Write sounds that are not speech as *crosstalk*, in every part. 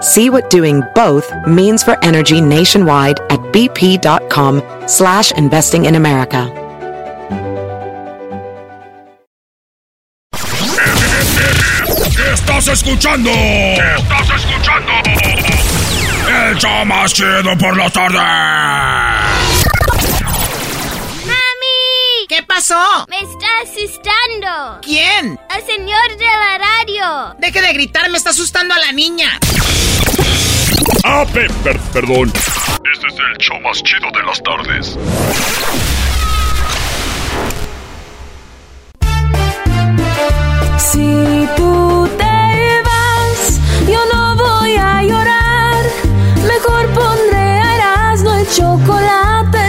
See what doing both means for energy nationwide at bp.com slash investing in America. Estás escuchando. Estás escuchando. El show más chido por la tarde. Pasó? Me está asustando. ¿Quién? El señor de la radio. Deje de gritar, me está asustando a la niña. Ah, pe- per- perdón. Este es el show más chido de las tardes. Si tú te vas, yo no voy a llorar. Mejor pondré a Erasmo el chocolate,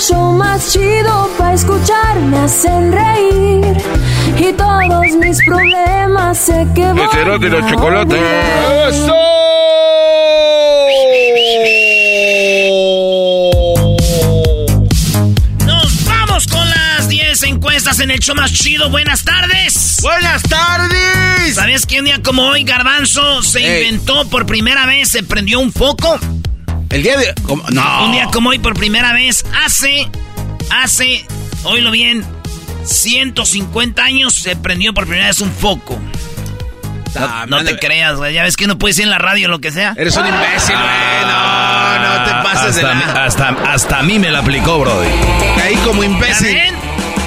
el show más chido para escuchar me hacen reír y todos mis problemas sé que voy será de la a chocolate? olvidar. Nos vamos con las 10 encuestas en el show más chido. Buenas tardes. Buenas tardes. ¿Sabías que un día como hoy Garbanzo se Ey. inventó por primera vez, se prendió un foco? El día de. No. Un día como hoy por primera vez, hace, hace, oílo bien, 150 años se prendió por primera vez un foco. No, Ah, no te creas, güey. Ya ves que no puedes ir en la radio o lo que sea. Eres un imbécil, güey. No, no te pases de Hasta, mí- nada. hasta, hasta a mí me la aplicó, Brody. Ahí como ¿Ya imbécil.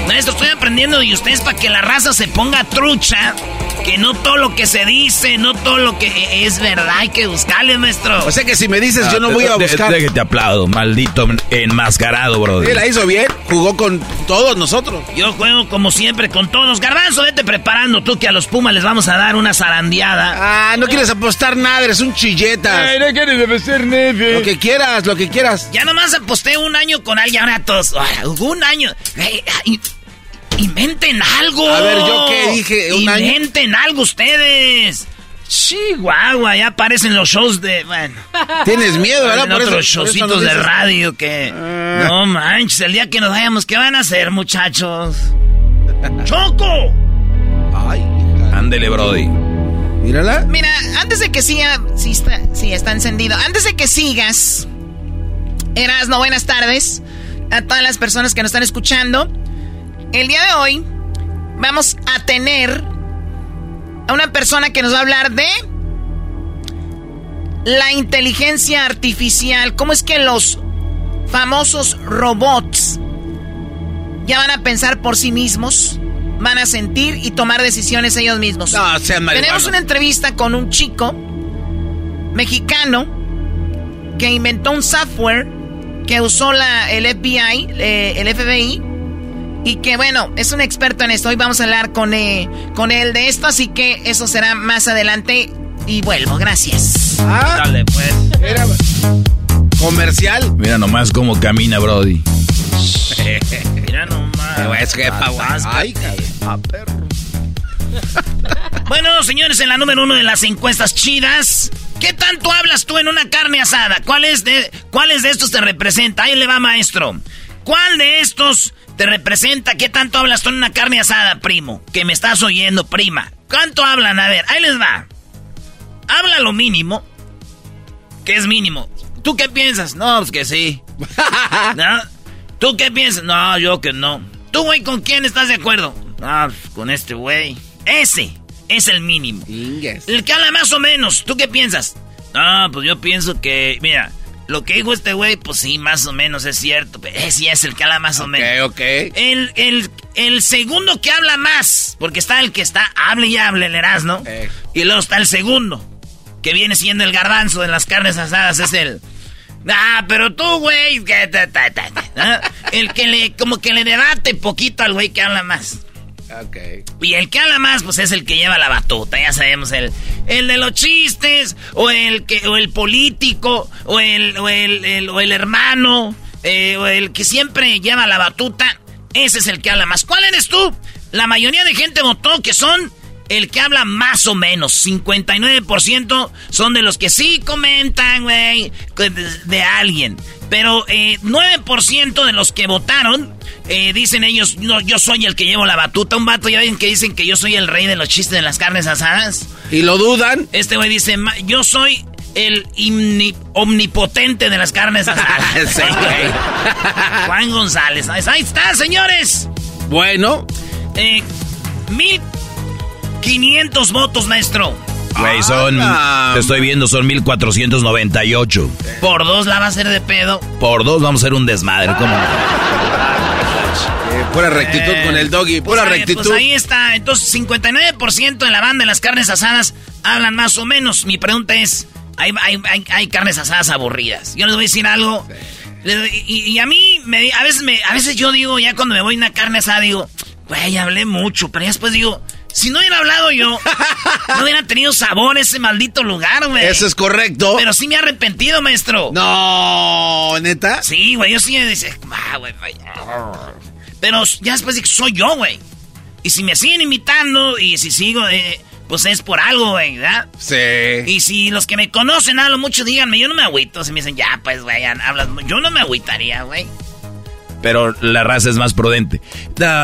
Maestro, estoy aprendiendo de ustedes para que la raza se ponga trucha. Que no todo lo que se dice, no todo lo que es verdad, hay que buscarle, maestro. O sea que si me dices, yo no voy a De- buscar. de- Déjate aplaudo, maldito enmascarado, Brody. Él la hizo bien. Jugó con todos nosotros. Yo juego como siempre con todos. Garbanzo, vete preparando tú que a los Pumas les vamos a dar una zarandeada. Ah, no quieres apostar nada, eres un chilletas. no quieres defender neve. Lo que quieras, lo que quieras. Ya nomás aposté un año con alguien, ahora todos. ah, Un año. Ey, ay, inventen algo. A ver, ¿yo qué dije? ¿Un año? Inventen algo ustedes. Chihuahua, ya aparecen los shows de. Bueno. Tienes miedo, ¿verdad? En Por eso- otros por eso showcitos no de radio que. Ah. No manches, el día que nos vayamos, ¿qué van a hacer, muchachos? *laughs* ¡Choco! Ay, hija. Ándele, Brody. Mírala. Mira, antes de que siga, sí está, sí está encendido. Antes de que sigas, Erasno, buenas tardes a todas las personas que nos están escuchando. El día de hoy vamos a tener a una persona que nos va a hablar de la inteligencia artificial. ¿Cómo es que los famosos robots ya van a pensar por sí mismos? Van a sentir y tomar decisiones ellos mismos. No, sean marihuanos. Tenemos una entrevista con un chico mexicano que inventó un software que usó la, el FBI, eh, el FBI, y que bueno, es un experto en esto. Hoy vamos a hablar con, eh, con él de esto, así que eso será más adelante. Y vuelvo, gracias. Ah, Dale, pues. era comercial. Mira nomás cómo camina, Brody. *laughs* Mira nomás. Es jefa. Ay, cabrón. *laughs* Bueno, señores, en la número uno de las encuestas chidas, ¿qué tanto hablas tú en una carne asada? ¿Cuáles de, ¿Cuáles de estos te representa? Ahí le va, maestro. ¿Cuál de estos te representa? ¿Qué tanto hablas tú en una carne asada, primo? Que me estás oyendo, prima. ¿Cuánto hablan? A ver, ahí les va. Habla lo mínimo. ¿Qué es mínimo? ¿Tú qué piensas? No, pues que sí. *laughs* ¿No? ¿Tú qué piensas? No, yo que no. ¿Tú, güey, con quién estás de acuerdo? Ah, pues, con este güey. Ese es el mínimo. El que habla más o menos. ¿Tú qué piensas? Ah, pues yo pienso que, mira, lo que dijo este güey, pues sí, más o menos es cierto. Ese es el que habla más o menos. Ok, ok. El, el, el segundo que habla más, porque está el que está, hable y hable, el Erasmo. Eh. Y luego está el segundo, que viene siendo el garbanzo de las carnes asadas, es el... Ah, pero tú, güey, el que le, como que le debate poquito al güey que habla más. Y el que habla más, pues es el que lleva la batuta, ya sabemos, el, el de los chistes, o el que, o el político, o el, o el- o el hermano, eh, o el que siempre lleva la batuta, ese es el que habla más. ¿Cuál eres tú? La mayoría de gente votó que son el que habla más o menos. 59% son de los que sí comentan, güey, de, alguien. Pero eh, 9% de los que votaron eh, dicen ellos, no, yo soy el que llevo la batuta. Un vato, ya ven que dicen que yo soy el rey de los chistes de las carnes asadas. ¿Y lo dudan? Este güey dice, "Ma- yo soy el omni- omnipotente de las carnes asadas. *laughs* Sí. *laughs* Juan González. Ahí está, señores. Bueno. Eh, 1500 votos, maestro. Güey, son. Ah, Te estoy viendo, son 1498. Por dos la va a hacer de pedo. Por dos vamos a hacer un desmadre. ¿Cómo? Eh, pura rectitud con el doggy, Pues pura ahí- rectitud. Pues ahí está. Entonces, 59% de la banda de las carnes asadas hablan más o menos. Mi pregunta es, hay, hay- hay- hay carnes asadas aburridas. Yo les voy a decir algo. Y a mí, me, a, veces me, a veces yo digo, ya cuando me voy a una carne asada, digo, güey, hablé mucho. Pero ya después digo, si no hubiera hablado yo, *laughs* no hubiera tenido sabor ese maldito lugar, güey. Eso es correcto. Pero sí me he arrepentido, maestro. No, neta. Sí, güey, yo sí dice, ah, güey, güey. Pero ya después dije, soy yo, güey. Y si me siguen imitando y si sigo, eh, pues es por algo, güey, ¿verdad? Sí. Y si los que me conocen hablan mucho, díganme, yo no me agüito. Si me dicen, ya, pues, güey, hablas, mu-". yo no me agüitaría, güey. Pero la raza es más prudente.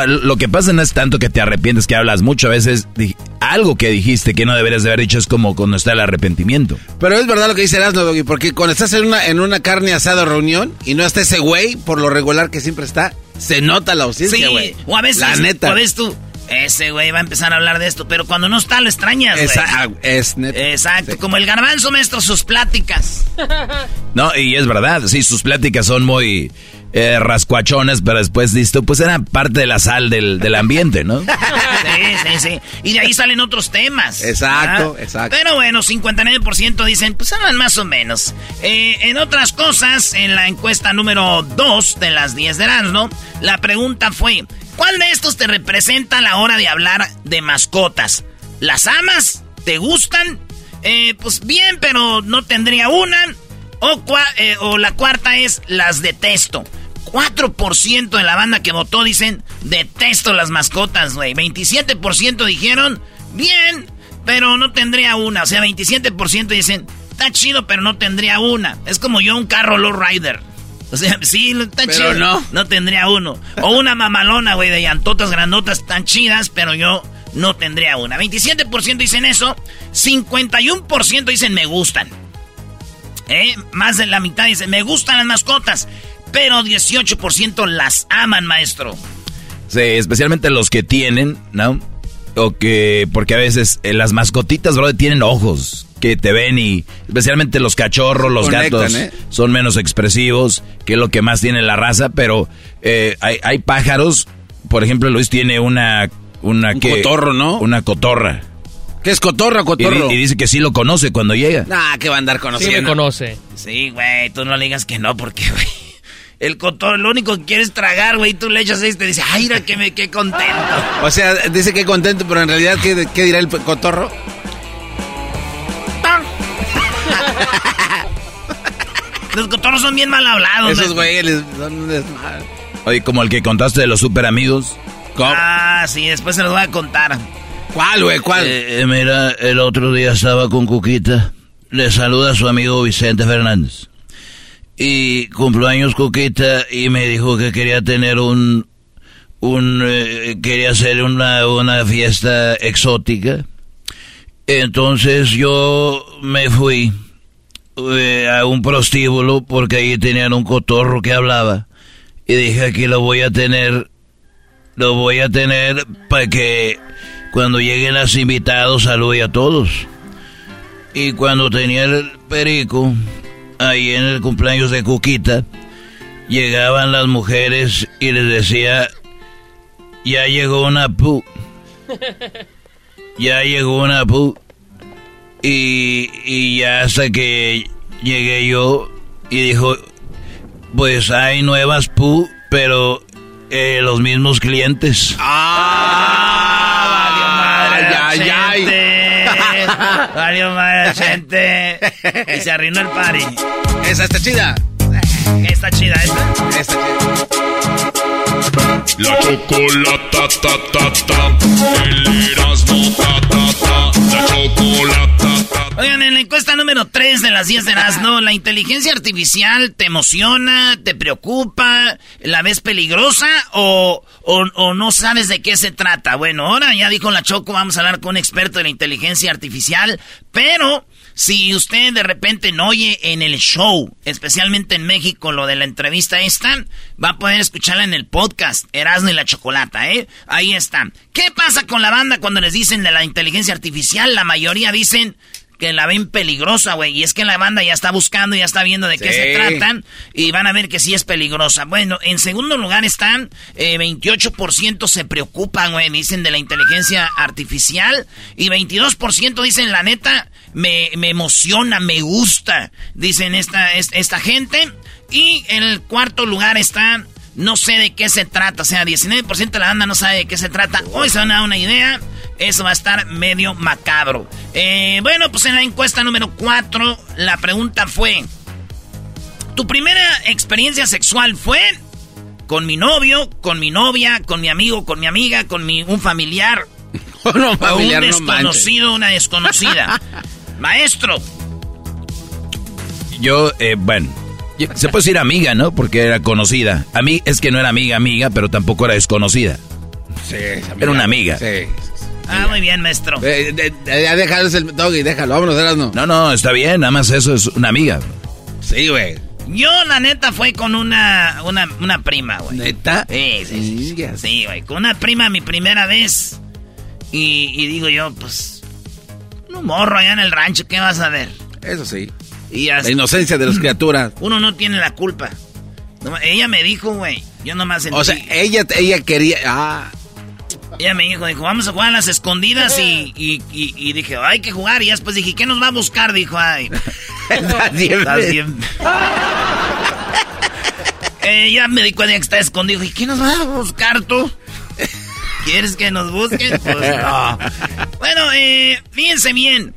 Lo que pasa no es tanto que te arrepientes que hablas mucho. A veces algo que dijiste que no deberías de haber dicho es como cuando está el arrepentimiento. Pero es verdad lo que dice Erasmo, Doggy, porque cuando estás en una, en una carne asada reunión y no está ese güey, por lo regular que siempre está, se nota la ausencia, Sí, güey. o a veces, La neta. o a veces tú, ese güey va a empezar a hablar de esto, pero cuando no está lo extrañas, güey. Esa- ah, es. Exacto, Sí. como el garbanzo, maestro, sus pláticas. *laughs* No, y es verdad, sí, sus pláticas son muy eh, rascuachones, pero después listo, pues era parte de la sal del, del ambiente, ¿no? *laughs* Sí, sí, sí. Y de ahí salen otros temas. Exacto, ¿verdad? exacto. Pero bueno, 59% dicen, pues hablan más o menos. Eh, en otras cosas, en la encuesta número 2 de las 10 de Erasmo, la pregunta fue, ¿cuál de estos te representa a la hora de hablar de mascotas? ¿Las amas? ¿Te gustan? Eh, pues bien, pero no tendría una. O, eh, la cuarta es, las detesto. 4% de la banda que votó dicen, detesto las mascotas, güey. 27% dijeron, bien, pero no tendría una. O sea, 27% dicen, está chido, pero no tendría una. Es como yo un carro low rider. O sea, sí, está Pero chido. no. No tendría uno. O una mamalona, güey, de llantotas grandotas tan chidas, pero yo no tendría una. 27% dicen eso. 51% dicen me gustan. ¿Eh? Más de la mitad dicen me gustan las mascotas. Pero 18% las aman, maestro. Sí, especialmente los que tienen, ¿no? O que, porque a veces eh, las mascotitas, bro, tienen ojos que te ven y especialmente los cachorros, los Conectan, gatos, ¿eh? son menos expresivos, que es lo que más tiene la raza, pero eh, hay, hay pájaros, por ejemplo, Luis tiene una... una Un que- cotorro, ¿no? Una cotorra. ¿Qué es cotorra, Y, cotorro? di- y dice que sí lo conoce cuando llega. Nah, que va a andar Sí conociendo. me conoce. Sí, güey, tú no le digas que no, porque, güey. El cotorro, lo único que quieres tragar, güey, tú le echas esto y te dice, ay, mira que me qué contento. *laughs* O sea, dice que contento, pero en realidad, ¿qué, qué dirá el cotorro? Los cotorros son bien mal hablados. Esos güey. güeyes son un desmadre. Oye, como el que contaste de los super amigos. Ah, sí, después se los voy a contar. ¿Cuál, güey? ¿Cuál? Eh, mira, el otro día estaba con Cuquita. Le saluda a su amigo Vicente Fernández. Y cumpleaños Cuquita y me dijo que quería tener un... un eh, quería hacer una, una fiesta exótica. Entonces yo me fui eh, a un prostíbulo porque ahí tenían un cotorro que hablaba. Y dije, aquí lo voy a tener, lo voy a tener para que cuando lleguen los invitados salude a todos. Y cuando tenía el perico, ahí en el cumpleaños de Cuquita, llegaban las mujeres y les decía, ya llegó una pu. Ya llegó una pu. Y, y ya hasta que llegué yo y dijo, pues hay nuevas pu, pero eh, los mismos clientes. ¡Ah! Valió madre, ay, ay, gente. Valió madre, gente. Y se arruinó el party. Esa está chida. ¿Qué está chida esta? Esta chida. La chocolata ta ta ta, el Erasmo ta ta ta, la chocolata ta. Oigan, en la encuesta número 3 de las 10 de Erasmo, ¿la inteligencia artificial te emociona, te preocupa, la ves peligrosa o, o, o no sabes de qué se trata? Bueno, ahora ya dijo la Choco, vamos a hablar con un experto de la inteligencia artificial, pero si usted de repente no oye en el show, especialmente en México, lo de la entrevista esta, va a poder escucharla en el podcast Erasmo y la Chocolata, ¿eh? Ahí está. ¿Qué pasa con la banda cuando les dicen de la inteligencia artificial? La mayoría dicen que la ven peligrosa, güey. Y es que la banda ya está buscando, ya está viendo de qué se tratan y van a ver que sí es peligrosa. Bueno, en segundo lugar están eh, 28% se preocupan, güey, dicen de la inteligencia artificial y 22% dicen la neta me, me emociona, me gusta, dicen esta, es- esta gente. Y en el cuarto lugar está no sé de qué se trata, o sea, 19% de la banda no sabe de qué se trata. Hoy se van a dar una idea. Eso va a estar medio macabro. Eh, bueno, pues en la encuesta número 4, la pregunta fue: ¿Tu primera experiencia sexual fue con mi novio, con mi novia, con mi amigo, con mi amiga, con mi, un familiar, *laughs* no, o familiar, un no desconocido, una desconocida? *laughs* Maestro, Yo, eh, bueno, se puede decir amiga, ¿no? Porque era conocida. A mí es que no era amiga, amiga, pero tampoco era desconocida. Sí, es Era una amiga. Sí. ah, muy bien, maestro. Eh, de- ya déjalo, es el doggy, déjalo, vámonos, Erasmo. No, no, está bien, nada más eso es una amiga. Sí, güey. Yo, la neta, fue con una, una, una prima, güey. ¿Neta? Sí, sí, sí. Sí, güey. Con una prima mi primera vez. Y, y digo yo, pues. Un morro allá en el rancho, ¿qué vas a ver? Eso sí. Y La hasta- inocencia de las criaturas. uno no tiene la culpa. Ella me dijo, güey. Yo nomás sentí. O sea, ella, ella quería. Ah, ella me dijo, dijo, vamos a jugar a las escondidas. Y, y, y- y dije, hay que jugar. Y después dije, ¿qué nos va a buscar? Dijo, ay. *laughs* bien. Estás bien. *laughs* Eh, ya me di cuenta que está escondido. ¿Y qué nos va a buscar tú? ¿Quieres que nos busquen? Pues *laughs* no. Bueno, eh, fíjense bien.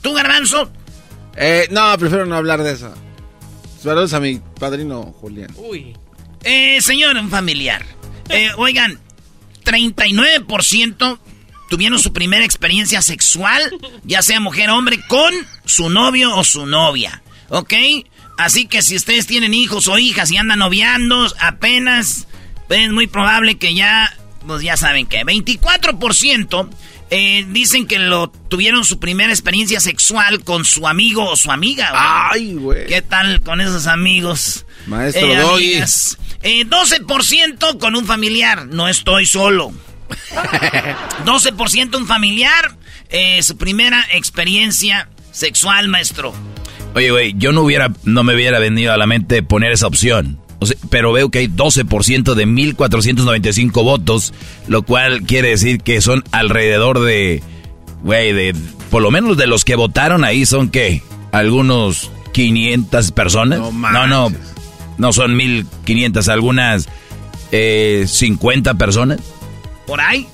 ¿Tú, Garbanzo? Eh, no, prefiero no hablar de eso. Saludos a mi padrino Julián. Eh, señor, un familiar. Eh, *laughs* oigan, 39% tuvieron su primera experiencia sexual, ya sea mujer o hombre, con su novio o su novia. ¿Ok? Así que si ustedes tienen hijos o hijas y andan noviando apenas, pues es muy probable que ya, pues ya saben que 24% eh, dicen que lo tuvieron su primera experiencia sexual con su amigo o su amiga. güey. Ay, güey. ¿Qué tal con esos amigos? Maestro Eh, Doggy. amigas. Eh, 12% con un familiar. No estoy solo. *laughs* 12% un familiar. eh, su primera experiencia sexual, maestro. Oye, güey, yo no hubiera, no me hubiera venido a la mente poner esa opción. O sea, pero veo que hay 12% de 1495 votos, lo cual quiere decir que son alrededor de, güey, de, por lo menos de los que votaron ahí son que, algunos 500 personas. No no, no, no son 1500, algunas eh, 50 personas. Por ahí.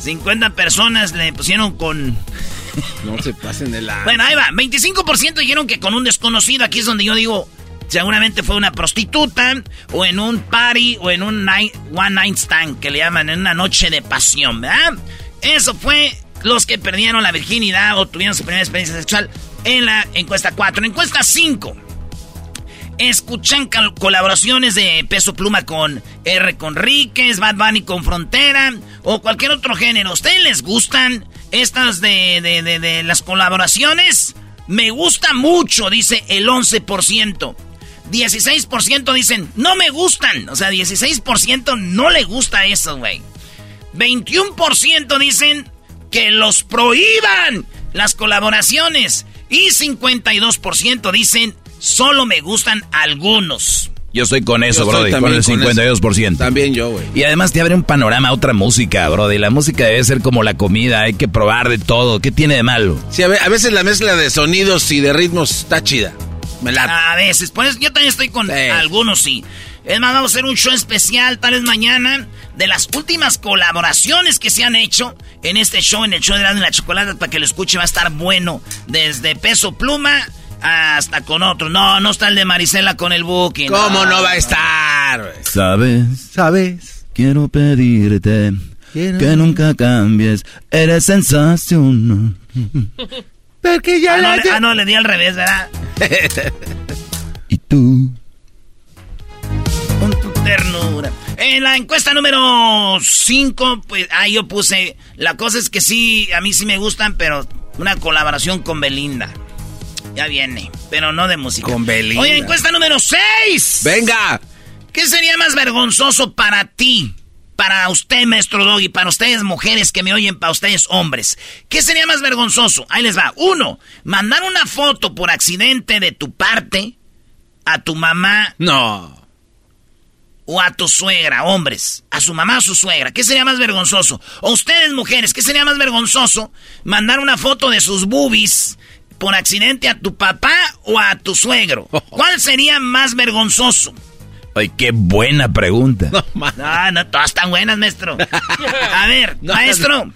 50 personas le pusieron con... No se pasen de la. Bueno, ahí va. 25% dijeron que con un desconocido. Aquí es donde yo digo, seguramente fue una prostituta, o en un party, o en un night, one night stand, que le llaman en una noche de pasión, ¿verdad? Eso fue los que perdieron la virginidad o tuvieron su primera experiencia sexual en la encuesta 4. En encuesta 5. Escuchan colaboraciones de Peso Pluma con R. Conríquez, Bad Bunny con Frontera o cualquier otro género. ¿Ustedes les gustan estas de, de- de- de las colaboraciones? me gusta mucho, dice el 11%. 16% dicen, no me gustan. O sea, 16% no le gusta eso, güey. 21% dicen que los prohíban las colaboraciones. Y 52% dicen, solo me gustan algunos. Yo estoy con eso, Brody, con el 52%. también yo, güey. Y además te abre un panorama a otra música, Brody. La música debe ser como la comida, hay que probar de todo. ¿Qué tiene de malo? Sí, a veces la mezcla de sonidos y de ritmos está chida. Me. A veces, pues yo también estoy con algunos, sí. Es más, vamos a hacer un show especial, tal vez mañana, de las últimas colaboraciones que se han hecho en este show, en el show de la, la chocolate, para que lo escuche, va a estar bueno. Desde Peso Pluma hasta con otro. No, no está el de Marisela con el booking. ¿Cómo no, va a estar? ¿Sabes? ¿Sabes? Quiero pedirte que nunca cambies. Eres sensación. *laughs* Porque ya ah, no, le, ah, no, le di al revés, ¿verdad? *laughs* y tú. Con tu ternura. En la encuesta número 5, pues ahí yo puse. La cosa es que sí, a mí sí me gustan, pero una colaboración con Belinda. Ya viene, pero no de música. Con Belinda. Oye, encuesta número 6. Venga. ¿Qué sería más vergonzoso para ti? Para usted, maestro Doggy, para ustedes mujeres que me oyen, para ustedes hombres. ¿Qué sería más vergonzoso? Ahí les va. Uno, mandar una foto por accidente de tu parte a tu mamá. No. O a tu suegra, hombres. A su mamá o su suegra. ¿Qué sería más vergonzoso? O ustedes, mujeres, ¿qué sería más vergonzoso? Mandar una foto de sus boobies por accidente a tu papá o a tu suegro? *laughs* ¿Cuál sería más vergonzoso? Ay, qué buena pregunta. No, no, todas están buenas, maestro. *laughs* A ver, maestro.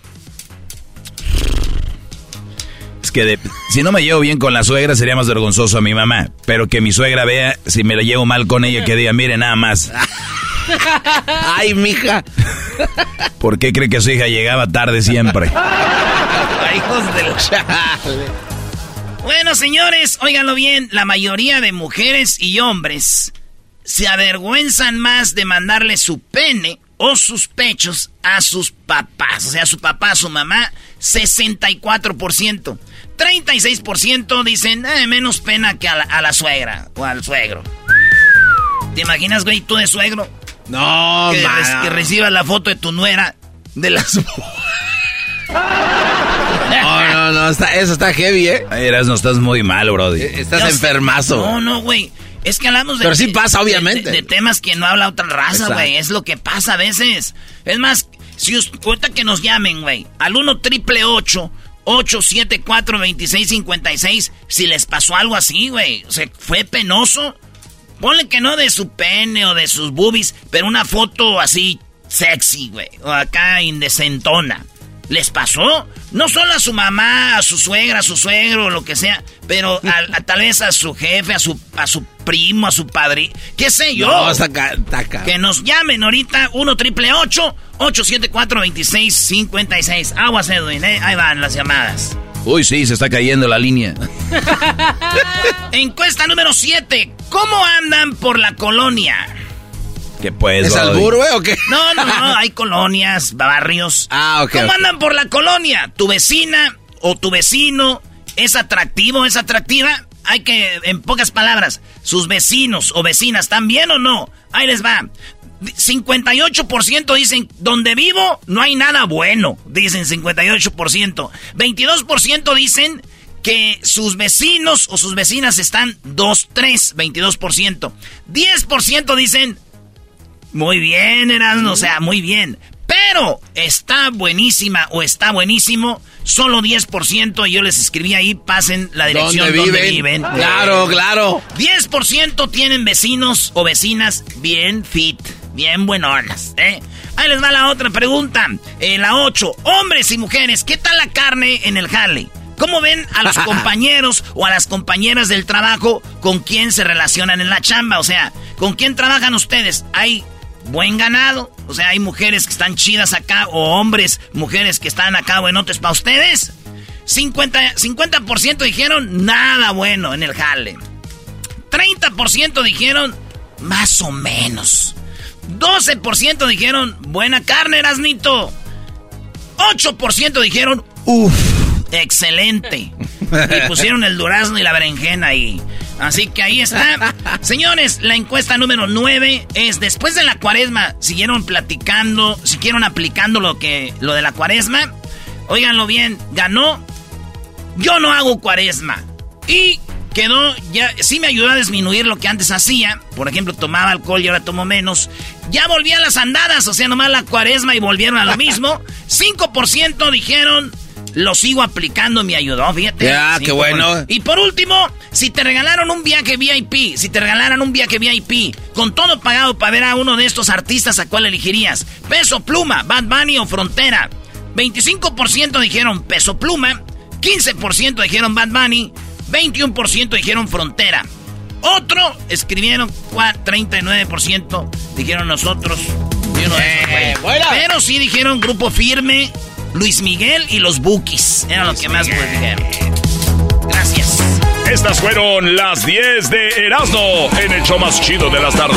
Es que si no me llevo bien con la suegra sería más vergonzoso a mi mamá. Pero que mi suegra vea si me la llevo mal con ella que diga, mire nada más. *laughs* Ay, mija. ¿Por qué cree que su hija llegaba tarde siempre? *laughs* hijos del chale. Bueno, señores, óiganlo bien, la mayoría de mujeres y hombres se avergüenzan más de mandarle su pene o sus pechos a sus papás, o sea, a su papá, a su mamá, 64%. 36% dicen, eh, menos pena que a la, suegra o al suegro. ¿Te imaginas, güey, tú de suegro? No, que, que recibas la foto de tu nuera de las... *laughs* No, no, no, eso está heavy, ¿eh? Eras, no estás muy mal, brody. Eh, estás enfermazo. No, no, güey. Es que hablamos de... Pero sí pasa, obviamente. De, temas que no habla otra raza, güey. Es lo que pasa a veces. Es más, si usted, ahorita que nos llamen, güey, al 1 triple 874 2656 si les pasó algo así, güey. O sea, fue penoso. Ponle que no de su pene o de sus boobies, pero una foto así sexy, güey. O acá indecentona. ¿Les pasó? No solo a su mamá, a su suegra, a su suegro, lo que sea, pero a, *laughs* tal vez a su jefe, a su, a su primo, a su padre, qué sé yo. No. Que nos llamen ahorita 1 triple 874 2656 Aguas, Edwin, ¿eh? ahí van las llamadas. Uy, sí, se está cayendo la línea. *laughs* Encuesta número 7. ¿Cómo andan por la colonia? ¿Qué pues? ¿Es albur, güey, o qué? *laughs* No, no, no, hay colonias, barrios. Ah, ok. ¿Cómo andan por la colonia? ¿Tu vecina o tu vecino es atractivo, es atractiva? Hay que, en pocas palabras, sus vecinos o vecinas, ¿están bien o no? Ahí les va. 58% dicen, donde vivo no hay nada bueno, dicen 58%. 22% dicen que sus vecinos o sus vecinas están 2, 3, 22%. 10% dicen, muy bien, Erasmo, o sea, muy bien. Pero está buenísima o está buenísimo, solo 10%. Y yo les escribí ahí, pasen la dirección donde viven. Claro, claro. 10% tienen vecinos o vecinas bien fit, bien buenonas, ¿eh? Ahí les va la otra pregunta. Eh, la 8. Hombres y mujeres, ¿qué tal la carne en el jale? ¿Cómo ven a los *laughs* compañeros o a las compañeras del trabajo con quién se relacionan en la chamba? O sea, ¿con quién trabajan ustedes? ¿Hay buen ganado. O sea, hay mujeres que están chidas acá o hombres, mujeres que están acá buenotes para ustedes. 50%, 50 dijeron nada bueno en el jale. 30% dijeron más o menos. 12% dijeron buena carne, Erasnito. 8% dijeron uff, excelente. *laughs* Y pusieron el durazno y la berenjena ahí. Así que ahí está. Señores, la encuesta número 9 es después de la cuaresma, siguieron platicando, siguieron aplicando lo que lo de la cuaresma. Óiganlo bien, ganó Yo no hago cuaresma. Y quedó ya sí me ayudó a disminuir lo que antes hacía. Por ejemplo, tomaba alcohol y ahora tomo menos. Ya volví a las andadas, o sea, nomás la cuaresma y volvieron a lo mismo. *laughs* 5% dijeron lo sigo aplicando, me ayudó, fíjate. Ya, qué bueno. Y por último, si te regalaron un viaje VIP, si te regalaran un viaje VIP, con todo pagado para ver a uno de estos artistas, ¿a cuál elegirías? Peso Pluma, Bad Bunny o Frontera. 25% dijeron Peso Pluma, 15% dijeron Bad Bunny, 21% dijeron Frontera. Otro escribieron 39% dijeron nosotros. Eh, Pero sí dijeron Grupo Firme, Luis Miguel y los Bookies. Era lo que más dijeron. Gracias. Estas fueron las 10 de Erasmo en el show más chido de las tardes.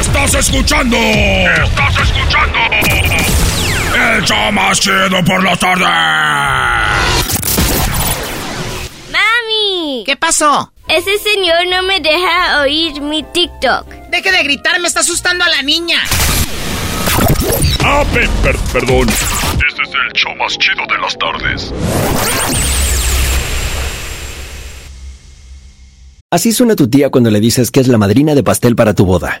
Estás escuchando. Estás escuchando. El show más chido por las tardes. ¡Mami! ¿Qué pasó? Ese señor no me deja oír mi TikTok. Deje de gritar, me está asustando a la niña. Ah, pe- per- perdón. Este es el show más chido de las tardes. Así suena tu tía cuando le dices que es la madrina de pastel para tu boda.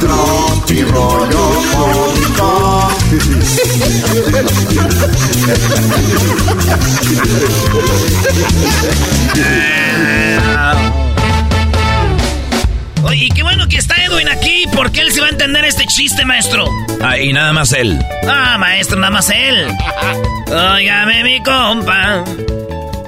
Tropi rollo cómico. Oye, y qué bueno que está Edwin aquí, porque él se va a entender este chiste, maestro. Ah, y nada más él. Ah, maestro, nada más él. Óigame, mi compa.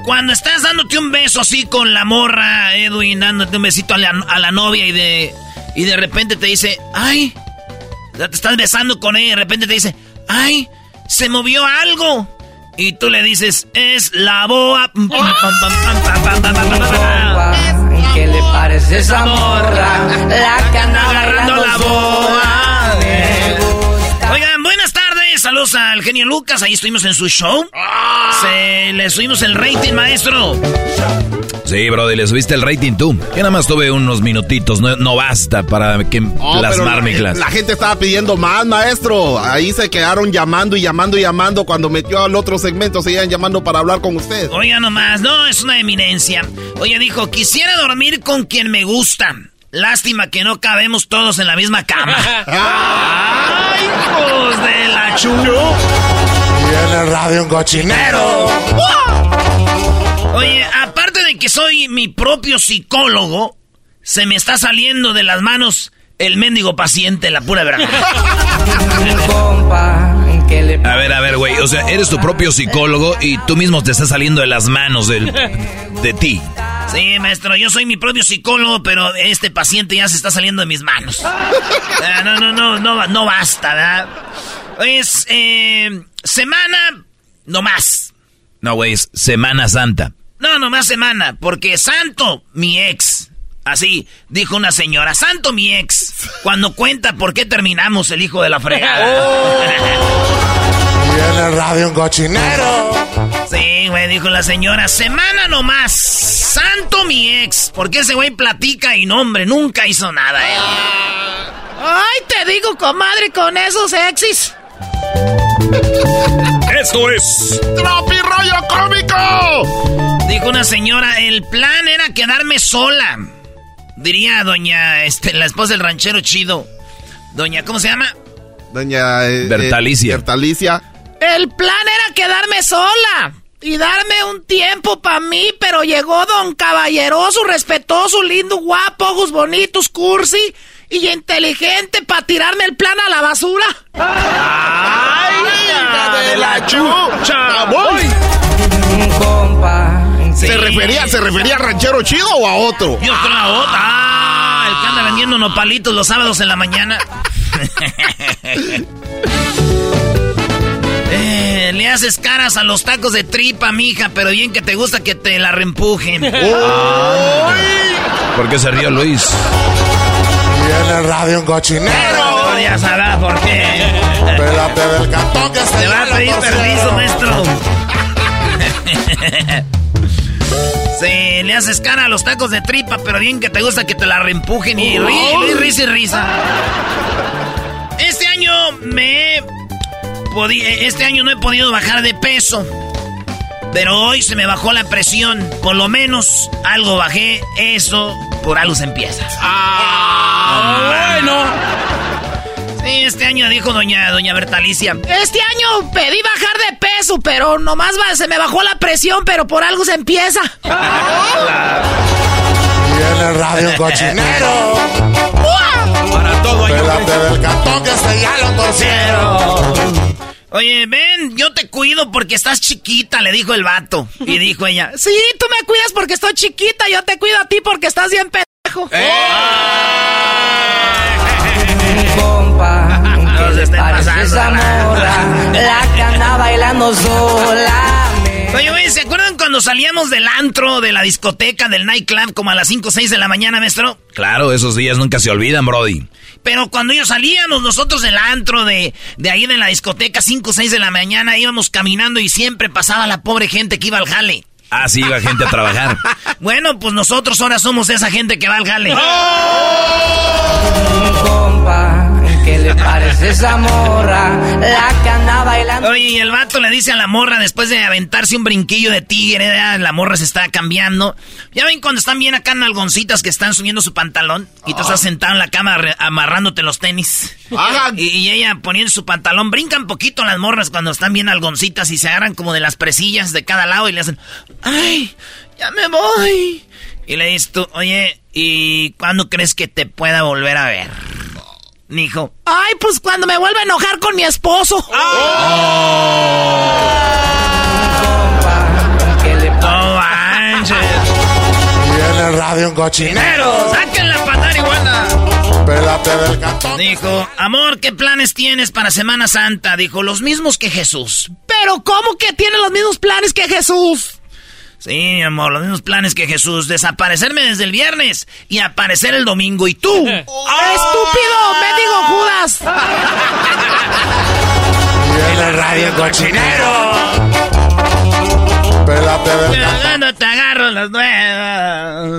Cuando estás dándote un beso así con la morra, Edwin, dándote un besito a la, a la novia y de, y de repente te dice, ay, te estás besando con ella y de repente te dice, ay, se movió algo. Y tú le dices, es la boa. ¿Qué le parece esa morra? La cana agarrando la boa. Saludos al genio Lucas. Ahí estuvimos en su show. Se le subimos el rating, maestro. Sí, brother, le subiste el rating tú. Yo nada más tuve unos minutitos, no, no basta para que Oh, plasmar mi clase. la gente estaba pidiendo más, maestro. Ahí se quedaron llamando y llamando y llamando. Cuando metió al otro segmento, seguían llamando para hablar con usted. Oiga nomás, no, es una eminencia. Oye, dijo, quisiera dormir con quien me gusta. Lástima que no cabemos todos en la misma cama. *laughs* ¡Ay, hijos de la chulo! Y en el radio un cochinero. Oye, aparte de que soy mi propio psicólogo, se me está saliendo de las manos el mendigo paciente, la pura verdad. *laughs* A ver, a ver, güey. O sea, eres tu propio psicólogo y tú mismo te estás saliendo de las manos del, de ti. Sí, maestro, yo soy mi propio psicólogo, pero este paciente ya se está saliendo de mis manos. *laughs* Ah, no, no, no, no, no basta, ¿verdad? Es eh, semana no más. No, güey, es Semana Santa. No, nomás semana, porque santo, mi ex. Así, dijo una señora, santo mi ex. Cuando cuenta por qué terminamos el hijo de la fregada. *laughs* Y en el radio un cochinero. Sí, güey, dijo la señora, semana nomás. Santo mi ex. Porque ese güey platica y no, hombre, nunca hizo nada, eh. Ay, te digo, comadre, con esos exis. Esto es ¡Tropi rollo cómico! Dijo una señora, el plan era quedarme sola. Diría doña, este, la esposa del ranchero chido. Doña, ¿cómo se llama? Doña eh, Bertalicia. eh, Bertalicia. El plan era quedarme sola y darme un tiempo para mí, pero llegó don caballeroso, respetuoso, lindo, guapo, ojos bonitos, cursi y inteligente para tirarme el plan a la basura. ¡Ay, hija de la chucha! ¡Voy! compa. ¿Se refería, ¿Se refería a ranchero chido o a otro? Yo creo a otra. Ah, el que anda vendiendo nopalitos los sábados en la mañana. *laughs* Eh, le haces caras a los tacos de tripa, mija, pero bien que te gusta que te la reempujen. *laughs* ¿Por qué se rió Luis? El radio un cochinero. No, ya sabrás por qué. Pélate del cantón que se Te va a pedir permiso, maestro. *laughs* Sí, le haces cara a los tacos de tripa, pero bien que te gusta que te la reempujen y ri, ri- risa y risa. Este año me he podi- este año no he podido bajar de peso. Pero hoy se me bajó la presión. Por lo menos algo bajé. Eso por algo se empieza. Ah, bueno. Sí, este año dijo doña, doña Bertalicia. Este año pedí bajar de peso, pero nomás va- se me bajó la presión, pero por algo se empieza. El radio *laughs* cochinero. Para todo hay un del cantón que se ya lo torcieron. Oye, ven, yo te cuido porque estás chiquita, le dijo el vato. Y dijo ella, sí, tú me cuidas porque estoy chiquita, yo te cuido a ti porque estás bien pendejo. compa. Pasando, esa morra? La que anda bailando sola. Oye, güey, ¿se acuerdan cuando salíamos del antro, de la discoteca, del nightclub, como a las 5 o 6 de la mañana, maestro? Claro, esos días nunca se olvidan, Brody. Pero cuando ellos salíamos, nosotros del antro, de, de ahí de la discoteca, 5 o 6 de la mañana, íbamos caminando y siempre pasaba la pobre gente que iba al jale. Ah, sí, iba gente a trabajar. *laughs* Bueno, pues nosotros ahora somos esa gente que va al jale. compa. ¿Qué le parece esa morra? La que anda bailando. Oye, y el vato le dice a la morra después de aventarse un brinquillo de tigre, ¿verdad? la morra se está cambiando. Ya ven cuando están bien acá nalgoncitas que están subiendo su pantalón y tú estás sentado en la cama amarrándote los tenis. Y ella poniendo su pantalón, brincan poquito las morras cuando están bien algoncitas y se agarran como de las presillas de cada lado y le hacen, ¡ay! ¡Ya me voy! Y le dices tú, oye, ¿y cuándo crees que te pueda volver a ver? Dijo, ¡ay, pues cuando me vuelva a enojar con mi esposo! compa. ¿Qué le parece? ¡No manches! Y en el radio un cochinero. ¡Saquen la patada iguana! Pélate del cantón. Dijo, amor, ¿qué planes tienes para Semana Santa? Dijo, los mismos que Jesús. ¿Pero cómo que tiene los mismos planes que Jesús? Sí, mi amor, los mismos planes que Jesús. Desaparecerme desde el viernes y aparecer el domingo. ¿Y tú? *laughs* ¡Estúpido! ¡Me digo Judas! Y *laughs* en el radio cochinero. Cagando te agarro las nuevas.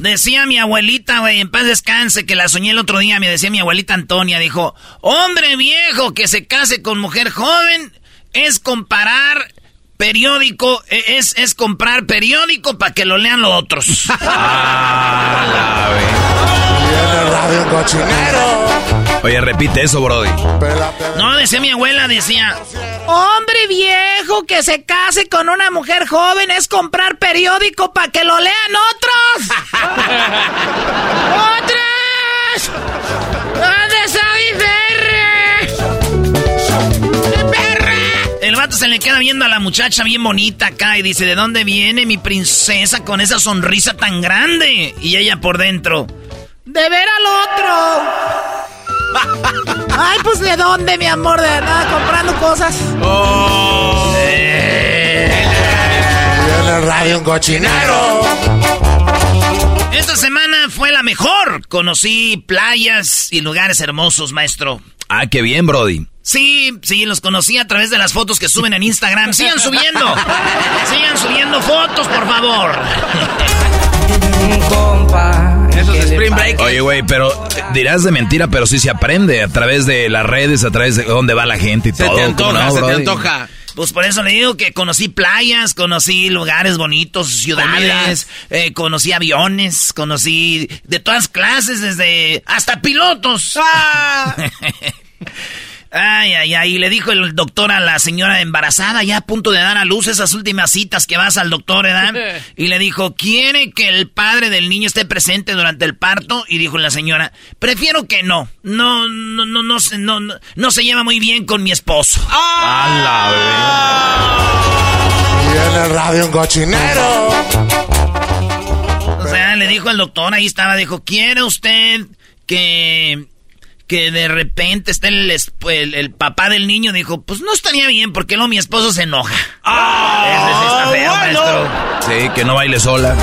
Decía mi abuelita, güey, en paz descanse, que la soñé el otro día, me decía mi abuelita Antonia, dijo, hombre viejo que se case con mujer joven es comparar periódico, e- es, es comprar periódico para que lo lean los otros. *laughs* Y el radio un cochinero. Oye, repite eso, Brody. No, decía mi abuela, decía, hombre viejo que se case con una mujer joven es comprar periódico para que lo lean otros. *laughs* ¡Otros! ¿Dónde está mi perre? ¡Perre! El vato se le queda viendo a la muchacha bien bonita acá y dice, ¿de dónde viene mi princesa con esa sonrisa tan grande? Y ella por dentro, de ver al otro. Ay, pues de dónde, mi amor, de verdad, comprando cosas. Oh. radio un cochinero. Esta semana fue la mejor. Conocí playas y lugares hermosos, maestro. Ah, qué bien, Brody. Sí, sí, los conocí a través de las fotos que suben en Instagram. Sigan subiendo. Sigan subiendo fotos, por favor. Eso es Spring Break. Oye, güey, pero dirás de mentira, pero sí se aprende a través de las redes, a través de dónde va la gente y se todo. Te antoja, se te antoja. Pues por eso le digo que conocí playas, conocí lugares bonitos, ciudades, eh, conocí aviones, conocí de todas clases, desde hasta pilotos. ¡Ah! *laughs* Ay, ay, ay. Y le dijo el doctor a la señora embarazada, ya a punto de dar a luz esas últimas citas que vas al doctor, ¿verdad? *laughs* Y le dijo, ¿quiere que el padre del niño esté presente durante el parto? Y dijo la señora, prefiero que no. No, no, no, no, no, no, no se lleva muy bien con mi esposo. ¡Ah! Y en el radio un cochinero. O sea, le dijo al doctor, ahí estaba, dijo, ¿quiere usted que que de repente está el, el, papá del niño dijo, pues no estaría bien porque luego mi esposo se enoja. ¡Ah! está feo, maestro. Sí, que no baile sola.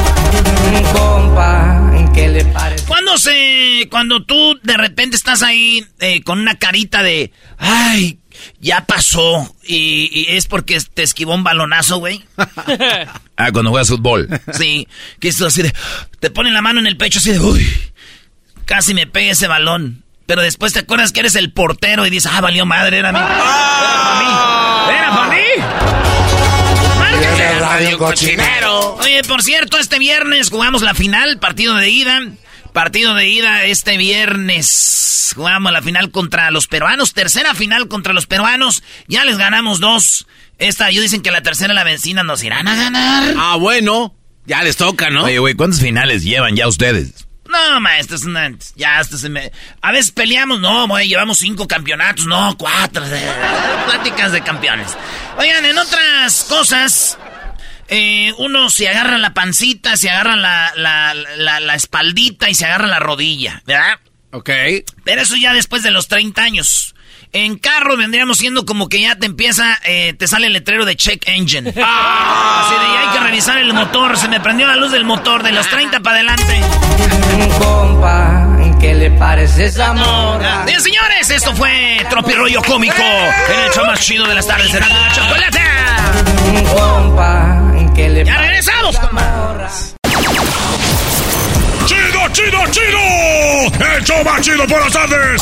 ¿qué le parece? Cuando se, cuando tú de repente estás ahí eh, con una carita de, ay, ya pasó y, es porque te esquivó un balonazo, güey. *laughs* ah, cuando juegas fútbol. Sí, que esto así de, te ponen la mano en el pecho así de, uy, casi me pega ese balón. Pero después te acuerdas que eres el portero y dices, ah, valió madre, era mí. ¡Ah! Era para mí. Era Radio Cochinero. Oye, por cierto, este viernes jugamos la final, partido de ida. Partido de ida este viernes. Jugamos la final contra los peruanos. Tercera final contra los peruanos. Ya les ganamos dos. Esta, ellos dicen que la tercera la vencina nos irán a ganar. Ah, bueno. Ya les toca, ¿no? Oye, güey, ¿cuántas finales llevan ya ustedes? No, maestro, es una, ya hasta se me... A veces peleamos, no, güey, llevamos cinco campeonatos, no, cuatro. *laughs* pláticas de campeones. Oigan, en otras cosas, eh, uno se agarra la pancita, se agarra la, la, la, la, espaldita y se agarra la rodilla, ¿verdad? Ok. Pero eso ya después de los 30 años. En carro vendríamos siendo como que ya te empieza, eh, te sale el letrero de check engine. *laughs* ¡Ah! Así de, hay que revisar el motor, se me prendió la luz del motor de los 30 para adelante. Compa, ¿qué le parece esa morra? Bien, señores, esto fue Tropi Rollo Cómico en el show más chido de las tardes de la chocolate. Compa, ¿qué le Ya regresamos. ¡Chido, chido, chido! ¡El show más chido por las tardes!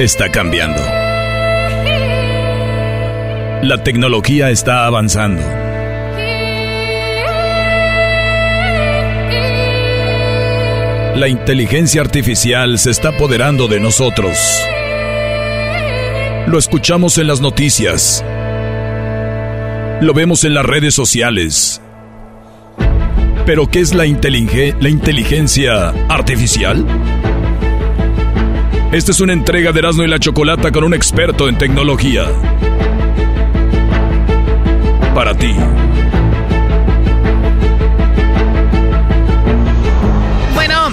está cambiando. La tecnología está avanzando. La inteligencia artificial se está apoderando de nosotros. Lo escuchamos en las noticias. Lo vemos en las redes sociales. Pero ¿qué es la, inteligencia artificial? Esta es una entrega de Erasmo y la Chocolata con un experto en tecnología. Para ti. Bueno,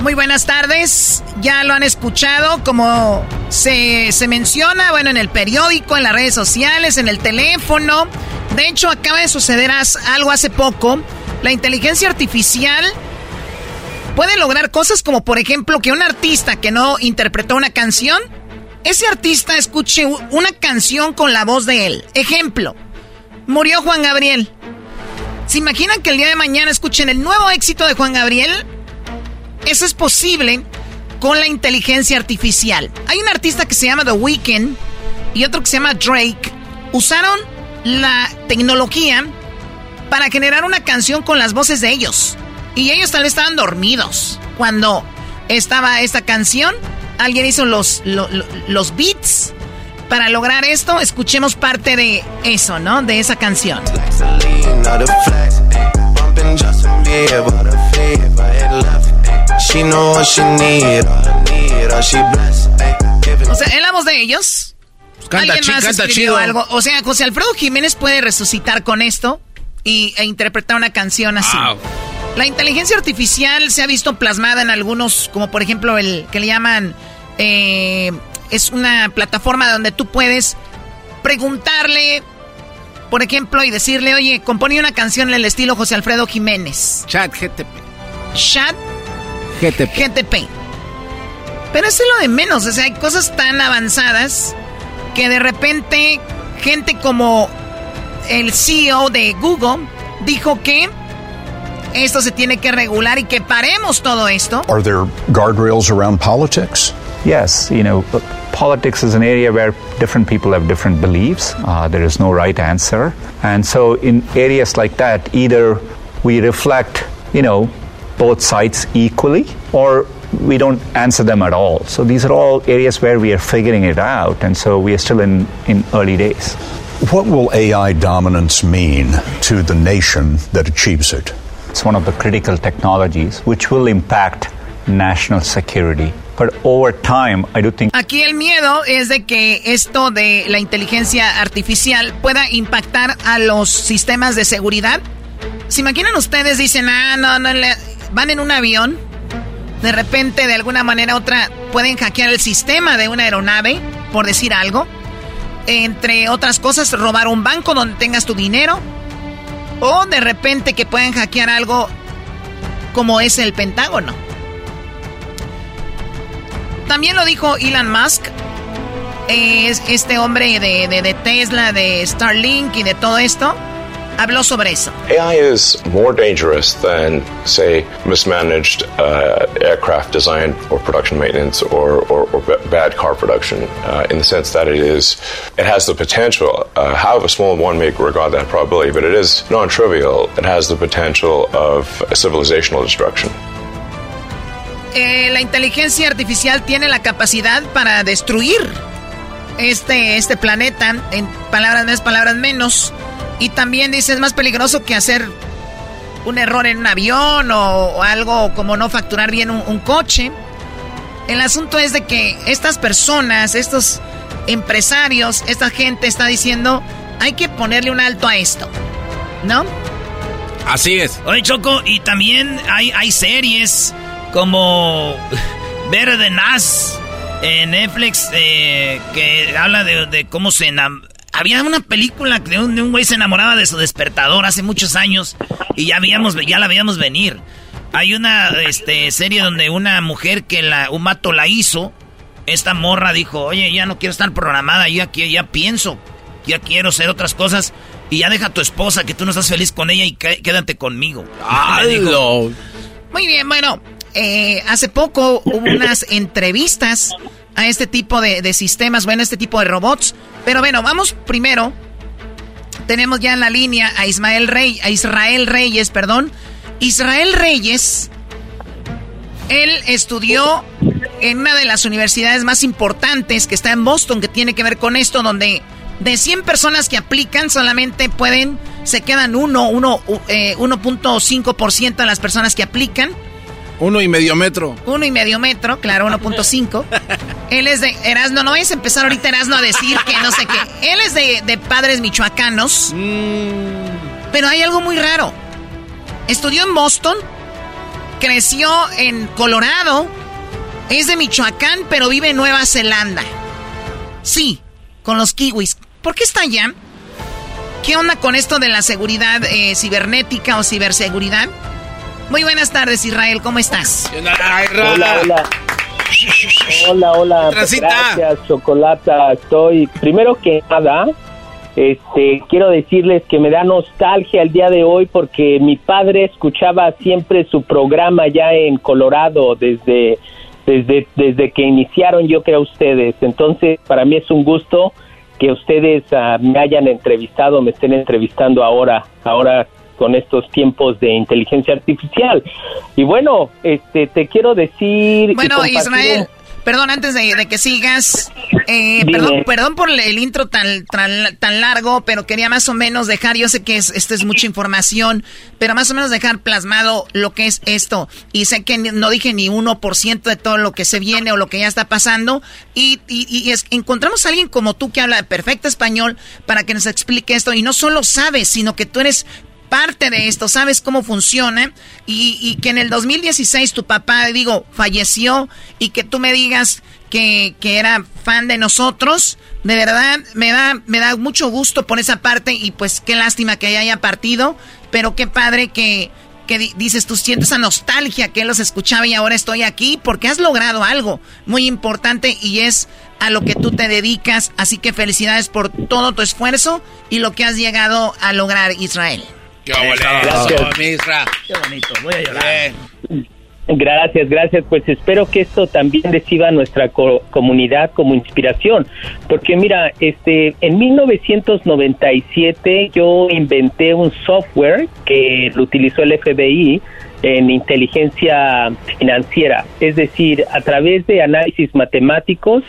muy buenas tardes. Ya lo han escuchado como se, se menciona, bueno, en el periódico, en las redes sociales, en el teléfono. De hecho, acaba de suceder algo hace poco. La inteligencia artificial puede lograr cosas como, por ejemplo, que un artista que no interpretó una canción, ese artista escuche una canción con la voz de él. Ejemplo, murió Juan Gabriel. ¿Se imaginan que el día de mañana escuchen el nuevo éxito de Juan Gabriel? Eso es posible con la inteligencia artificial. Hay un artista que se llama The Weeknd y otro que se llama Drake. Usaron la tecnología para generar una canción con las voces de ellos. Y ellos tal vez estaban dormidos cuando estaba esta canción. Alguien hizo los, los, beats para lograr esto. Escuchemos parte de eso, ¿no? De esa canción. O sea, en la voz de ellos. Pues canta, canta chido. Algo. O sea, José Alfredo Jiménez puede resucitar con esto y, e interpretar una canción así. La inteligencia artificial se ha visto plasmada en algunos, como por ejemplo el que le llaman, eh, es una plataforma donde tú puedes preguntarle, por ejemplo, y decirle, oye, compone una canción en el estilo José Alfredo Jiménez. Chat GTP. Chat GTP. GTP. Pero eso es lo de menos, o sea, hay cosas tan avanzadas que de repente gente como el CEO de Google dijo que esto se tiene que regular y que paremos todo esto. Are there guardrails around politics? Yes, you know, politics is an area where different people have different beliefs. Uh, there is no right answer. And so, in areas like that, either we reflect, you know, both sides equally or we don't answer them at all. So, these are all areas where we are figuring it out. And so, we are still in, in early days. What will AI dominance mean to the nation that achieves it? It's one of the critical technologies which will impact national security. But over time, I do think... Aquí el miedo es de que esto de la inteligencia artificial pueda impactar a los sistemas de seguridad. ¿Se imaginan ustedes? Dicen, ah, no, no, le... van en un avión. De repente, de alguna manera u otra, pueden hackear el sistema de una aeronave, por decir algo. Entre otras cosas, robar un banco donde tengas tu dinero o de repente que puedan hackear algo como es el Pentágono. También lo dijo Elon Musk, es este hombre de, de, de Tesla, de Starlink y de todo esto habló sobre eso. AI is more dangerous than, say, mismanaged uh, aircraft design or production maintenance or, or, or bad car production uh, in the sense that it is, it has the potential, uh, however small one may regard that probability, but it is non-trivial. It has the potential of civilizational destruction. Eh, la inteligencia artificial tiene la capacidad para destruir este, este planeta, en palabras más, palabras menos. Y también dice, es más peligroso que hacer un error en un avión o, algo como no facturar bien un, coche. El asunto es de que estas personas, estos empresarios, esta gente está diciendo, hay que ponerle un alto a esto. ¿No? Así es. Oye, Choco, y también hay, hay series como *laughs* Verde Nas en Netflix eh, que habla de, de cómo se había una película de un, un güey se enamoraba de su despertador hace muchos años y ya, habíamos, ya la veíamos venir. Hay una este, serie donde una mujer que la, un mato la hizo, esta morra dijo, oye, ya no quiero estar programada, yo aquí ya pienso, ya quiero hacer otras cosas y ya deja a tu esposa que tú no estás feliz con ella y quédate conmigo. Muy bien, bueno, eh, hace poco hubo unas entrevistas a este tipo de, sistemas, bueno, este tipo de robots. Pero bueno, vamos primero. Tenemos ya en la línea a Ismael Rey, a Israel Reyes, perdón. Israel Reyes Él estudió en una de las universidades más importantes que está en Boston, que tiene que ver con esto, donde de 100 personas que aplican, solamente pueden, se quedan uno, uno, 1.5% eh, de las personas que aplican. Uno y medio metro. Uno y medio metro, claro, 1.5. *laughs* Él es de Erasno, no vayas a empezar ahorita Erasno a decir que no sé qué. Él es de, padres michoacanos. Mm. Pero hay algo muy raro. Estudió en Boston, creció en Colorado, es de Michoacán, pero vive en Nueva Zelanda. Sí, con los kiwis. ¿Por qué está allá? ¿Qué onda con esto de la seguridad eh, cibernética o ciberseguridad? Muy buenas tardes, Israel, ¿cómo estás? Hola, hola. Hola, hola. Gracias, Chocolata. Estoy, primero que nada, este, quiero decirles que me da nostalgia el día de hoy porque mi padre escuchaba siempre su programa ya en Colorado desde desde, desde que iniciaron yo creo ustedes. Entonces, para mí es un gusto que ustedes ah, me hayan entrevistado, me estén entrevistando ahora, ahora con estos tiempos de inteligencia artificial. Y bueno, este, te quiero decir... Bueno, Israel, Perdón, antes de, que sigas, eh, perdón, perdón por el intro tan, tan, largo, pero quería más o menos dejar, yo sé que es, esto es mucha información, pero más o menos dejar plasmado lo que es esto. Y sé que no dije ni 1% de todo lo que se viene o lo que ya está pasando. Y, y, es, encontramos a alguien como tú que habla perfecto español para que nos explique esto. Y no solo sabes, sino que tú eres parte de esto, sabes cómo funciona y, que en el 2016 tu papá, digo, falleció y que tú me digas que, era fan de nosotros, de verdad me da, me da mucho gusto por esa parte y pues qué lástima que haya partido, pero qué padre que, que dices, tú sientes esa nostalgia que los escuchaba y ahora estoy aquí porque has logrado algo muy importante y es a lo que tú te dedicas. Así que felicidades por todo tu esfuerzo y lo que has llegado a lograr, Israel. Qué bonito, voy a llorar. Gracias, gracias. Pues espero que esto también reciba a nuestra comunidad como inspiración, porque mira, este, en 1997 yo inventé un software que lo utilizó el FBI en inteligencia financiera, es decir, a través de análisis matemáticos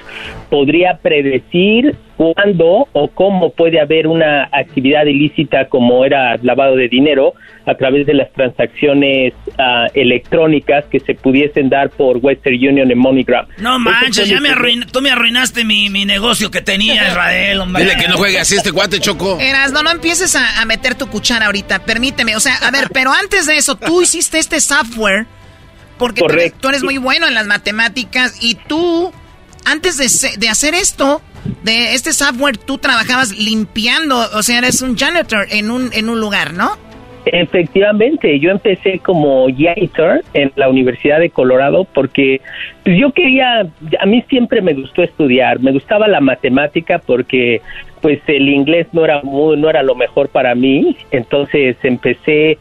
podría predecir cuándo o cómo puede haber una actividad ilícita como era lavado de dinero a través de las transacciones uh, electrónicas que se pudiesen dar por Western Union y MoneyGram. No manches, ya me tú me arruinaste mi, mi, negocio que tenía *laughs* Israel, hombre. Dile que no juegue así este guante, Choco. Eras, no, no empieces a, a meter tu cuchara ahorita, permíteme. O sea, a ver, pero antes de eso, tú hiciste este software porque tú eres, muy bueno en las matemáticas y tú, antes de, de hacer esto, de este software, tú trabajabas limpiando, o sea, eres un janitor en un, en un lugar, ¿no? Efectivamente, yo empecé como janitor en la Universidad de Colorado porque pues, yo quería, a mí siempre me gustó estudiar, me gustaba la matemática porque pues el inglés no era muy, no era lo mejor para mí, entonces empecé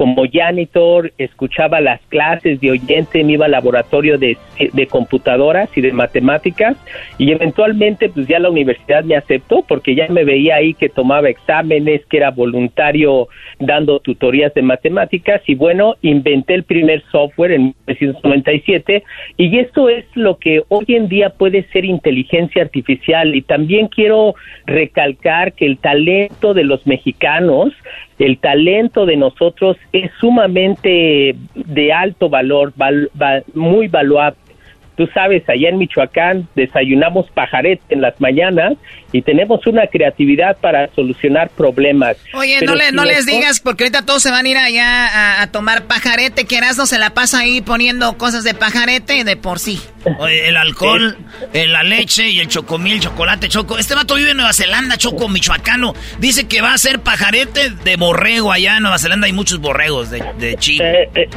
como janitor, escuchaba las clases de oyente, me iba al laboratorio de, de, computadoras y de matemáticas y eventualmente pues ya la universidad me aceptó porque ya me veía ahí que tomaba exámenes, que era voluntario dando tutorías de matemáticas y bueno, inventé el primer software en 1997 y esto es lo que hoy en día puede ser inteligencia artificial y también quiero recalcar que el talento de los mexicanos el talento de nosotros es sumamente de alto valor, muy valuable. Tú sabes, allá en Michoacán desayunamos pajarete en las mañanas y tenemos una creatividad para solucionar problemas. Oye, no, no les digas porque ahorita todos se van a ir allá a, tomar pajarete, que no se la pasa ahí poniendo cosas de pajarete de por sí. Oye, el alcohol, eh, la leche y el chocomil, chocolate, choco. Este vato vive en Nueva Zelanda, choco michoacano. Dice que va a ser pajarete de borrego allá en Nueva Zelanda. Hay muchos borregos de, de chico. Eh, eh,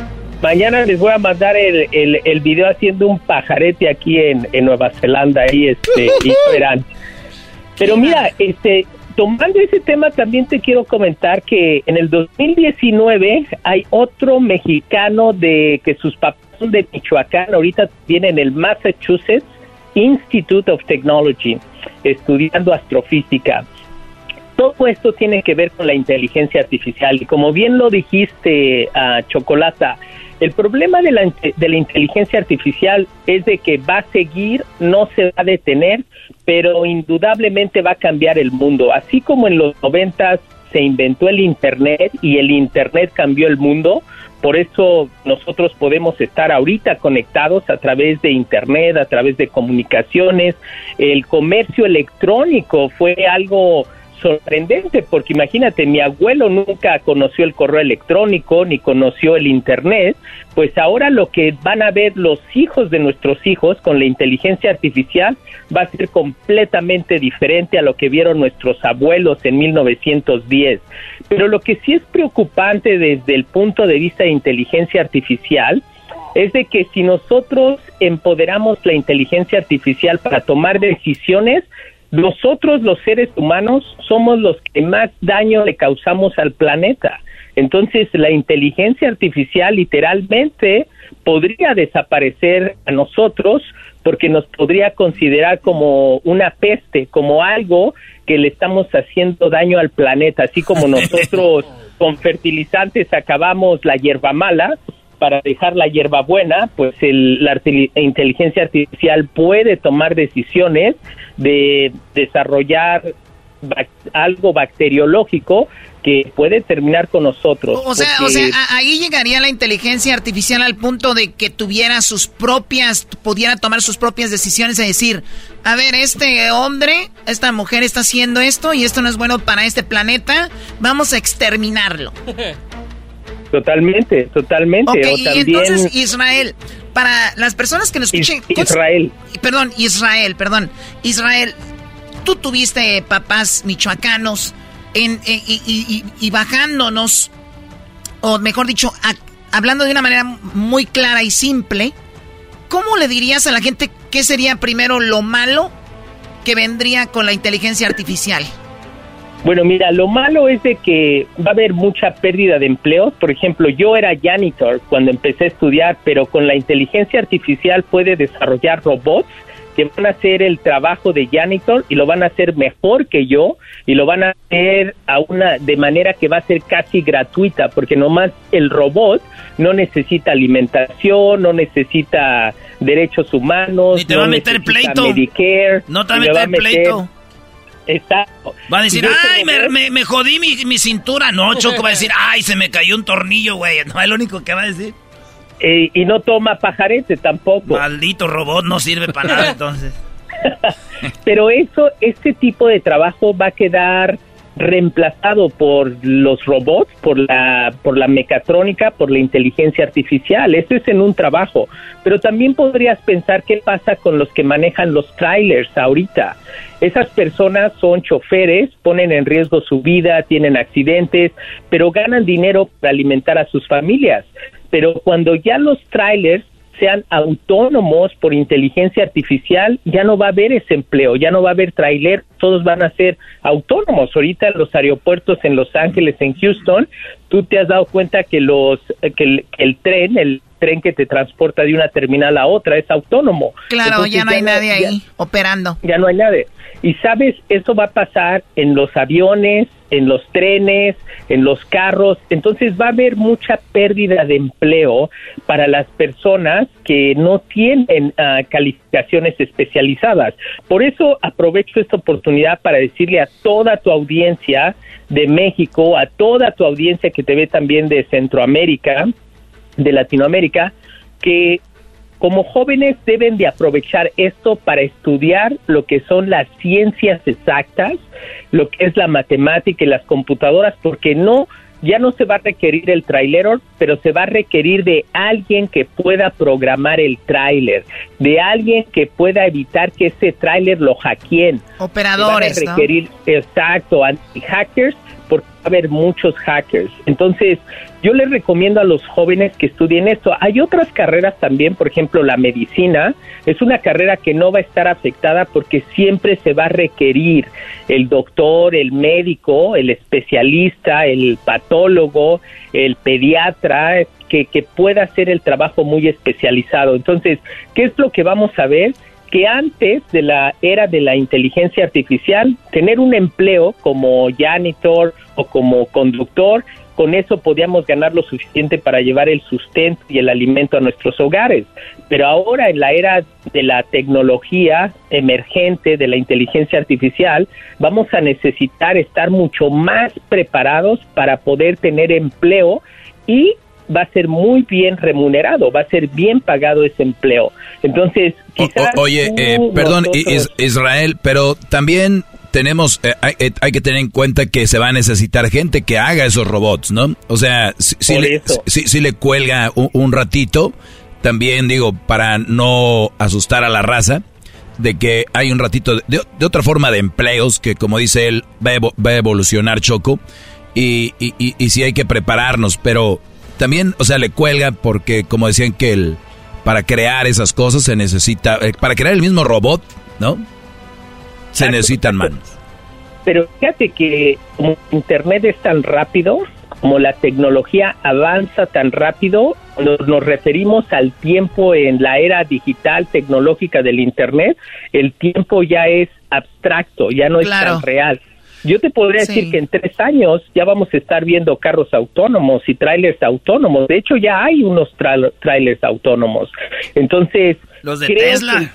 Mañana les voy a mandar el, el, video haciendo un pajarete aquí en, Nueva Zelanda y este y verán. Pero mira, este tomando ese tema también te quiero comentar que en el 2019 hay otro mexicano de que sus papás son de Michoacán, ahorita viene en el Massachusetts Institute of Technology estudiando astrofísica. Todo esto tiene que ver con la inteligencia artificial y como bien lo dijiste, a Chocolata, el problema de la, de la inteligencia artificial es de que va a seguir, no se va a detener, pero indudablemente va a cambiar el mundo. Así como en los noventas se inventó el Internet y el Internet cambió el mundo, por eso nosotros podemos estar ahorita conectados a través de Internet, a través de comunicaciones. El comercio electrónico fue algo sorprendente porque imagínate, mi abuelo nunca conoció el correo electrónico ni conoció el Internet, pues ahora lo que van a ver los hijos de nuestros hijos con la inteligencia artificial va a ser completamente diferente a lo que vieron nuestros abuelos en 1910. Pero lo que sí es preocupante desde el punto de vista de inteligencia artificial es de que si nosotros empoderamos la inteligencia artificial para tomar decisiones, nosotros los seres humanos somos los que más daño le causamos al planeta. Entonces la inteligencia artificial literalmente podría desaparecer a nosotros porque nos podría considerar como una peste, como algo que le estamos haciendo daño al planeta, así como *laughs* nosotros con fertilizantes acabamos la hierba mala, para dejar la hierba buena, pues la inteligencia artificial puede tomar decisiones de desarrollar algo bacteriológico que puede terminar con nosotros. O sea, o sea, ahí llegaría la inteligencia artificial al punto de que tuviera sus propias, pudiera tomar sus propias decisiones y decir, a ver, este hombre, esta mujer está haciendo esto y esto no es bueno para este planeta, vamos a exterminarlo. *laughs* Totalmente, totalmente. Okay, y entonces Israel, para las personas que nos escuchen... Israel. Perdón, Israel, perdón. Israel, tú tuviste papás michoacanos en, y, bajándonos, o mejor dicho, hablando de una manera muy clara y simple, ¿cómo le dirías a la gente qué sería primero lo malo que vendría con la inteligencia artificial? Bueno, mira, lo malo es de que va a haber mucha pérdida de empleos. Por ejemplo, yo era janitor cuando empecé a estudiar, pero con la inteligencia artificial puede desarrollar robots que van a hacer el trabajo de janitor y lo van a hacer mejor que yo y lo van a hacer a una de manera que va a ser casi gratuita porque nomás el robot no necesita alimentación, no necesita derechos humanos, Ni te va a meter pleito. No te va a meter pleito. Va a decir, ay, me, me, jodí mi, mi, cintura. No, Choco va a decir, ay, se me cayó un tornillo, güey. No es lo único que va a decir. Eh, y no toma pajarete tampoco. Maldito robot, no sirve para nada *laughs* entonces. Pero eso, este tipo de trabajo va a quedar reemplazado por los robots, por la, por la mecatrónica, por la inteligencia artificial. Eso es en un trabajo. Pero también podrías pensar qué pasa con los que manejan los trailers ahorita. Esas personas son choferes, ponen en riesgo su vida, tienen accidentes, pero ganan dinero para alimentar a sus familias. Pero cuando ya los trailers sean autónomos por inteligencia artificial, ya no va a haber ese empleo, ya no va a haber trailer, todos van a ser autónomos. Ahorita los aeropuertos en Los Ángeles, en Houston, tú te has dado cuenta que los que el, tren, el tren que te transporta de una terminal a otra es autónomo. Claro, ya no hay nadie ahí operando. Ya no hay nadie. Y sabes, eso va a pasar en los aviones, en los trenes, en los carros. Entonces va a haber mucha pérdida de empleo para las personas que no tienen ah, calificaciones especializadas. Por eso aprovecho esta oportunidad para decirle a toda tu audiencia de México, a toda tu audiencia que te ve también de Centroamérica, de Latinoamérica, que como jóvenes deben de aprovechar esto para estudiar lo que son las ciencias exactas, lo que es la matemática y las computadoras, porque no ya no se va a requerir el trailer, pero se va a requerir de alguien que pueda programar el tráiler, de alguien que pueda evitar que ese tráiler lo hackeen. Operadores, se a requerir, Exacto, anti-hackers, porque va a haber muchos hackers. Entonces, yo les recomiendo a los jóvenes que estudien esto. Hay otras carreras también, por ejemplo, la medicina es una carrera que no va a estar afectada porque siempre se va a requerir el doctor, el médico, el especialista, el patólogo, el pediatra, que, que pueda hacer el trabajo muy especializado. Entonces, ¿qué es lo que vamos a ver? Que antes de la era de la inteligencia artificial, tener un empleo como janitor o como conductor, con eso podíamos ganar lo suficiente para llevar el sustento y el alimento a nuestros hogares. Pero ahora en la era de la tecnología emergente, de la inteligencia artificial, vamos a necesitar estar mucho más preparados para poder tener empleo y va a ser muy bien remunerado, va a ser bien pagado ese empleo. Entonces, quizás oye, eh, perdón, Israel, pero también tenemos, eh, eh, hay, que tener en cuenta que se va a necesitar gente que haga esos robots, ¿no? O sea, si, le, si, le, cuelga un, ratito, también digo, para no asustar a la raza, de que hay un ratito de, otra forma de empleos que, como dice él, va a, evolucionar Choco. Y, y, y, y sí hay que prepararnos, pero también, o sea, le cuelga porque, como decían que el, para crear esas cosas se necesita, eh, para crear el mismo robot, ¿no? se necesitan manos. Pero fíjate que como Internet es tan rápido, como la tecnología avanza tan rápido, nos, nos referimos al tiempo en la era digital tecnológica del Internet, el tiempo ya es abstracto, ya no es tan real. Yo te podría decir que en tres años ya vamos a estar viendo carros autónomos y trailers autónomos. De hecho, ya hay unos trailers autónomos. Entonces, los de Tesla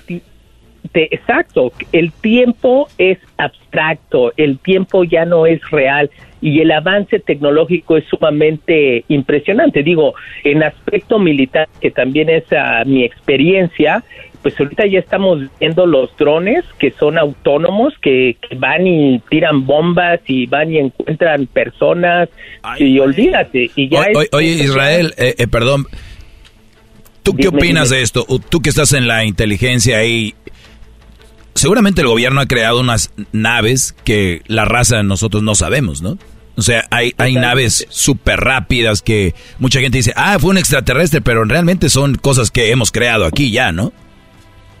exacto, el tiempo es abstracto, el tiempo ya no es real y el avance tecnológico es sumamente impresionante. Digo, en aspecto militar, que también es ah, mi experiencia, pues ahorita ya estamos viendo los drones que son autónomos, que, van y tiran bombas y van y encuentran personas y olvídate. Y ya oye, Israel, eh, eh, perdón. ¿Tú qué opinas de esto? Tú que estás en la inteligencia ahí, seguramente el gobierno ha creado unas naves que la raza nosotros no sabemos, ¿no? O sea, hay, hay naves súper rápidas que mucha gente dice, ah, fue un extraterrestre, pero realmente son cosas que hemos creado aquí ya, ¿no?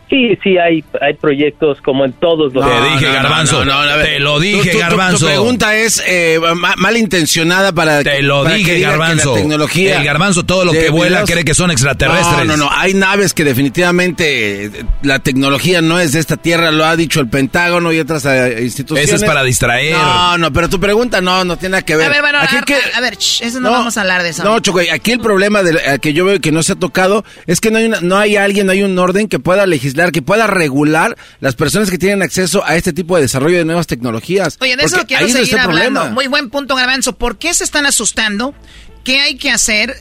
Sí, sí, hay, hay proyectos como en todos los... te dije, Garbanzo, te lo dije, Garbanzo. Tu, pregunta es eh, malintencionada para... Te lo dije, Garbanzo. tecnología el Garbanzo todo lo que vuela cree que son extraterrestres. No, no, no, hay naves que definitivamente eh, la tecnología no es de esta tierra, lo ha dicho el Pentágono y otras eh, instituciones. Eso es para distraer. No, no, pero tu pregunta no, no tiene nada que ver. A ver, bueno, a, ver, eso no, vamos a hablar de eso. No, Choco, aquí el problema de, que yo veo que no se ha tocado es que no hay, una, no hay alguien, no hay un orden que pueda legislar que pueda regular las personas que tienen acceso a este tipo de desarrollo de nuevas tecnologías. Oye, de eso quiero seguir hablando. Muy buen punto, Garbanzo. ¿Por qué se están asustando? ¿Qué hay que hacer?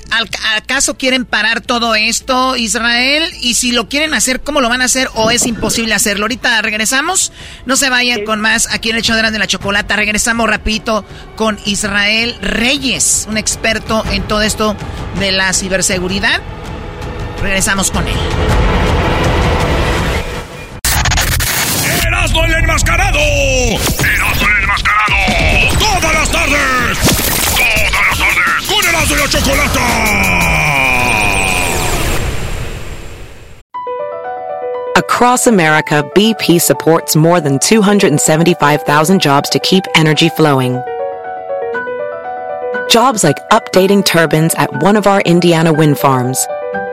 ¿Acaso quieren parar todo esto, Israel? Y si lo quieren hacer, ¿cómo lo van a hacer o es imposible hacerlo? Ahorita regresamos. No se vayan con más aquí en el Chodrán de la Chocolata. Regresamos rapidito con Israel Reyes, un experto en todo esto de la ciberseguridad. Regresamos con él. Erasmo el enmascarado. Erasmo el enmascarado. Todas las tardes. Todas las tardes. Con Erasmo y la Chocolata. Across America, BP supports more than 275,000 jobs to keep energy flowing. Jobs like updating turbines at one of our Indiana wind farms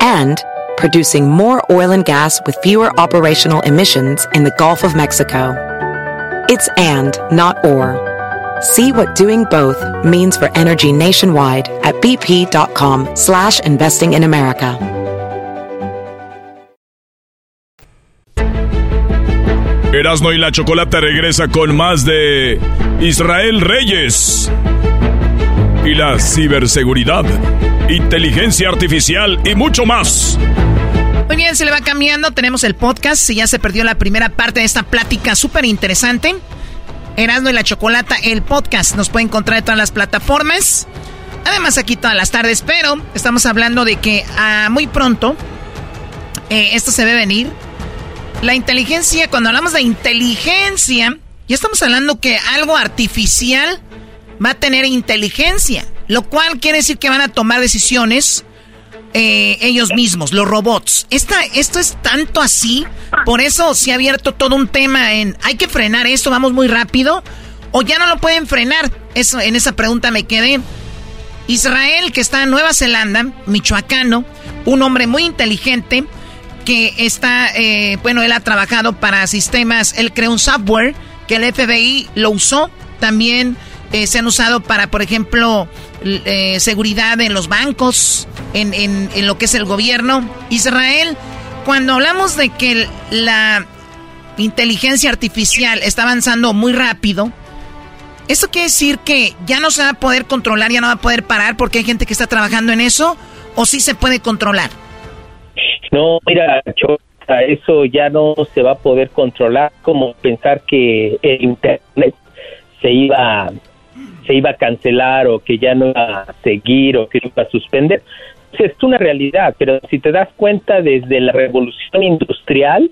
and producing more oil and gas with fewer operational emissions in the Gulf of Mexico. It's and, not or. See what doing both means for energy nationwide at bp.com slash investing in America. Erasmo y la Chocolata regresa con más de Israel Reyes y la ciberseguridad inteligencia artificial y mucho más. Muy bien, se le va cambiando. Tenemos el podcast. Si ya se perdió la primera parte de esta plática súper interesante. Erasmo y la Chocolata, el podcast. Nos puede encontrar en todas las plataformas. Además, aquí todas las tardes. Pero estamos hablando de que ah, muy pronto eh, esto se ve venir. La inteligencia, cuando hablamos de inteligencia, ya estamos hablando que algo artificial va a tener inteligencia. Lo cual quiere decir que van a tomar decisiones eh, ellos mismos, los robots. Esta, esto es tanto así, por eso se ha abierto todo un tema en, hay que frenar esto, vamos muy rápido, o ya no lo pueden frenar. Eso, en esa pregunta me quedé. Israel, que está en Nueva Zelanda, michoacano, un hombre muy inteligente, que está, eh, bueno, él ha trabajado para sistemas, él creó un software que el FBI lo usó, también eh, se han usado para, por ejemplo, eh, seguridad en los bancos, en, en, lo que es el gobierno. Israel, cuando hablamos de que la inteligencia artificial está avanzando muy rápido, ¿Esto quiere decir que ya no se va a poder controlar, ya no va a poder parar porque hay gente que está trabajando en eso? ¿O sí se puede controlar? No, mira, eso ya no se va a poder controlar como pensar que el Internet se iba, se iba a cancelar o que ya no iba a seguir o que iba a suspender. Es una realidad, pero si te das cuenta desde la revolución industrial,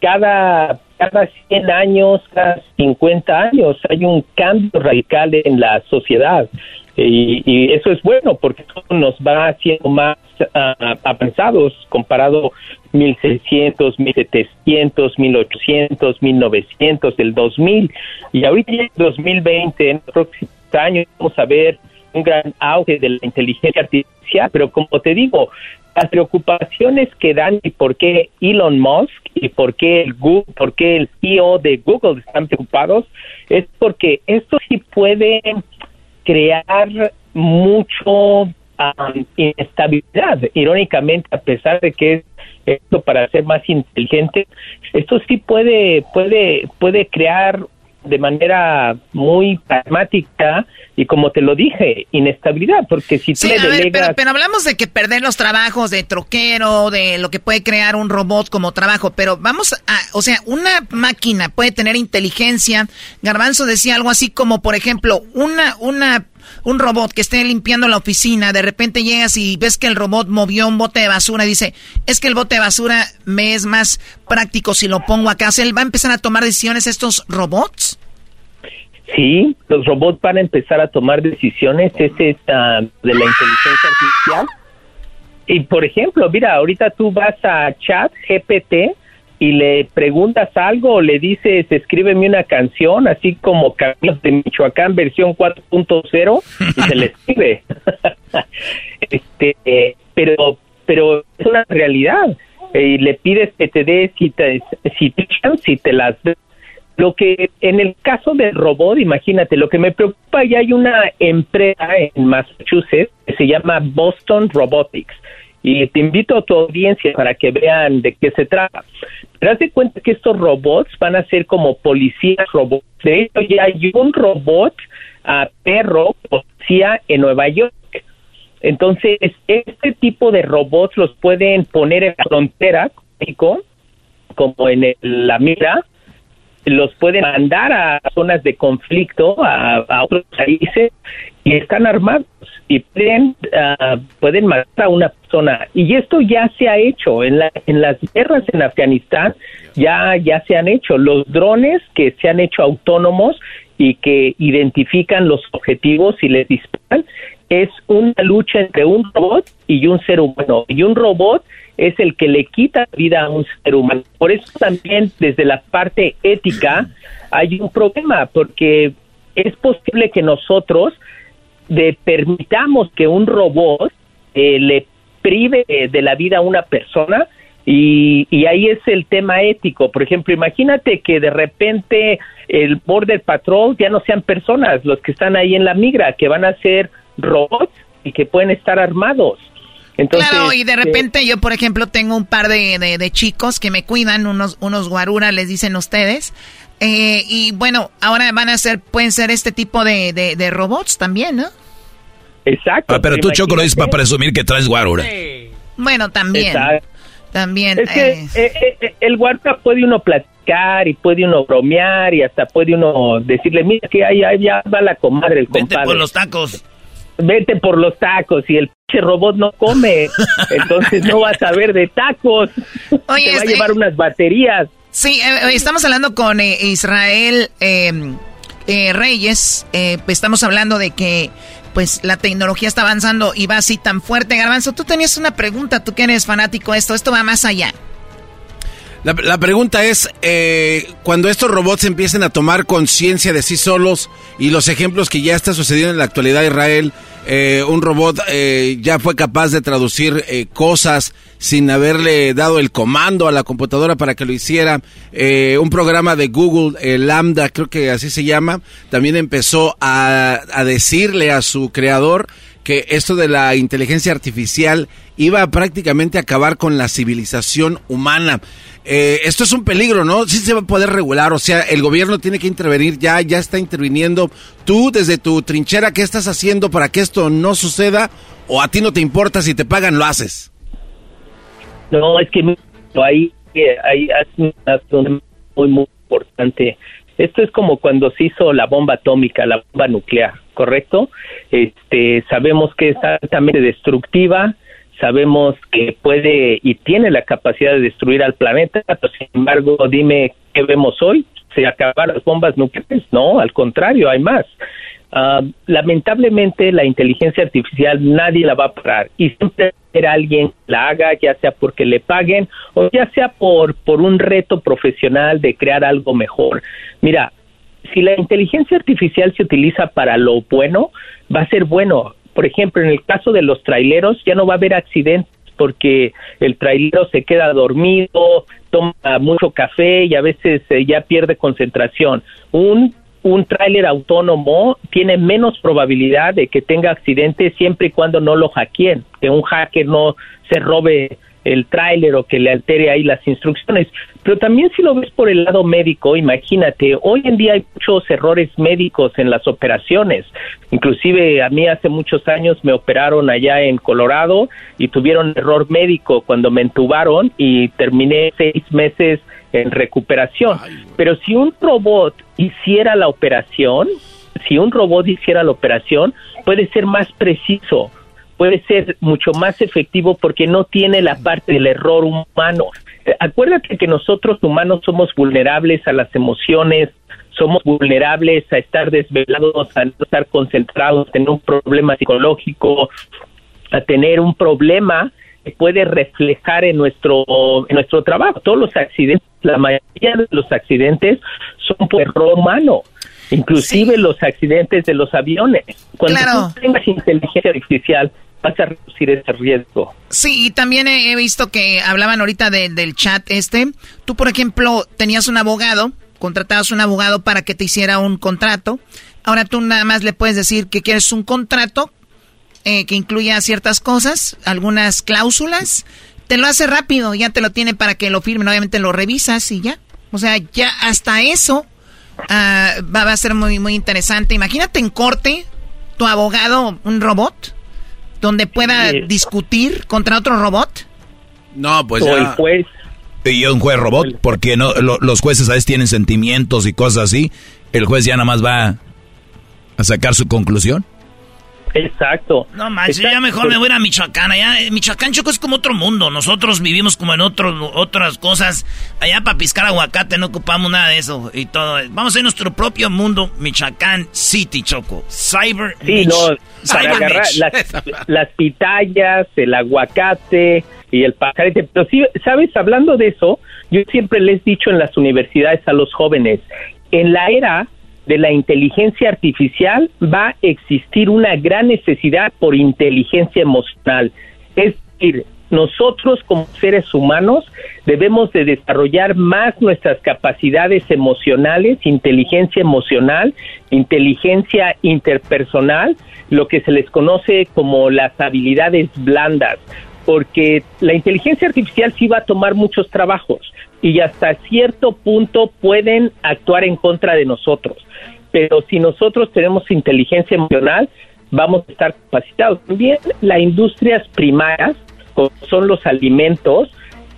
cada cada 100 años, cada 50 años hay un cambio radical en la sociedad. Y, eso es bueno porque nos va haciendo más uh, avanzados comparado 1600, 1700, 1800, 1900, el 2000 y ahorita en 2020, en los próximos años vamos a ver un gran auge de la inteligencia artificial, pero como te digo, las preocupaciones que dan y por qué Elon Musk y por qué el Google, por qué el CEO de Google están preocupados es porque esto sí puede crear mucho um, inestabilidad. Irónicamente, a pesar de que es esto para ser más inteligente, esto sí puede puede puede crear de manera muy pragmática y como te lo dije, inestabilidad, porque si tú pero, pero, hablamos de que perder los trabajos de troquero, de lo que puede crear un robot como trabajo, pero vamos a, o sea, una máquina puede tener inteligencia. Garbanzo decía algo así como, por ejemplo, una, una un robot que esté limpiando la oficina, de repente llegas y ves que el robot movió un bote de basura, dice, es que el bote de basura me es más práctico si lo pongo acá. O sea, él va a empezar a tomar decisiones estos robots. Sí, los robots van a empezar a tomar decisiones, es de la inteligencia artificial. Y por ejemplo, mira, ahorita tú vas a chat GPT y le preguntas algo o le dices, escríbeme una canción, así como Carlos de Michoacán versión 4.0 y se le escribe. *laughs* este, pero, pero es una realidad. Y le pides que te dé si te, si te, si te las lo que en el caso del robot, imagínate, lo que me preocupa, ya hay una empresa en Massachusetts que se llama Boston Robotics. Y te invito a tu audiencia para que vean de qué se trata. Pero haz de cuenta que estos robots van a ser como policías robots. De hecho, ya hay un robot a perro policía en Nueva York. Entonces, este tipo de robots los pueden poner en la frontera, como en la mira, los pueden mandar a zonas de conflicto, a, otros países, y están armados y pueden, ah, pueden matar a una persona. Y esto ya se ha hecho en, la, en las guerras en Afganistán, ya, ya se han hecho. Los drones que se han hecho autónomos y que identifican los objetivos y les disparan, es una lucha entre un robot y un ser humano. Y un robot es el que le quita vida a un ser humano. Por eso también desde la parte ética hay un problema, porque es posible que nosotros de, permitamos que un robot eh, le prive de la vida a una persona y, y, ahí es el tema ético. Por ejemplo, imagínate que de repente el Border Patrol ya no sean personas los que están ahí en la migra, que van a ser robots y que pueden estar armados claro, y de eh, repente yo, por ejemplo, tengo un par de, de, chicos que me cuidan, unos, unos guaruras, les dicen ustedes. Eh, y bueno, ahora van a ser, pueden ser este tipo de, de, robots también, ¿no? Exacto. Ah, pero tú, Choco, lo dices para presumir que traes guarura. Bueno, también. También. Es que eh. el guarda puede uno platicar y puede uno bromear y hasta puede uno decirle, mira que ahí, ya va la comadre, el compadre. Vete por los tacos. Vete por los tacos y el robot no come, *laughs* entonces no vas a ver de tacos. Te va a llevar unas baterías. Sí, eh, eh, estamos hablando con eh, Israel em, Reyes. estamos hablando de que pues la tecnología está avanzando y va así tan fuerte. Garbanzo, tú tenías una pregunta, tú que eres fanático de esto, esto va más allá. La, pregunta es, eh, cuando estos robots empiecen a tomar conciencia de sí solos y los ejemplos que ya está sucediendo en la actualidad Israel, eh, un robot eh, ya fue capaz de traducir eh, cosas sin haberle dado el comando a la computadora para que lo hiciera. Eh, un programa de Google, Lambda, creo que así se llama, también empezó a decirle a su creador que esto de la inteligencia artificial iba prácticamente a acabar con la civilización humana. Eh, esto es un peligro, ¿no? Sí se va a poder regular, o sea, el gobierno tiene que intervenir ya, ya está interviniendo. Tú, desde tu trinchera, ¿qué estás haciendo para que esto no suceda? ¿O a ti no te importa si te pagan, lo haces? No, es que ahí hay, hay una muy, muy importante. Esto es como cuando se hizo la bomba atómica, la bomba nuclear ¿correcto? Este, sabemos que es altamente destructiva, sabemos que puede y tiene la capacidad de destruir al planeta, pero sin embargo, dime qué vemos hoy. ¿Se acabaron las bombas nucleares? No, al contrario, hay más. Ah, lamentablemente, la inteligencia artificial nadie la va a parar y siempre a alguien la haga, ya sea porque le paguen o ya sea por, por un reto profesional de crear algo mejor. Mira, si la inteligencia artificial se utiliza para lo bueno, va a ser bueno. Por ejemplo, en el caso de los traileros ya no va a haber accidentes porque el trailero se queda dormido, toma mucho café y a veces eh, ya pierde concentración. Un un tráiler autónomo tiene menos probabilidad de que tenga accidentes siempre y cuando no lo hackeen, que un hacker no se robe el tráiler o que le altere ahí las instrucciones. Pero también si lo ves por el lado médico, imagínate, hoy en día hay muchos errores médicos en las operaciones. Inclusive a mí hace muchos años me operaron allá en Colorado y tuvieron error médico cuando me entubaron y terminé seis meses en recuperación. Pero si un robot hiciera la operación, si un robot hiciera la operación, puede ser más preciso, puede ser mucho más efectivo porque no tiene la parte del error humano. Eh, acuérdate que nosotros humanos somos vulnerables a las emociones, somos vulnerables a estar desvelados, a no estar concentrados, en un problema psicológico, a tener un problema que puede reflejar en nuestro en nuestro trabajo. Todos los accidentes, la mayoría de los accidentes son por error humano inclusive los accidentes de los aviones. Cuando tú tengas inteligencia artificial, vas a reducir ese riesgo. Sí, y también he, visto que hablaban ahorita del chat este. Tú, por ejemplo, tenías un abogado, contratabas un abogado para que te hiciera un contrato. Ahora tú nada más le puedes decir que quieres un contrato eh, que incluya ciertas cosas, algunas cláusulas. Te lo hace rápido, ya te lo tiene para que lo firmen. Obviamente lo revisas y ya. O sea, ya hasta eso ah, va, va, a ser muy, muy interesante. Imagínate en corte, tu abogado, un robot donde pueda discutir contra otro robot? No, pues ya. juez. Y un juez robot, porque no los jueces a veces tienen sentimientos y cosas así. El juez ya nada más va a sacar su conclusión. Exacto. No manches, ya mejor me voy a Michoacán. Allá, eh, Michoacán, Choco, es como otro mundo. Nosotros vivimos como en otro, otras cosas. Allá para piscar aguacate no ocupamos nada de eso y todo. Vamos a nuestro propio mundo, Michoacán City, Choco. Cyber Sí, no, para agarrar *laughs* las, pitayas, el aguacate y el pajarete. Pero sí, ¿sabes? Hablando de eso, yo siempre les he dicho en las universidades a los jóvenes, en la era de la inteligencia artificial va a existir una gran necesidad por inteligencia emocional. Es decir, nosotros como seres humanos debemos de desarrollar más nuestras capacidades emocionales, inteligencia emocional, inteligencia interpersonal, lo que se les conoce como las habilidades blandas, porque la inteligencia artificial sí va a tomar muchos trabajos y hasta cierto punto pueden actuar en contra de nosotros pero si nosotros tenemos inteligencia emocional, vamos a estar capacitados. También las industrias primarias, como son los alimentos,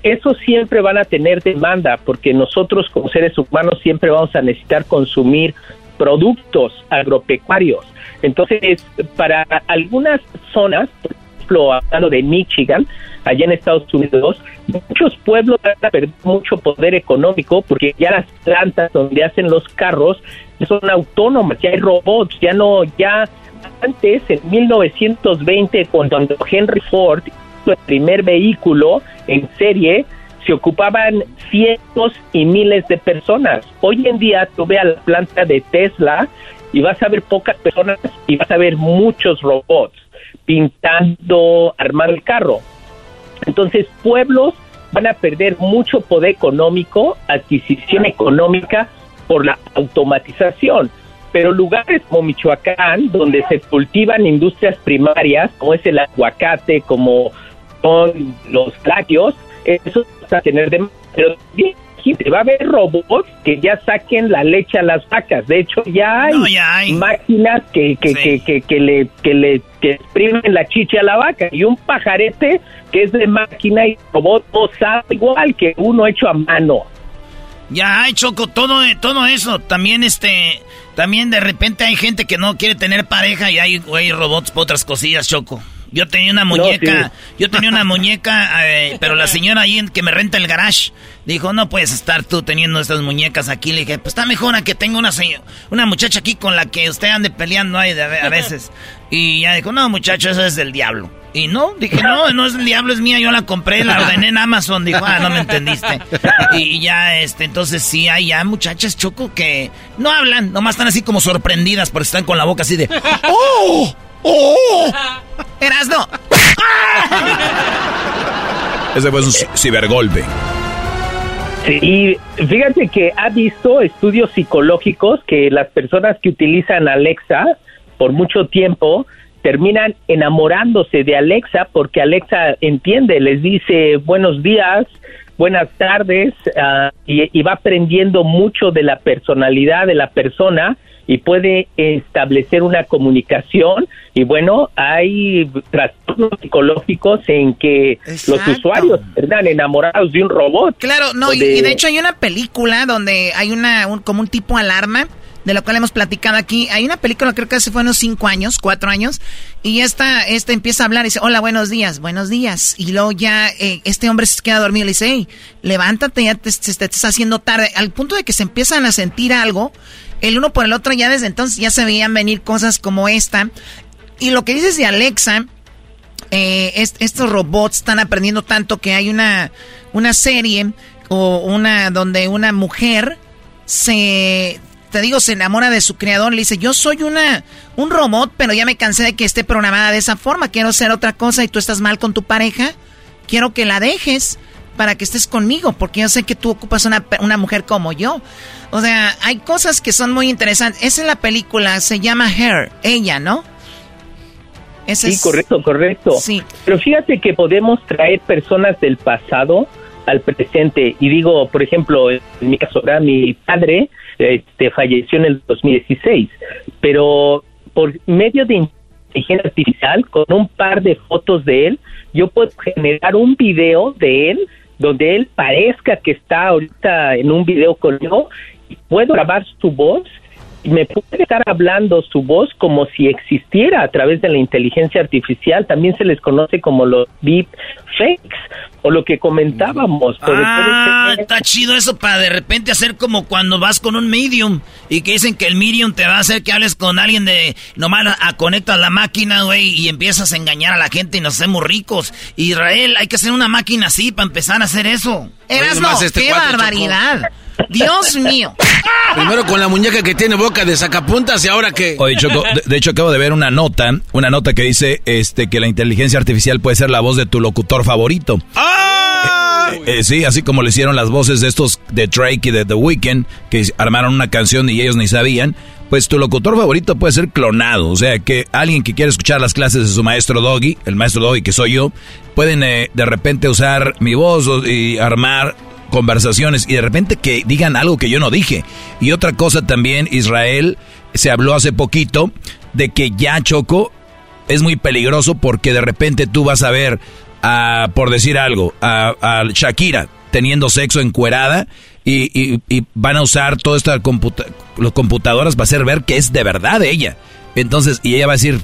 eso siempre van a tener demanda, porque nosotros como seres humanos siempre vamos a necesitar consumir productos agropecuarios. Entonces, para algunas zonas, por ejemplo, hablando de Michigan, allá en Estados Unidos, muchos pueblos van a perder mucho poder económico porque ya las plantas donde hacen los carros son autónomas, ya hay robots, ya no, ya antes, en 1920, cuando Henry Ford hizo el primer vehículo en serie, se ocupaban cientos y miles de personas. Hoy en día tú ve a la planta de Tesla y vas a ver pocas personas y vas a ver muchos robots pintando, armar el carro. Entonces, pueblos van a perder mucho poder económico, adquisición económica por la automatización. Pero lugares como Michoacán, donde se cultivan industrias primarias, como es el aguacate, como son los lácteos, eso va a tener de... Pero va a haber robots que ya saquen la leche a las vacas. De hecho, ya hay, máquinas que, que, que, que, le, que le que exprimen la chicha a la vaca. Y un pajarete que es de máquina y robot no sabe igual que uno hecho a mano. Ya hay Choco, todo, todo eso. También este, también de repente hay gente que no quiere tener pareja y hay, hay robots por otras cosillas, Choco. Yo tenía una muñeca, yo tenía una *laughs* muñeca, eh, pero la señora ahí que me renta el garage dijo, no puedes estar tú teniendo estas muñecas aquí. Le dije, pues está mejor a que tenga una, una muchacha aquí con la que usted ande peleando ahí a veces. *laughs* Y ya dijo, no muchacho, eso es del diablo. Y no, dije, no, no es el diablo, es mía, yo la compré, la ordené en Amazon. Dijo, ah, no me entendiste. Y ya, este, entonces sí hay ya muchachas choco que no hablan, nomás están así como sorprendidas porque están con la boca así de, *laughs* ¡oh! ¡Oh! ¡Erasno! *laughs* Ese fue un cibergolpe. Sí, fíjate que ha visto estudios psicológicos que las personas que utilizan Alexa por mucho tiempo terminan enamorándose de Alexa porque Alexa entiende, les dice buenos días, buenas tardes ah, y, va aprendiendo mucho de la personalidad de la persona y puede establecer una comunicación y bueno, hay trastornos psicológicos en que los usuarios están enamorados de un robot. Claro, no, y de hecho hay una película donde hay una como un tipo alarma de lo cual hemos platicado aquí. Hay una película, creo que hace fue unos cinco años, cuatro años, y esta, empieza a hablar y dice, hola, buenos días, buenos días. Y luego ya eh, este hombre se queda dormido y le dice, hey, levántate, ya te, te, estás haciendo tarde. Al punto de que se empiezan a sentir algo, el uno por el otro, ya desde entonces ya se veían venir cosas como esta. Y lo que dices de Alexa, eh, estos robots están aprendiendo tanto que hay una, una serie o una donde una mujer se te digo, se enamora de su creador, le dice, yo soy una, un robot, pero ya me cansé de que esté programada de esa forma, quiero ser otra cosa y tú estás mal con tu pareja, quiero que la dejes para que estés conmigo, porque yo sé que tú ocupas una, una mujer como yo. O sea, hay cosas que son muy interesantes. Esa es la película, se llama Her, ella, ¿no? sí, correcto, correcto. Sí. Pero fíjate que podemos traer personas del pasado al presente. Y digo, por ejemplo, en mi caso, mi padre este, falleció en el 2016, pero por medio de inteligencia artificial, con un par de fotos de él, yo puedo generar un video de él donde él parezca que está ahorita en un video conmigo y puedo grabar su voz me puede estar hablando su voz como si existiera a través de la inteligencia artificial. También se les conoce como los deep fakes o lo que comentábamos. Ah, está chido eso para de repente hacer como cuando vas con un medium y que dicen que el medium te va a hacer que hables con alguien de nomás a, conectas la máquina, güey, y empiezas a engañar a la gente y nos hacemos ricos. Israel, hay que hacer una máquina así para empezar a hacer eso. Eras no, este qué barbaridad. Dios mío. Primero con la muñeca que tiene boca de sacapuntas y ahora que... Oye, Choco, de, hecho acabo de ver una nota, una nota que dice este que la inteligencia artificial puede ser la voz de tu locutor favorito. ¡Ah! Eh, eh, sí, así como le hicieron las voces de estos de Drake y de The Weeknd, que armaron una canción y ellos ni sabían. Pues tu locutor favorito puede ser clonado. O sea, que alguien que quiere escuchar las clases de su maestro Doggy, el maestro Doggy que soy yo, pueden eh, de repente usar mi voz y armar conversaciones y de repente que digan algo que yo no dije. Y otra cosa también, Israel, se habló hace poquito de que ya Choco es muy peligroso porque de repente tú vas a ver, a, por decir algo, a, Shakira teniendo sexo encuerada y, y, van a usar todas estas los computadoras para hacer ver que es de verdad ella. Entonces, y ella va a decir,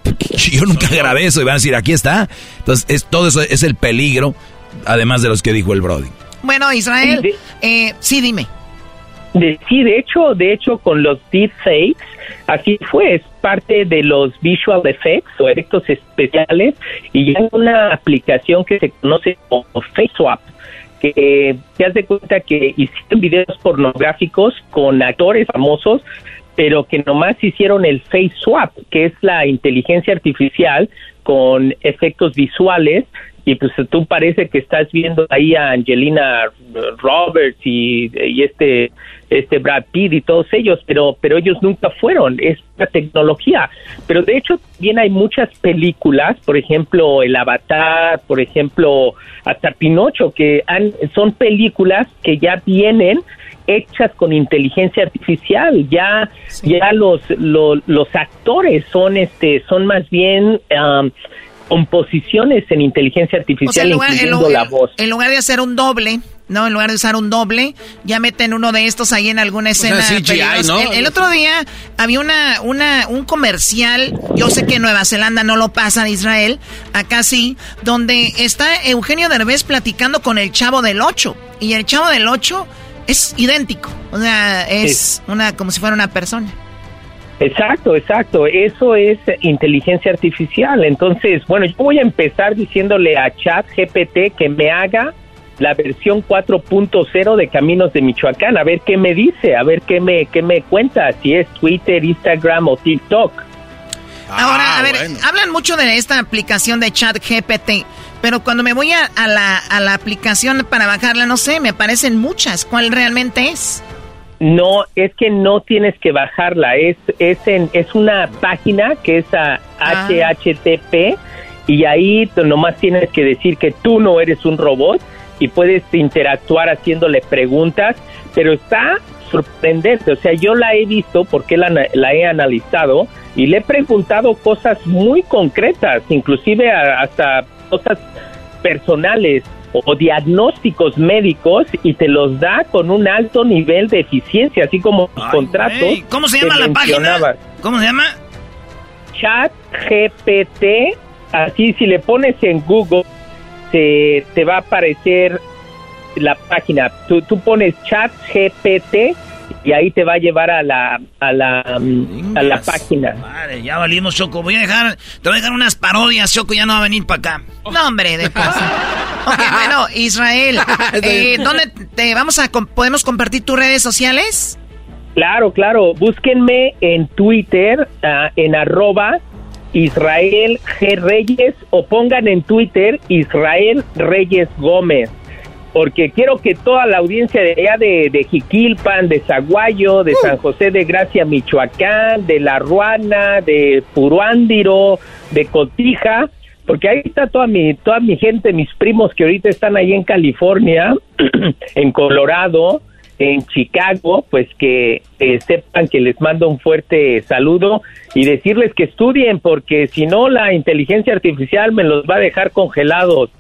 yo nunca grabé eso, y van a decir, aquí está. Entonces, es, todo eso es el peligro, además de los que dijo el Brody. Bueno, Israel, eh, sí, dime. sí, de hecho, de hecho, con los deepfakes, así fue, es parte de los visual effects o efectos especiales y hay una aplicación que se conoce como FaceSwap que te das de cuenta que hicieron videos pornográficos con actores famosos, pero que nomás hicieron el face swap, que es la inteligencia artificial con efectos visuales y pues tú parece que estás viendo ahí a Angelina Roberts y, y, este este Brad Pitt y todos ellos, pero pero ellos nunca fueron, es la tecnología. Pero de hecho también hay muchas películas, por ejemplo, El Avatar, por ejemplo, hasta Pinocho que han, son películas que ya vienen hechas con inteligencia artificial, ya ya los, los los actores son este son más bien um, composiciones en inteligencia artificial, o sea, en incluyendo lugar, la voz. En lugar de hacer un doble, ¿no? En lugar de usar un doble, ya meten uno de estos ahí en alguna escena. O sea, CGI, ¿no? el, el, otro día había una, una, un comercial, yo sé que en Nueva Zelanda no lo pasa en Israel, acá sí, donde está Eugenio Derbez platicando con el chavo del 8. Y el chavo del 8 es idéntico. O sea, es Sí. una, como si fuera una persona. Exacto, exacto. Eso es inteligencia artificial. Entonces, bueno, yo voy a empezar diciéndole a Chat GPT que me haga la versión 4.0 de Caminos de Michoacán, a ver qué me dice, a ver qué me, qué me cuenta, si es Twitter, Instagram o TikTok. Ahora, a ver, hablan mucho de esta aplicación de chat GPT, pero cuando me voy a, a la, a la aplicación para bajarla, no sé, me aparecen muchas. ¿Cuál realmente es? No, es que no tienes que bajarla, es, es, en, es una página que es a HHTP y ahí nomás tienes que decir que tú no eres un robot y puedes interactuar haciéndole preguntas, pero está sorprendente, o sea, yo la he visto porque la, la he analizado y le he preguntado cosas muy concretas, inclusive a- hasta cosas personales o diagnósticos médicos y te los da con un alto nivel de eficiencia, así como los contratos. güey, ¿cómo se llama la página? ¿Cómo se llama? Chat GPT, así si le pones en Google, te, te va a aparecer la página. Tú, tú pones Chat GPT y ahí te va a llevar a la, a la, a la página. Madre, ya valimos, Choco. Voy a dejar, te voy a dejar unas parodias, Choco, ya no va a venir para acá. No, hombre, de paso. ok, bueno, Israel, *laughs* eh, ¿dónde te vamos a, podemos compartir tus redes sociales? Claro, claro. Búsquenme en Twitter, ah, en arroba Israel G. Reyes o pongan en Twitter Israel Reyes Gómez. Porque quiero que toda la audiencia de allá de, de Jiquilpan, de Zaguayo, de San José de Gracia, Michoacán, de La Ruana, de Puruándiro, de Cotija, porque ahí está toda mi, toda mi gente, mis primos que ahorita están ahí en California, *clears throat* en Colorado, en Chicago, pues que eh, sepan que les mando un fuerte saludo y decirles que estudien, porque si no la inteligencia artificial me los va a dejar congelados.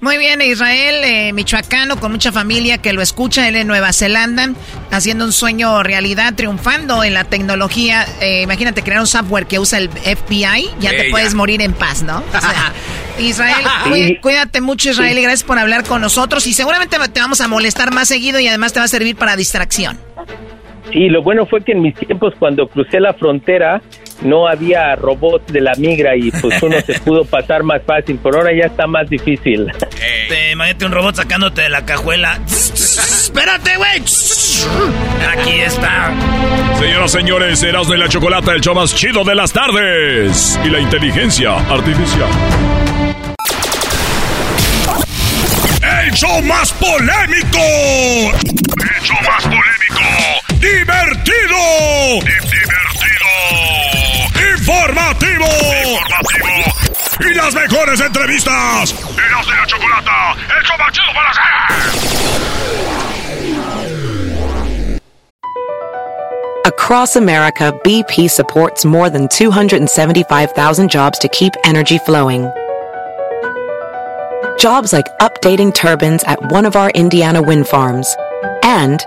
Muy bien, Israel, eh, michoacano, con mucha familia que lo escucha, él en Nueva Zelanda, haciendo un sueño realidad, triunfando en la tecnología. Eh, imagínate crear un software que usa el FBI, ya te puedes morir en paz, ¿no? O sea, *laughs* Israel, cuídate mucho, Israel, y gracias por hablar con nosotros. Y seguramente te vamos a molestar más seguido y además te va a servir para distracción. Sí, lo bueno fue que en mis tiempos cuando crucé la frontera no había robots de la migra y pues uno se *laughs* pudo pasar más fácil, por ahora ya está más difícil. Te imagínate un robot sacándote de la cajuela. Espérate, güey. Aquí está. Señoras, señores, Erasmo y la Chocolata, el show más chido de las tardes. Y la inteligencia artificial. ¡El show más polémico! ¡El show más polémico! ¡Divertido! ¡Divertido! ¡Informativo! ¡Informativo! ¡Y las mejores entrevistas! ¡Erasmo y la Chocolata! ¡El show chido para hacer! Across America, BP supports more than 275,000 jobs to keep energy flowing. Jobs like updating turbines at one of our Indiana wind farms and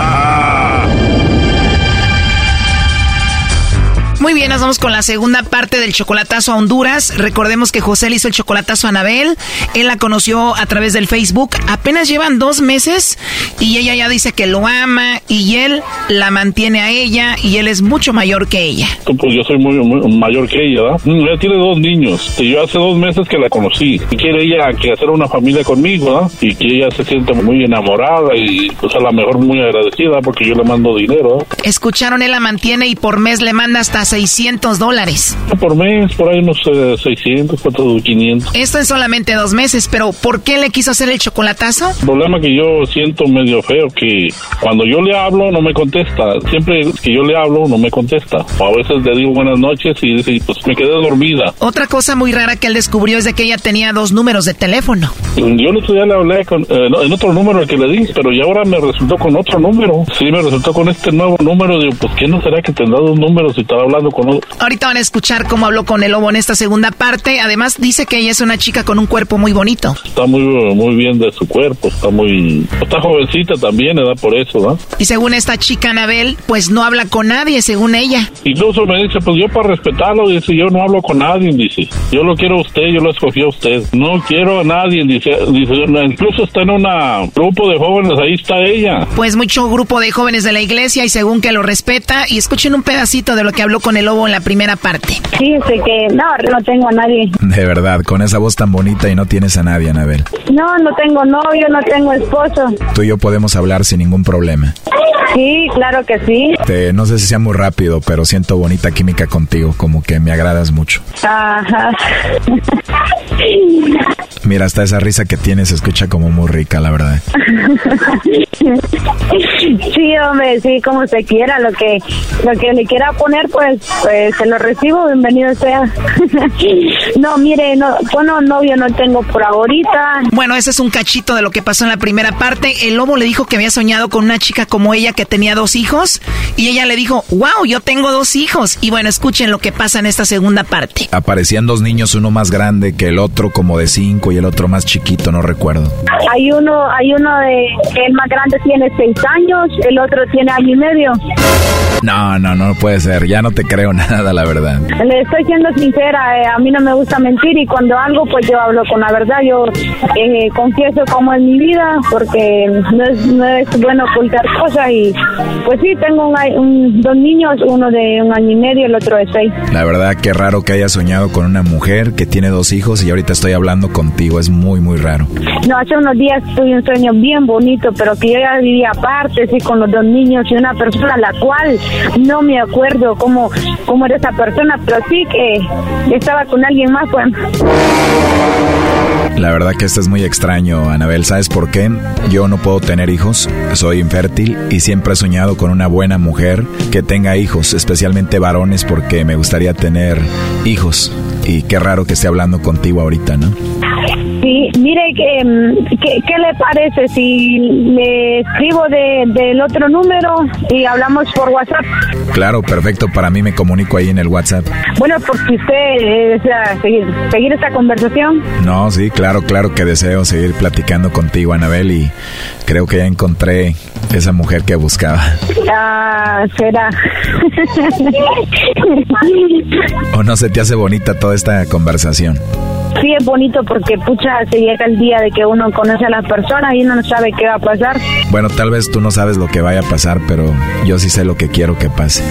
Muy bien, nos vamos con la segunda parte del chocolatazo a Honduras. Recordemos que José le hizo el chocolatazo a Anabel. Él la conoció a través del Facebook. Apenas llevan dos meses y ella ya dice que lo ama y él la mantiene a ella y él es mucho mayor que ella. Pues yo soy muy, muy mayor que ella, ¿verdad? Mm, Ella tiene dos niños. Y yo hace dos meses que la conocí. Y quiere ella que hacer una familia conmigo, ¿verdad? Y que ella se siente muy enamorada y pues a lo mejor muy agradecida porque yo le mando dinero, ¿verdad? Escucharon, él la mantiene y por mes le manda hasta 600 dólares. Por mes, por ahí unos eh, 600, 400, 500. Esto en solamente dos meses, pero ¿por qué le quiso hacer el chocolatazo? El problema que yo siento medio feo que cuando yo le hablo no me contesta. Siempre que yo le hablo no me contesta. O a veces le digo buenas noches y dice, pues me quedé dormida. Otra cosa muy rara que él descubrió es de que ella tenía dos números de teléfono. Yo el otro día le hablé con, eh, en otro número que le di, pero ya ahora me resultó con otro número. Sí, me resultó con este nuevo número. Digo, pues ¿qué no será que tendrá dos números y estaba hablando con? Ahorita van a escuchar cómo habló con el lobo en esta segunda parte. Además dice que ella es una chica con un cuerpo muy bonito. Está muy, muy bien de su cuerpo, está muy... Está jovencita también, ¿verdad? Por eso, ¿verdad? Y según esta chica Anabel, pues no habla con nadie, según ella. Incluso me dice, pues yo para respetarlo, dice, yo no hablo con nadie, dice. Yo lo quiero a usted, yo lo escogí a usted. No quiero a nadie, dice. dice incluso está en un grupo de jóvenes, ahí está ella. Pues mucho grupo de jóvenes de la iglesia y según que lo respeta. Y escuchen un pedacito de lo que habló con el lobo en la primera parte. Fíjese que no, no tengo a nadie. De verdad, con esa voz tan bonita y no tienes a nadie, Anabel. No, no tengo novio, no tengo esposo. Tú y yo podemos hablar sin ningún problema. Sí, claro que sí. Te- no sé si sea muy rápido, pero siento bonita química contigo, como que me agradas mucho. Ajá. Mira, hasta esa risa que tienes se escucha como muy rica, la verdad. Sí, hombre, sí, como se quiera, lo que lo que le quiera poner, pues, pues se lo recibo, bienvenido sea. *laughs* No, mire, no, bueno, novio no tengo por ahorita. Bueno, ese es un cachito de lo que pasó en la primera parte. El lobo le dijo que había soñado con una chica como ella que tenía dos hijos. Y ella le dijo, wow, yo tengo dos hijos. Y bueno, escuchen lo que pasa en esta segunda parte. Aparecían dos niños, uno más grande que el otro, como de cinco, y el otro más chiquito, no recuerdo. Hay uno, hay uno de, el más grande tiene seis años, el otro tiene año y medio. No, no, no puede ser. Ya no te creo *laughs* nada, la verdad. Le estoy siendo sincera, eh, a mí no me gusta mentir y cuando algo pues yo hablo con la verdad, yo eh, confieso como en mi vida porque no es, no es bueno ocultar cosas y pues sí, tengo un, un- dos niños, uno de un año y medio, el otro de seis. La verdad, qué raro que hayas soñado con una mujer que tiene dos hijos y ahorita estoy hablando contigo. Es muy, muy raro. No, hace unos días tuve un sueño bien bonito, pero que yo ya vivía aparte, sí, con los dos niños y una persona a la cual no me acuerdo cómo, cómo era esa persona, pero sí que estaba con alguien más, pues. La verdad que esto es muy extraño, Anabel. ¿Sabes por qué? Yo no puedo tener hijos, soy infértil y siempre he soñado con una buena mujer que tenga hijos, especialmente varones, porque me gustaría tener hijos. Y qué raro que esté hablando contigo ahorita, ¿no? Sí, mire, mm, ¿qué, qué le parece si le escribo de, del otro número y hablamos por WhatsApp? Claro, perfecto. Para mí me comunico ahí en el WhatsApp. Bueno, porque usted desea seguir, seguir esta conversación. No, sí, claro, claro que deseo seguir platicando contigo, Anabel, y creo que ya encontré esa mujer que buscaba. Ah, será. *laughs* ¿O no se te hace bonita toda esta conversación? Sí, es bonito porque, pucha, se llega el día de que uno conoce a las personas y uno no sabe qué va a pasar. Bueno, tal vez tú no sabes lo que vaya a pasar, pero yo sí sé lo que quiero que pase.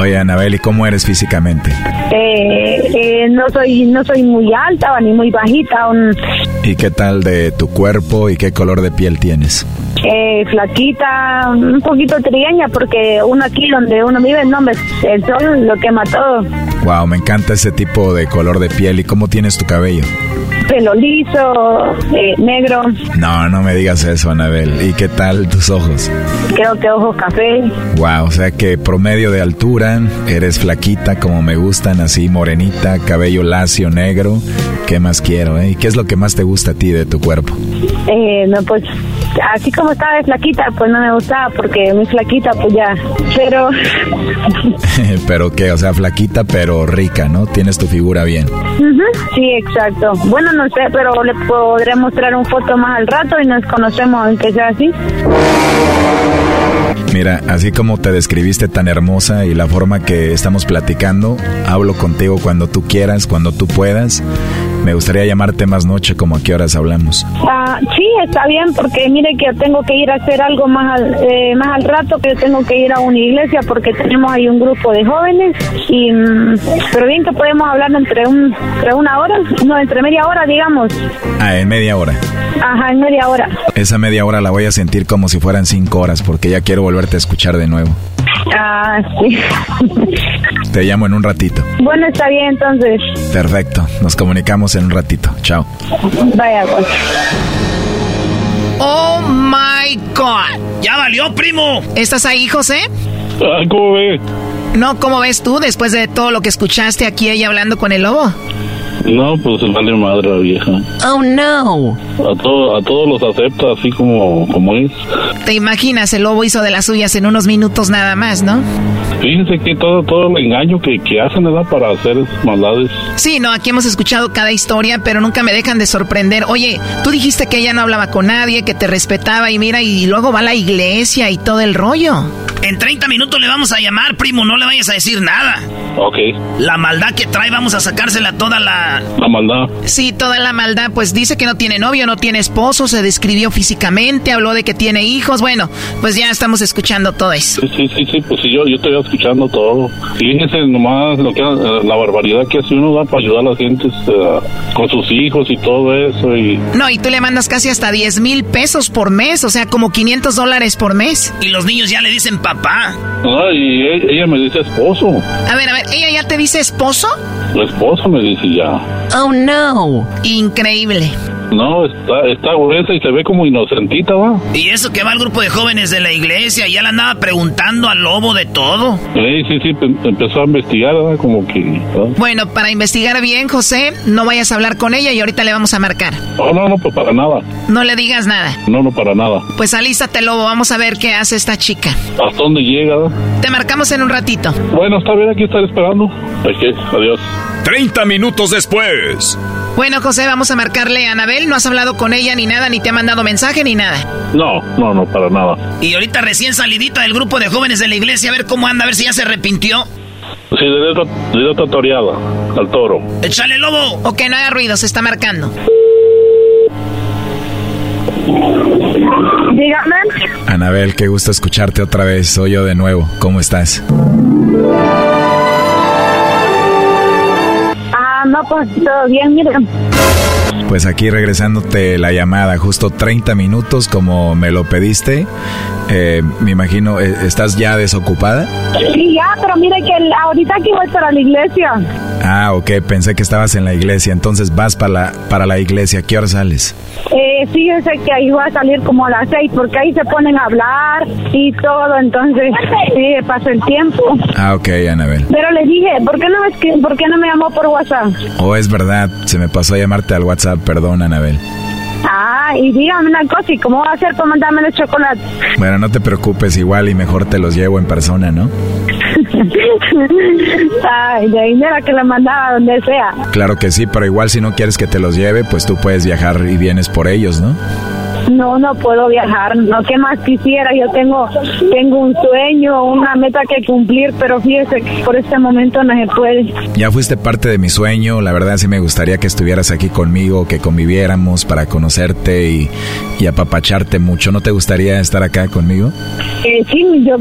Oye, Anabel, ¿y cómo eres físicamente? eh, eh, no soy no soy muy alta ni muy bajita, un, ¿Y qué tal de tu cuerpo y qué color de piel tienes? eh, flaquita, un poquito trigueña porque uno aquí donde uno vive, no, el sol lo quema todo. Wow, me encanta ese tipo de color de piel. ¿Y cómo tienes tu cabello? Pelo liso, eh, negro, No, no me digas eso, Anabel. ¿Y qué tal tus ojos? creo que ojos café. Wow, o sea que promedio de altura, eres flaquita como me gustan, así morenita, cabello lacio, negro. ¿Qué más quiero, eh? ¿Y qué es lo que más te gusta a ti de tu cuerpo? Eh, no, pues así como estaba de flaquita, pues no me gustaba porque muy flaquita, pues ya. Pero *laughs* pero qué, o sea, flaquita pero rica, ¿no? Tienes tu figura bien. Sí, exacto. Bueno, no sé, pero le podré mostrar un foto más al rato y nos conocemos, aunque sea así. Mira, así como te describiste tan hermosa y la forma que estamos platicando, hablo contigo cuando tú quieras, cuando tú puedas. Me gustaría llamarte más noche, como a qué horas hablamos. Ah, sí, está bien, porque mire que tengo que ir a hacer algo más al, eh, más al rato, que tengo que ir a una iglesia porque tenemos ahí un grupo de jóvenes. y mm, Pero bien que podemos hablar entre, un, entre una hora, no, entre media hora, digamos. Ah, en media hora. Ajá, en media hora. Esa media hora la voy a sentir como si fueran cinco horas, porque ya quiero volverte a escuchar de nuevo. Ah, sí. *laughs* Te llamo en un ratito. bueno, está bien, entonces. Perfecto, nos comunicamos en un ratito. Chao. Vaya, pues. Oh my God. Ya valió, primo. ¿Estás ahí, José? ¿Cómo ves? No, ¿cómo ves tú después de todo lo que escuchaste aquí ella hablando con el lobo? No, pues vale madre la vieja. Oh no. A, todo, a todos los acepta así como, como es. Te imaginas, el lobo hizo de las suyas en unos minutos nada más, ¿no? Fíjense que todo, todo el engaño que, que hacen, ¿verdad? Para hacer esas maldades. Sí, no, aquí hemos escuchado cada historia, pero nunca me dejan de sorprender. Oye, tú dijiste que ella no hablaba con nadie, que te respetaba y mira, y luego va a la iglesia y todo el rollo. En 30 minutos le vamos a llamar, primo, no le vayas a decir nada. Ok. La maldad que trae, vamos a sacársela toda la... La maldad. Sí, toda la maldad, pues dice que no tiene novio, no tiene esposo, se describió físicamente, habló de que tiene hijos. Bueno, pues ya estamos escuchando todo eso. Sí, sí, sí, sí, pues sí, yo, yo estoy escuchando todo. Fíjense nomás lo que, eh, la barbaridad que hace uno da para ayudar a la gente eh, con sus hijos y todo eso. Y No, y tú le mandas casi hasta 10 mil pesos por mes, o sea, como 500 dólares por mes. Y los niños ya le dicen papá. Ah, y e- ella me dice esposo. A ver, a ver, ¿ella ya te dice esposo? Su esposo me dice ya. Oh, no. Increíble. No, está, está gruesa y se ve como inocentita, va. Y eso que va al grupo de jóvenes de la iglesia, ya le andaba preguntando al lobo de todo. Sí, sí, sí, pe- empezó a investigar, ¿verdad? Como que... Bueno, para investigar bien, José, no vayas a hablar con ella y ahorita le vamos a marcar. No, no, no, pues para nada. No le digas nada. No, no, para nada. Pues alístate, lobo, vamos a ver qué hace esta chica. ¿Hasta dónde llega? ¿verdad? Te marcamos en un ratito. Bueno, está bien, aquí estaré esperando. Ok, adiós. 30 minutos después. Bueno, José, vamos a marcarle a Anabel. No has hablado con ella ni nada, ni te ha mandado mensaje ni nada. No, no, no, para nada. Y ahorita recién salidita del grupo de jóvenes de la iglesia, a ver cómo anda, a ver si ya se arrepintió. Sí, directo, directo a toreada, al toro. ¡Échale, lobo! Ok, no haga ruido, se está marcando. Dígame. Anabel, qué gusto escucharte otra vez. Soy yo de nuevo. ¿Cómo estás? No, pues todo bien, mire. Pues aquí regresándote la llamada, justo 30 minutos como me lo pediste. Eh, me imagino, eh, ¿estás ya desocupada? Sí, ya, pero mire que ahorita aquí voy para la iglesia. Ah, ok, pensé que estabas en la iglesia, entonces vas para la, para la iglesia. ¿Qué hora sales? Eh, fíjese que ahí va a salir como a las seis, porque ahí se ponen a hablar y todo, entonces sí, pasa el tiempo. Ah, ok, Anabel. Pero le dije, ¿por qué no me, ¿por qué no me llamó por WhatsApp? Oh, es verdad, se me pasó a llamarte al WhatsApp, perdón, Anabel. Ah, y dígame una cosa, ¿y cómo va a hacer para mandarme los chocolates? Bueno, no te preocupes, igual y mejor te los llevo en persona, ¿no? Ay, de era que la mandaba donde sea. Claro que sí, pero igual si no quieres que te los lleve, pues tú puedes viajar y vienes por ellos, ¿no? No, no puedo viajar. No, ¿qué más quisiera? Yo tengo, tengo un sueño, una meta que cumplir, pero fíjese que por este momento no se puede. Ya fuiste parte de mi sueño, la verdad sí me gustaría que estuvieras aquí conmigo, que conviviéramos para conocerte y, y apapacharte mucho. ¿No te gustaría estar acá conmigo? Eh, sí, yo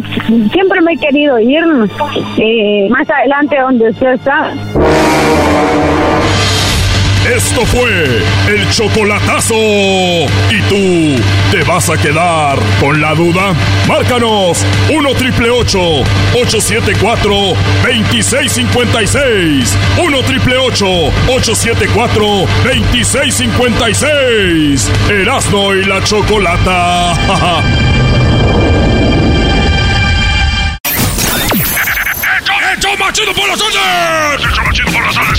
siempre me he querido ir eh, más adelante donde usted está. Esto fue el chocolatazo. ¿Y tú te vas a quedar con la duda? Márcanos 1 triple 874 2656. 1 triple 874 2656. Erasno y la chocolata. *laughs* ¡Hecho machido por las tardes! ¡Hecho machido por las tardes!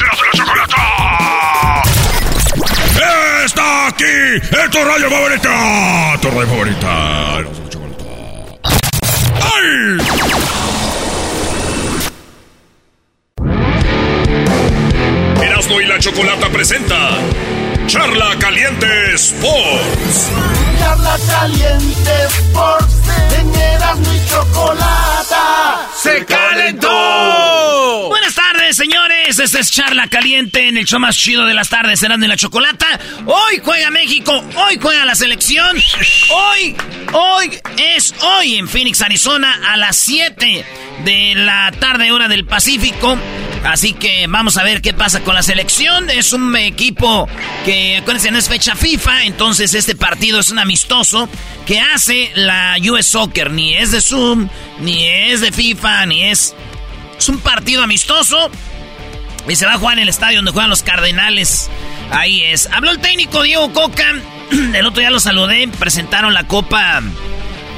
Aquí! ¡Es radio favorita! ¡Tu radio favorita! ¡Ay! Erasmo y la Chocolata presenta Charla Caliente Sports. Charla Caliente Sports. En Erasmo y Chocolata. ¡Se calentó! Buenas tardes, señores. Este es Charla Caliente en el show más chido de las tardes, Erasmo y la Chocolata. Hoy juega México, hoy juega la selección. Hoy, hoy es hoy en Phoenix, Arizona, a las 7 de la tarde, hora del Pacífico. Así que vamos a ver qué pasa con la selección. Es un equipo que, acuérdense, no es fecha FIFA, entonces este partido es un amistoso que hace la US Soccer. Ni es de Zoom, ni es de FIFA, ni es... Es un partido amistoso y se va a jugar en el estadio donde juegan los Cardenales. Ahí es. Habló el técnico Diego Coca. *clears throat* El otro día lo saludé. Presentaron la Copa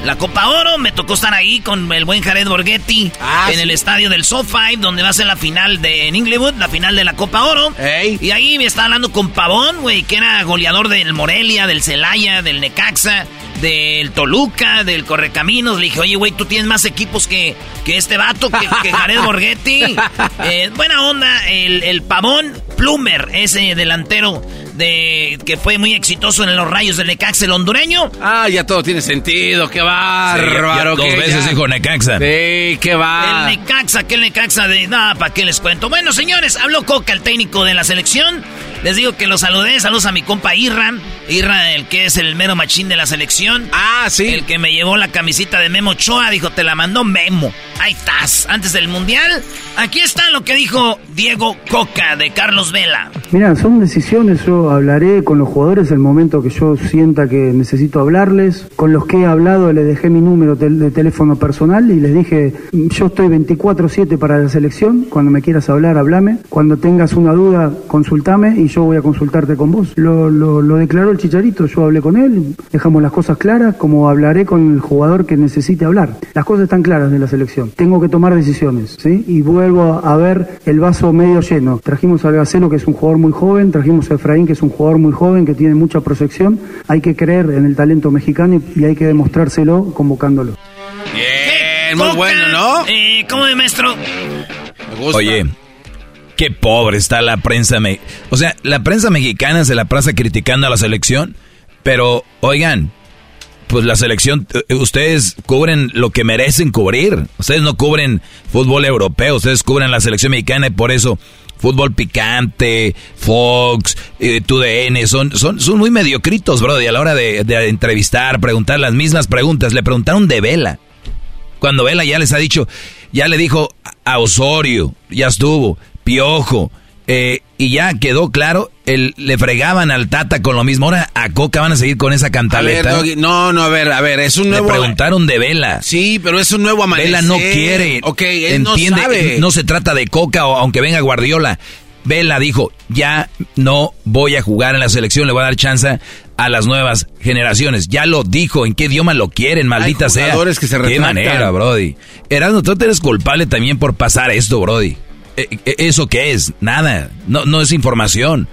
la Copa Oro. Me tocó estar ahí con el buen Jared Borghetti Ah, en sí. el estadio del SoFi, donde va a ser la final de en Inglewood, la final de la Copa Oro. Y ahí me estaba hablando con Pavón, güey, que era goleador del Morelia, del Celaya, del Necaxa, del Toluca, del Correcaminos. Le dije, oye, güey, tú tienes más equipos que, que este vato, que, que Jared Borghetti. *laughs* Eh, buena onda, el, el Pavón Plumer, ese delantero de que fue muy exitoso en los rayos del Necaxa, el hondureño. Ah, ya todo tiene sentido. ¡Qué bárbaro! dos que veces ya- dijo Necaxa. Sí, qué va. El Necaxa, que el Necaxa de... No, ¿para qué les cuento? Bueno, señores, habló Coca, el técnico de la selección. Les digo que los saludé. Saludos a mi compa Irra. Irra, el que es el mero machín de la selección. Ah, sí. El que me llevó la camisita de Memo Ochoa. Dijo, te la mandó Memo. Ahí estás. Antes del Mundial. Aquí está lo que dijo Diego Coca de Carlos Vela. Mira, son decisiones, yo hablaré con los jugadores el momento que yo sienta que necesito hablarles. Con los que he hablado les dejé mi número de teléfono personal y les dije, yo estoy 24/7 para la selección, cuando me quieras hablar, hablame. Cuando tengas una duda, consultame y yo voy a consultarte con vos. Lo, lo, lo declaró el Chicharito, yo hablé con él, dejamos las cosas claras, como hablaré con el jugador que necesite hablar. Las cosas están claras de la selección. Tengo que tomar decisiones, ¿sí? Y vuelvo a ver el vaso medio lleno. Trajimos al Gacelo, que es un jugador muy joven, trajimos a Efraín, que es un jugador muy joven, que tiene mucha proyección. Hay que creer en el talento mexicano y, hay que demostrárselo convocándolo. Bien, muy bueno, ¿no? Eh, ¿Cómo de maestro? Oye, qué pobre está la prensa. me- O sea, la prensa mexicana se la pasa criticando a la selección, pero oigan, pues la selección, eh, ustedes cubren lo que merecen cubrir. Ustedes no cubren fútbol europeo, ustedes cubren la selección mexicana y por eso fútbol picante, Fox, eh, TUDN, son, son, son muy mediocritos, bro. Y a la hora de, de entrevistar, preguntar las mismas preguntas, le preguntaron de Vela. Cuando Vela ya les ha dicho, ya le dijo a Osorio, ya estuvo, Piojo, eh, y ya quedó claro, el, le fregaban al Tata con lo mismo. Ahora a Coca van a seguir con esa A ver, cantaleta. No, no, a ver, a ver, es un le nuevo... preguntaron de Vela. Sí, pero es un nuevo amanecer. Vela no quiere. Ok, él entiende, no sabe. no se trata de Coca o aunque venga Guardiola. Vela dijo, ya no voy a jugar en la selección, le voy a dar chance a las nuevas generaciones. Ya lo dijo, ¿en qué idioma lo quieren, maldita sea? jugadores que se Qué retractan. manera, Brody. Erasmo, tú eres culpable también por pasar esto, Brody. Eh, eh, ¿Eso qué es? Nada. No, no es información.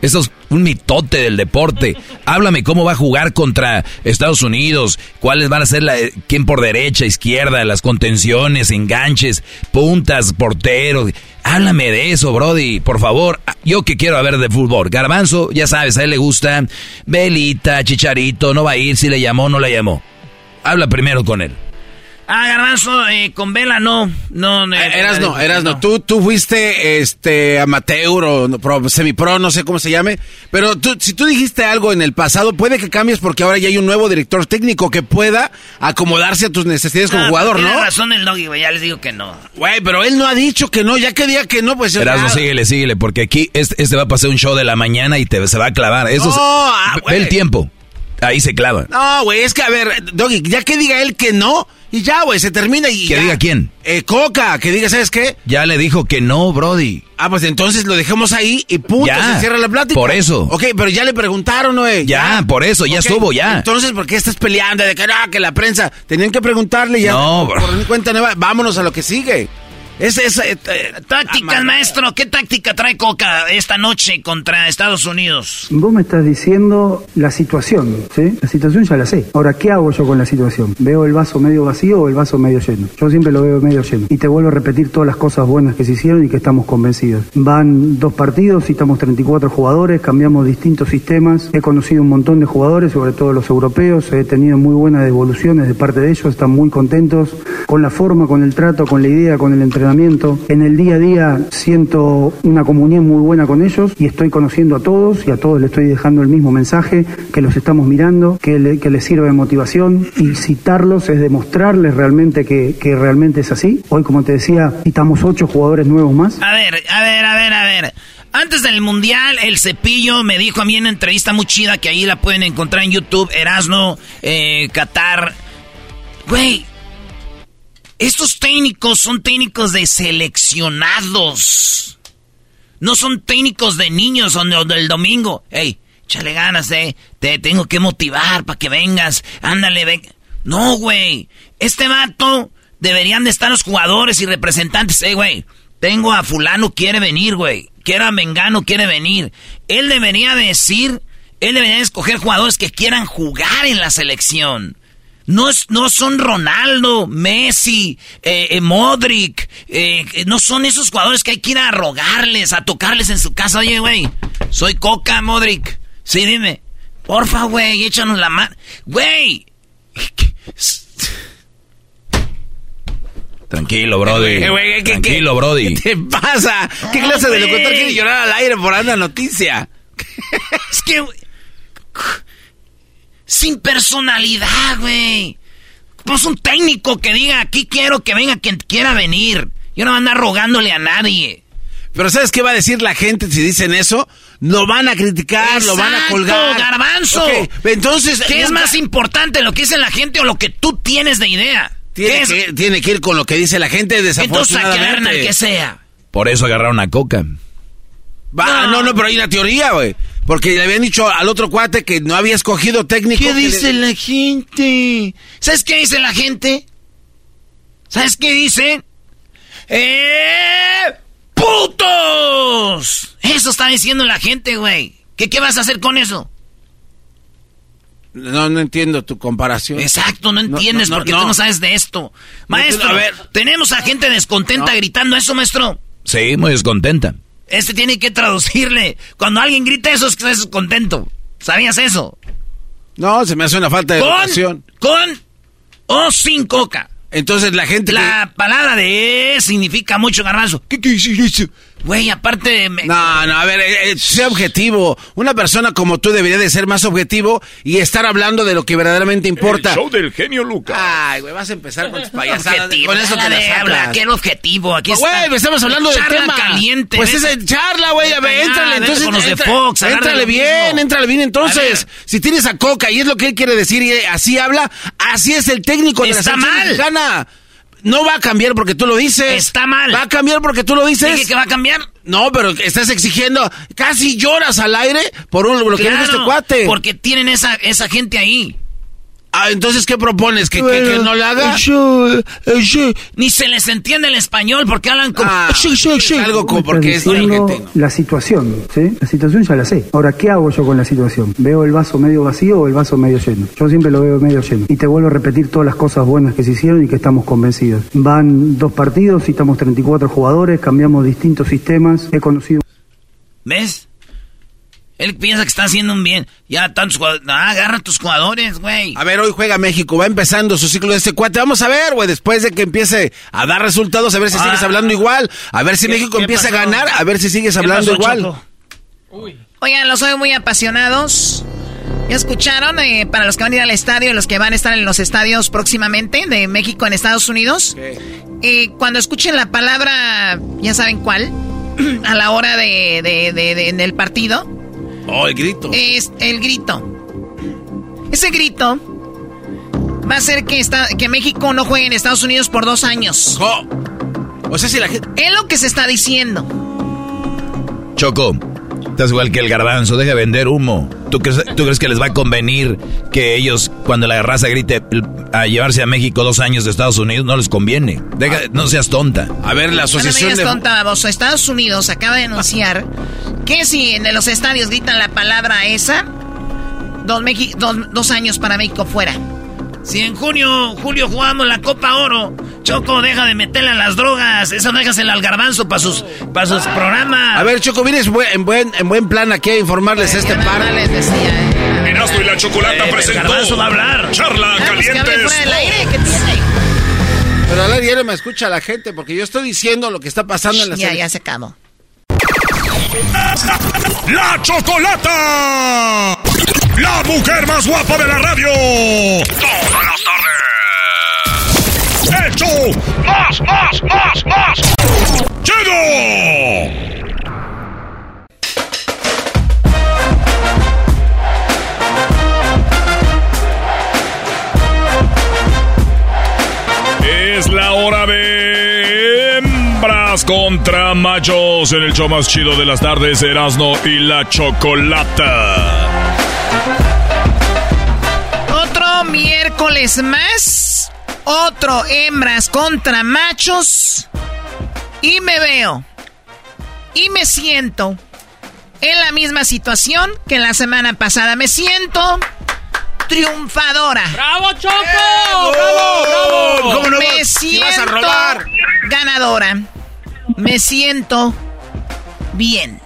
Eso es un mitote del deporte. *laughs* Háblame cómo va a jugar contra Estados Unidos, cuáles van a ser la, quién por derecha, izquierda, las contenciones, enganches, puntas, porteros. Háblame de eso, Brody, por favor. Ah, Yo que quiero ver de fútbol. Garbanzo, ya sabes, a él le gusta. Velita, Chicharito, no va a ir si le llamó o no le llamó. Habla primero con él. Ah, Garbanzo, eh, con Vela no. No, no. Eh, eras no, eras no. Tú, tú fuiste este amateur o pro, semipro, no sé cómo se llame. Pero tú, si tú dijiste algo en el pasado, puede que cambies porque ahora ya hay un nuevo director técnico que pueda acomodarse a tus necesidades como Ah, jugador, tiene ¿no? razón el doggy, güey. Ya les digo que no. Güey, pero él no ha dicho que no. Ya que diga que no, pues... Erasmo, ah, síguele, síguele, porque aquí este, este va a pasar un show de la mañana y te, se va a clavar. Eso No, es- ah, ve el tiempo. Ahí se clava. No, güey, es que a ver, Doggy, ya que diga él que no, y ya, güey, se termina y ¿Que ya. diga quién? Eh, Coca, que diga, ¿sabes qué? Ya le dijo que no, Brody. Ah, pues entonces lo dejemos ahí y punto, Ya, se cierra la plática. por eso. Ok, pero ya le preguntaron, eh? Ya, por eso, ya estuvo, ya. Entonces, ¿por qué estás peleando de que no, que la prensa? Tenían que preguntarle ya. No, por, bro. por mi cuenta nueva, vámonos a lo que sigue. Es esa... eh, eh, Tácticas, maestro. ¿Qué táctica trae Coca esta noche contra Estados Unidos? Vos me estás diciendo la situación, ¿sí? La situación ya la sé. Ahora, ¿qué hago yo con la situación? ¿Veo el vaso medio vacío o el vaso medio lleno? Yo siempre lo veo medio lleno. Y te vuelvo a repetir todas las cosas buenas que se hicieron y que estamos convencidos. Van dos partidos, citamos 34 jugadores, cambiamos distintos sistemas. He conocido un montón de jugadores, sobre todo los europeos. He tenido muy buenas devoluciones de parte de ellos. Están muy contentos con la forma, con el trato, con la idea, con el entrenamiento. En el día a día siento una comunión muy buena con ellos y estoy conociendo a todos y a todos les estoy dejando el mismo mensaje, que los estamos mirando, que, que les sirve de motivación y citarlos es demostrarles realmente que, que realmente es así. Hoy, como te decía, citamos ocho jugadores nuevos más. A ver, a ver, a ver, a ver. Antes del mundial, el cepillo me dijo a mí en una entrevista muy chida que ahí la pueden encontrar en YouTube, Erasno, eh, Qatar. Güey, estos técnicos son técnicos de seleccionados. No son técnicos de niños o de- o del domingo. Ey, échale ganas, eh. Te tengo que motivar para que vengas. Ándale, ven. No, güey. Este vato deberían de estar los jugadores y representantes. Ey, güey. Tengo a fulano quiere venir, güey. Quiero a Mengano quiere venir. Él debería decir, él debería escoger jugadores que quieran jugar en la selección. No, es- no son Ronaldo, Messi, eh, eh, Modric, eh, eh, no son esos jugadores que hay que ir a rogarles, a tocarles en su casa. Oye, güey, soy Coca, Modric. Sí, dime. Porfa, güey, échanos la mano. Güey. *laughs* Tranquilo, Brody. Eh, güey, ¿qué- qué- Tranquilo, Brody. ¿Qué te pasa? ¿Qué No, clase de locutor quiere llorar al aire por una noticia? *laughs* Es que... Sin personalidad, güey. Pues un técnico que diga, aquí quiero que venga quien quiera venir. Yo no voy a andar rogándole a nadie. Pero ¿sabes qué va a decir la gente si dicen eso? Lo van a criticar, lo van a colgar. garbanzo. Entonces... ¿Qué es más importante, lo que dice la gente o lo que tú tienes de idea? ¿Qué Tiene es? que, tiene que ir con lo que dice la gente Entonces desafortunadamente. agarran al que sea. Por eso agarraron a Coca. Va, no. no, pero hay una teoría, güey. Porque le habían dicho al otro cuate que no había escogido técnico. ¿Qué dice le- la gente? ¿Sabes qué dice la gente? ¿Sabes qué dice? ¡Eh! ¡Putos! Eso está diciendo la gente, güey. ¿Qué, ¿Qué vas a hacer con eso? No, no entiendo tu comparación. Exacto, no entiendes no, porque no. tú no sabes de esto. Maestro, a ver. tenemos a gente descontenta gritando eso, maestro. Sí, muy descontenta. Este tiene que traducirle. Cuando alguien grita eso es que estás contento. ¿Sabías eso? No, se me hace una falta de Con, educación. con o sin coca. Entonces la gente... La palabra de E significa mucho garbanzo. ¿Qué eso? Güey, aparte... me- No, no, a ver, eh, eh, sea objetivo. Una persona como tú debería de ser más objetivo y estar hablando de lo que verdaderamente importa. El show del genio Lucas. Ay, güey, vas a empezar con tus payasadas. Objetivo, Con eso te la de habla, ¿qué era objetivo? Aquí está. Güey, estamos hablando de charla tema. caliente. Pues vete. es charla, güey. A ver, vete Entonces, con los de entra- Fox, de Éntrale bien, éntrale bien. Entonces, si tienes a Coca y es lo que él quiere decir y así habla, así es el técnico de la Está selección mal. mexicana. No va a cambiar porque tú lo dices. Está mal. Va a cambiar porque tú lo dices. ¿Dije que va a cambiar? No, pero estás exigiendo, casi lloras al aire por un, lo que dijo este cuate. porque tienen esa, esa gente ahí. Ah, entonces, ¿qué propones? ¿Que, que- que no le haga? Ni se les entiende el español porque hablan como... Ah, algo como porque es argentino. La situación, ¿sí? La situación ya la sé. Ahora, ¿qué hago yo con la situación? ¿Veo el vaso medio vacío o el vaso medio lleno? Yo siempre lo veo medio lleno. Y te vuelvo a repetir todas las cosas buenas que se hicieron y que estamos convencidos. Van dos partidos, citamos 34 jugadores, cambiamos distintos sistemas. He conocido... ¿Ves? Él piensa que está haciendo un bien. Ya tantos jugadores. Ah, agarra tus jugadores, güey. A ver, hoy juega México, va empezando su ciclo de este cuate. Vamos a ver, güey, después de que empiece a dar resultados, a ver si sigues Ah. hablando igual. A ver si ¿Qué- México qué empieza pasó? a ganar, a ver si sigues ¿Qué hablando pasó, igual. Oigan, los soy muy apasionados. ¿Ya escucharon? Eh, para los que van a ir al estadio y los que van a estar en los estadios próximamente de México en Estados Unidos. eh, cuando escuchen la palabra, ya saben cuál, *clears throat* a la hora de, de, de- de- del partido, Oh, el grito. es el grito. Ese grito va a hacer que, está, que México no juegue en Estados Unidos por dos años. O sea, si la gente... Es lo que se está diciendo. Choco, estás igual que el garbanzo, deja de vender humo. ¿Tú crees, ¿Tú crees que les va a convenir que ellos, cuando la raza grite a llevarse a México dos años de Estados Unidos, no les conviene? Deja, no seas tonta. A ver, la No me digas tonta, baboso. Estados Unidos acaba de anunciar *laughs* que si en los estadios gritan la palabra esa, dos, Mexi- dos- dos años para México fuera. Si en junio, julio jugamos la Copa Oro, Choco, deja de meterle a las drogas. Eso déjasela al garbanzo para sus, pa' sus programas. A ver, Choco, vienes en, buen, en buen plan aquí a informarles este par. les decía, ¿eh? Erasmo y la Chocolata Eh, presentó. Garbanzo va a hablar. Charla Ah, pues que caliente. aire, ¿qué tiene? Pero al aire ya no me escucha la gente porque yo estoy diciendo lo que está pasando en la Ya, serie. ya se acabó. ¡La Chocolata! ¡La mujer más guapa de la radio! ¡Todas las tardes! ¡Hecho! ¡Más, más, más, más! ¡Chido! Es la hora de hembras contra machos en el show más chido de las tardes, Erasno y la Chocolata. Miércoles más. Otro hembras contra machos. Y me veo. Y me siento en la misma situación que la semana pasada. Me siento triunfadora. ¡Bravo, Choco! ¡Bravo, bravo! ¿Cómo no me vas? Si siento vas a robar. ganadora. Me siento bien.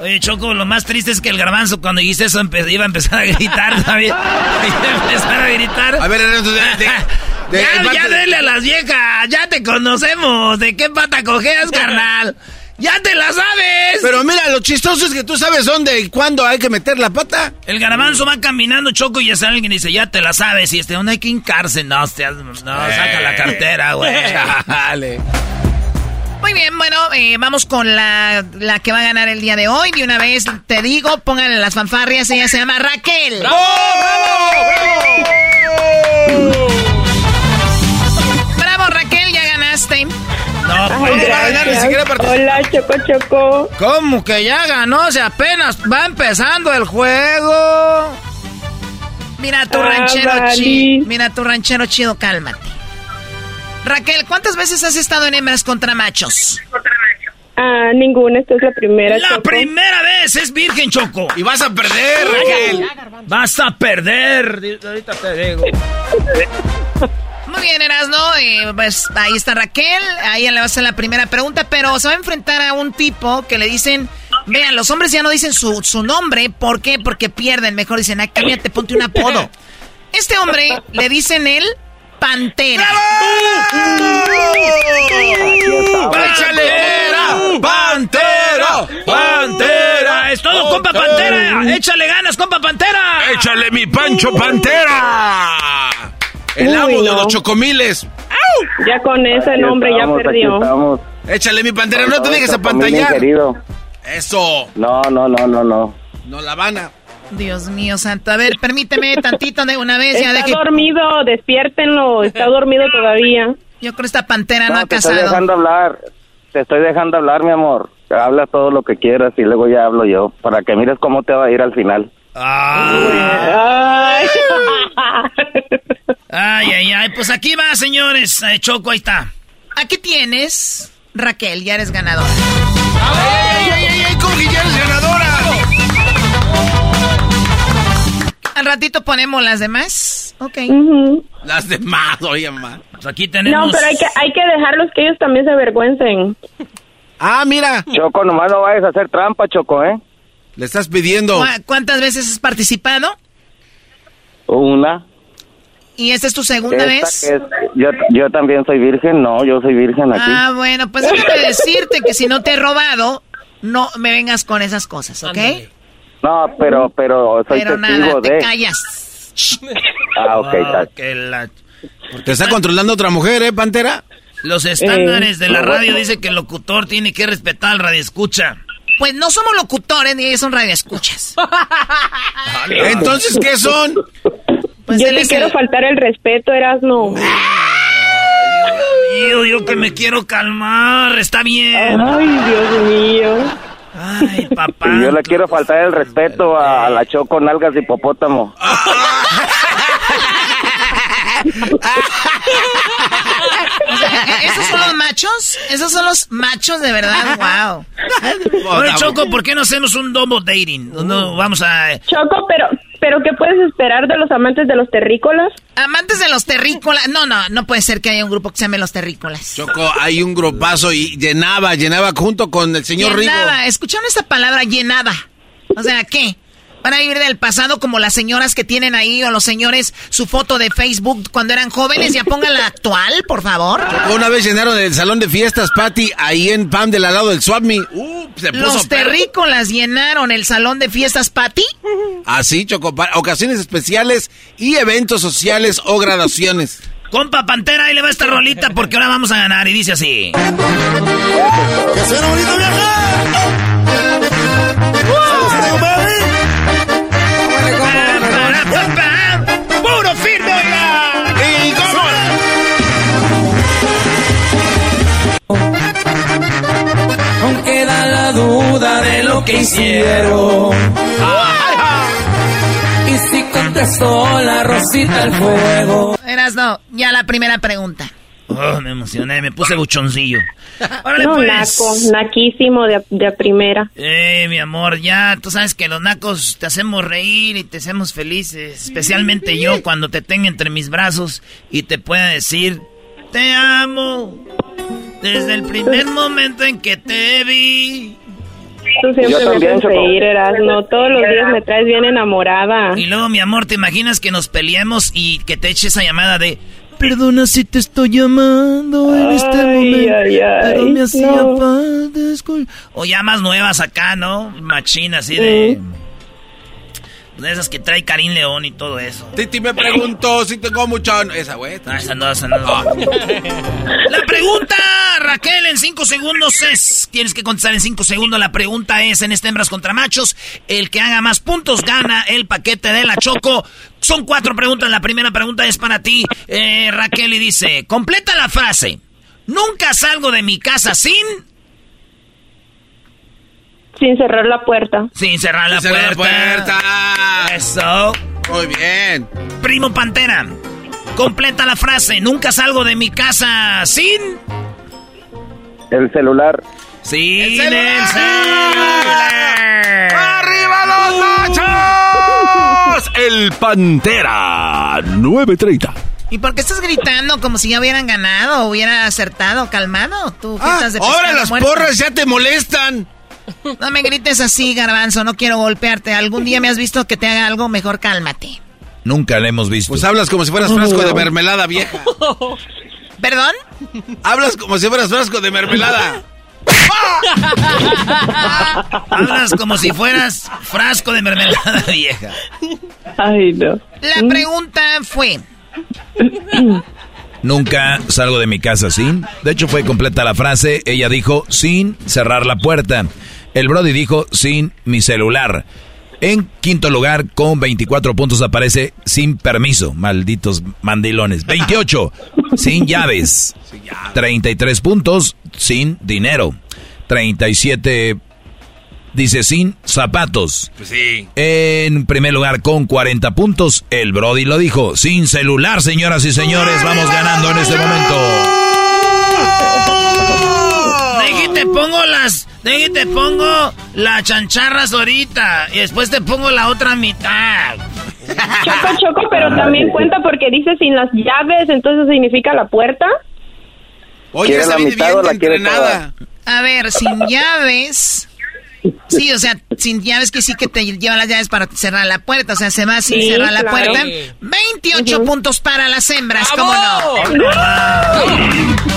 Oye, Choco, lo más triste es que el garbanzo cuando dijiste eso iba a empezar a gritar *laughs* también. Iba a empezar a gritar. A ver, Erasmo, *laughs* de- ya, parte- ya dele a las viejas, ya te conocemos. ¿De qué pata cojeas, carnal? *laughs* ¡Ya te la sabes! Pero mira, lo chistoso es que tú sabes dónde y cuándo hay que meter la pata. El garbanzo va caminando, Choco, y es alguien y dice, ya te la sabes. Y este, ¿dónde hay que hincarse? No, no, saca la cartera, güey. Dale. Muy bien, bueno, eh, vamos con la, la que va a ganar el día de hoy. De una vez te digo, pónganle las fanfarrias. Ella se llama Raquel. ¡Bravo, Raquel! Ya ganaste. No, pues, no va a ganar, ni siquiera participa. Hola, Choco Choco. ¿Cómo que ya ganó? Si apenas va empezando el juego. Mira tu Ah, ranchero vale. chido. Mira tu ranchero chido, cálmate. Raquel, ¿cuántas veces has estado en hembras contra machos? Ah, ninguna, esta es la primera. La Choco. primera vez es virgen, Choco. Y vas a perder, Raquel. Vas a perder. Ahorita te digo. Muy bien, Erasno. Eh, pues ahí está Raquel. A ella le va a hacer la primera pregunta, pero se va a enfrentar a un tipo que le dicen. Vean, los hombres ya no dicen su, su nombre. ¿Por qué? Porque pierden. Mejor dicen, ah, cámbiate, ponte un apodo. Este hombre le dicen él Pantera. ¡Échale! ¡Pantera! ¡Pantera! ¡Es todo, compa Pantera! ¡Échale ganas, compa Pantera! ¡Échale mi Pancho Pantera! El Uy, amo de no. los chocomiles. Ya con ese nombre ya perdió. Échale mi Pantera, no te dejes apantallar. Eso. No, no, no, no, no. No la van a. Dios mío, santo. A ver, permíteme tantito de una vez. Ya Está deje... dormido, despiértenlo. Está dormido todavía. Yo creo que esta Pantera no, ha te estoy casado. dejando hablar. Te estoy dejando hablar, mi amor. Habla todo lo que quieras y luego ya hablo yo. Para que mires cómo te va a ir al final. Ay. *laughs* Ay, ay, ay. Pues aquí va, señores. Eh, Choco, ahí está. Aquí tienes, Raquel, ya eres ganadora. ¡Ay, ay, ay, ay! ¿Cómo que ya eres ganadora? Al ratito ponemos las demás. Ok. Las demás, oye, mamá. Pues aquí No, pero hay que, hay que dejarlos que ellos también se avergüencen. Ah, mira. Choco, nomás no vayas a hacer trampa, Choco, ¿eh? Le estás pidiendo. ¿Cuántas veces has participado? Una. ¿Y esta es tu segunda vez? yo, yo también soy virgen, no, yo soy virgen aquí. Ah, bueno, pues déjame decirte que si no te he robado, no me vengas con esas cosas, ¿ok? No, pero, pero soy pero testigo nada, de... te callas. *laughs* Ah, ok, Ah, tal. que la- ¿Te está controlando otra mujer, eh, Pantera? Los estándares Eh, de la no, radio bueno. dicen que el locutor tiene que respetar al radioescucha. Pues no somos locutores ni ellos son radioescuchas. *laughs* Entonces, ¿qué son? Pues Yo te quiero el- faltar el respeto, Erasno. Yo, yo que me quiero calmar, está bien. Ay, Dios mío. Ay, *laughs* papá. Y yo le quiero faltar el respeto a, a la Choco Nalgas de Hipopótamo. *laughs* O sea, ¿Esos son los machos? ¿Esos son los machos de verdad? *laughs* Wow. Choco, ¿por qué no hacemos un double dating? No, vamos a... Choco, pero, pero ¿qué puedes esperar de los amantes de los terrícolas? Amantes de los terrícolas. No, no, no puede ser que haya un grupo que se llame los terrícolas. Choco, hay un grupazo y llenaba, llenaba junto con el señor Rigo. llenaba. ¿Escucharon esta palabra llenaba? O sea, ¿qué? ¿Van a vivir del pasado como las señoras que tienen ahí o los señores su foto de Facebook cuando eran jóvenes? Ya pónganla actual, por favor. Una vez llenaron el salón de fiestas, Patty, ahí en Pam del al lado del Swap Me. Uh, se puso Los perro. terrícolas llenaron el salón de fiestas, Patty. Así, Choco, para ocasiones especiales y eventos sociales o graduaciones. Compa Pantera, ahí le va esta rolita porque ahora vamos a ganar. Y dice así. ¡Que bonito ¡Puro lo que hicieron. Y si contestó la rosita al fuego. Eras no, ya la primera pregunta. Oh, me emocioné, me puse buchoncillo. Órale, no, pues. naco, naquísimo de, de primera. Eh, mi amor, ya tú sabes que los nacos te hacemos reír y te hacemos felices. Especialmente yo cuando te tenga entre mis brazos y te pueda decir, te amo. Desde el primer momento en que te vi. Tú siempre Yo me también, haces Choco. reír, Erasno. Todos los días me traes bien enamorada. Y luego, mi amor, ¿te imaginas que nos peleemos y que te eche esa llamada de... Perdona si te estoy llamando en este Ay, momento, ay, ay, pero me hacía no. falta O llamas nuevas acá, ¿no? Machina, así de... De esas que trae Karim León y todo eso. Titi me preguntó si tengo mucho... Esa, güey. Ah, esa no, esa no. *laughs* La pregunta, Raquel, en cinco segundos es. Tienes que contestar en cinco segundos. La pregunta es: en este hembras contra machos, el que haga más puntos gana el paquete de la Choco. Son cuatro preguntas. La primera pregunta es para ti, eh, Raquel, y dice: completa la frase. Nunca salgo de mi casa sin. Sin cerrar la puerta. Sin cerrar la Sin cerrar la puerta. Eso. Muy bien. Primo Pantera. Completa la frase. Nunca salgo de mi casa sin. El celular. Sin el celular. ¡Arriba los machos! El Pantera 930. ¿Y por qué estás gritando como si ya hubieran ganado o hubiera acertado? Calmado, tú. ¿qué Ah, estás de ahora las muerto? porras ya te molestan. *laughs* No me grites así, garbanzo, no quiero golpearte. ¿Algún día me has visto que te haga algo? Mejor cálmate. Nunca la hemos visto. Pues hablas como si fueras frasco de mermelada vieja. *laughs* ¿Perdón? Hablas como si fueras frasco de mermelada. *laughs* Hablas como si fueras frasco de mermelada vieja. Ay, no. La pregunta fue... Nunca salgo de mi casa sin. De hecho, fue completa la frase. Ella dijo sin cerrar la puerta. El Brody dijo sin mi celular. En quinto lugar, con 24 puntos, aparece sin permiso. Malditos mandilones. 28, *laughs* sin llaves. 33 puntos, sin dinero. 37, dice sin zapatos. Pues sí. En primer lugar, con 40 puntos, el Brody lo dijo. Sin celular, señoras y señores, vamos ganando en este momento. *laughs* De que te pongo las. De que te pongo las chancharras ahorita. Y después te pongo la otra mitad. Choco, choco, pero también cuenta porque dice sin las llaves, entonces significa la puerta. Oye, ¿Quiere esa la mitad bien o la entrenada. A ver, sin llaves... Sí, o sea, sin llaves que sí que te llevan las llaves para cerrar la puerta. O sea, se va sin cerrar la puerta. 28 puntos para las hembras, ¿cómo no?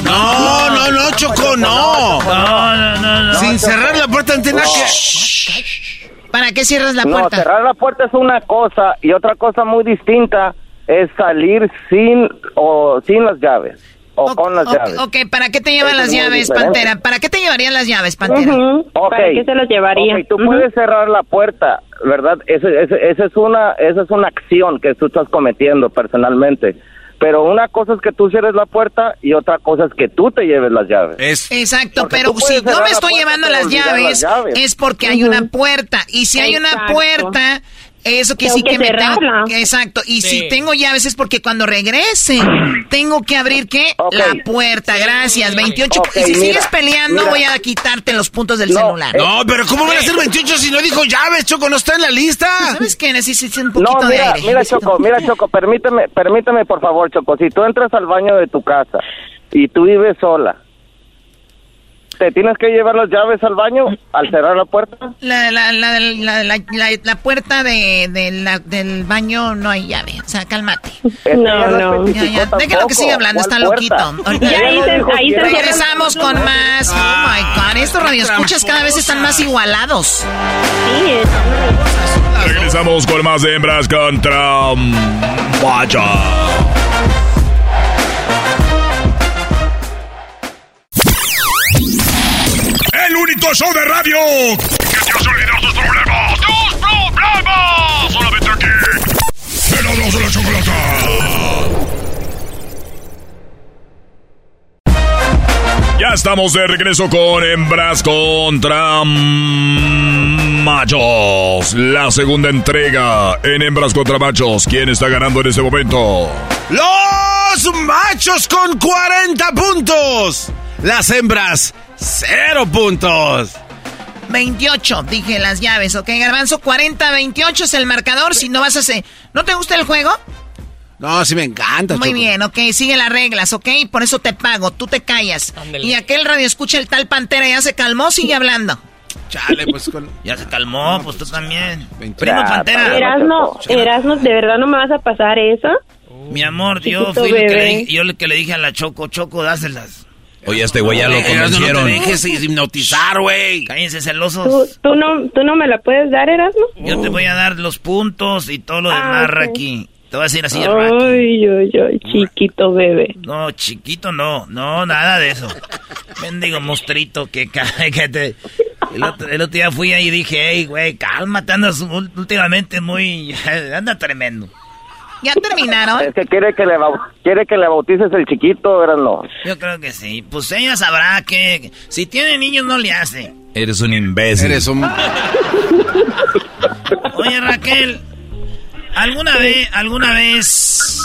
No, no, no, Choco, no. No, no, no. Sin cerrar la puerta antena que... ¿Para qué cierras la puerta? No, cerrar la puerta es una cosa y otra cosa muy distinta es salir sin o sin las llaves o con las llaves. Ok, ¿para qué te llevan las llaves, Pantera? ¿Para qué te llevarían las llaves, Pantera? ¿Para qué se las llevaría? tú puedes cerrar la puerta, ¿verdad? Esa es una esa es una acción que tú estás cometiendo personalmente. Pero una cosa es que tú cierres la puerta y otra cosa es que tú te lleves las llaves. Exacto, pero si no me estoy llevando las llaves, es porque hay una puerta. Y si hay una puerta, eso que sí que, me tengo, exacto. Y si tengo llaves es porque cuando regrese *clears throat* tengo que abrir qué? La puerta. Gracias. 28. y si sigues peleando voy a quitarte los puntos del celular. No, pero ¿cómo van a ser 28 si no dijo llaves, Choco? No está en la lista. ¿Sabes qué? Necesito un poquito mira, de aire. Mira, Choco, mira, Choco, permíteme, permíteme por favor, Choco. Si tú entras al baño de tu casa y tú vives sola te tienes que llevar las llaves al baño al cerrar la puerta. La, la, la, la puerta de, del baño no hay llave. O sea, cálmate. No, no. Ya, ya. Déjalo que siga hablando, está loquito. Ya ahí se, ahí Regresamos con más. Oh my God. Estos radioescuchas cada vez están más igualados. Sí, Regresamos con más de hembras contra Macha. Único show de radio que te hace olvidar tus problemas. ¡Tus problemas! Solamente aquí. En la de la chocolata. Ya estamos de regreso con hembras contra machos. La segunda entrega en hembras contra machos. ¿Quién está ganando en este momento? Los machos con 40 puntos. Las hembras Cero puntos. 28, dije las llaves, ¿ok? Garbanzo, 40, 28 es el marcador. Si no vas a hacer... ¿No te gusta el juego? No, sí me encanta. Muy bien, ok, sigue las reglas, ok, por eso te pago, tú te callas. Y aquel radio escucha el tal Pantera, ya se calmó, sigue hablando. Chale, pues con... *laughs* Ya se calmó, pues tú también. Primo Pantera. Erasmo, Erasmo, ¿de verdad no me vas a pasar eso? Mi amor, yo fui el que, le, yo el que le dije a la Choco, Choco, dáselas. Oye, este güey ya lo convencieron. No te dejes hipnotizar, güey. Cállense celosos. ¿Tú, no, ¿Tú no me la puedes dar, Erasmo? Yo te voy a dar los puntos y todo lo demás, ah, aquí. Te voy a decir así, Ay, ay, ay, chiquito bebé. No, chiquito no, no, nada de eso. Mendigo mostrito que, *laughs* que te... El otro, el otro, día fui ahí y dije, hey, güey, cálmate, andas últimamente muy... *laughs* anda tremendo. ¿Ya terminaron? Es que quiere que le, quiere que le bautices el chiquito, ¿verdad? No. Yo creo que sí. Pues ella sabrá que si tiene niños no le hace. Eres un imbécil. Eres un... Oye, Raquel, ¿alguna vez, alguna vez,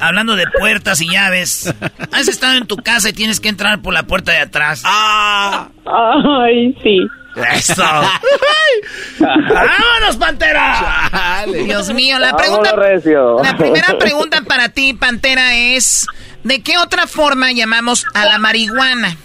hablando de puertas y llaves, has estado en tu casa y tienes que entrar por la puerta de atrás? ¡Ah! Ay, sí. ¡Eso! ¡Vámonos, Pantera! Dios mío, la pregunta. La primera pregunta para ti, Pantera, es: ¿de qué otra forma llamamos a la marihuana?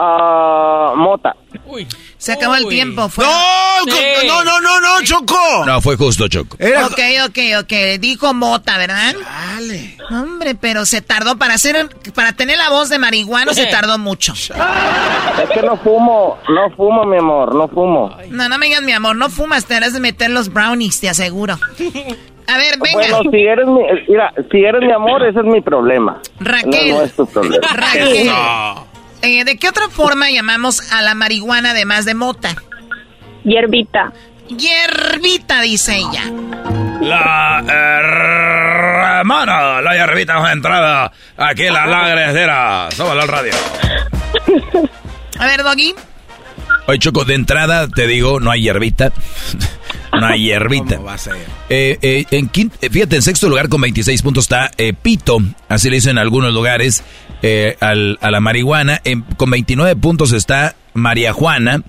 Ah, mota. Uy. Se acabó el tiempo. Fue... No, no, no, no, Choco. No, fue justo, Choco. Ok, ok, ok. Dijo mota, ¿verdad? Dale. Hombre, pero se tardó para hacer, para tener la voz de marihuana se tardó mucho. Es que no fumo, no fumo, mi amor, no fumo. No, no me digas mi amor, no fumas, te harás de meter los brownies, te aseguro. A ver, venga. Bueno, si eres mi, mira, si eres mi amor, ese es mi problema. Raquel. No, es tu problema. *laughs* Raquel. Eh, ¿De qué otra forma llamamos a la marihuana además de mota? Hierbita. Hierbita, dice ella. La hermana, la hierbita fue entrada aquí en la lagredera. Somos la radio. A ver, Doggy. Oye, Choco, de entrada te digo, no hay hierbita. no hay hierbita. ¿Cómo va a ser? Eh, eh, en fíjate, en sexto lugar con 26 puntos está Pito. Así le dicen en algunos lugares. Eh, al, a la marihuana. con 29 puntos está María Juana,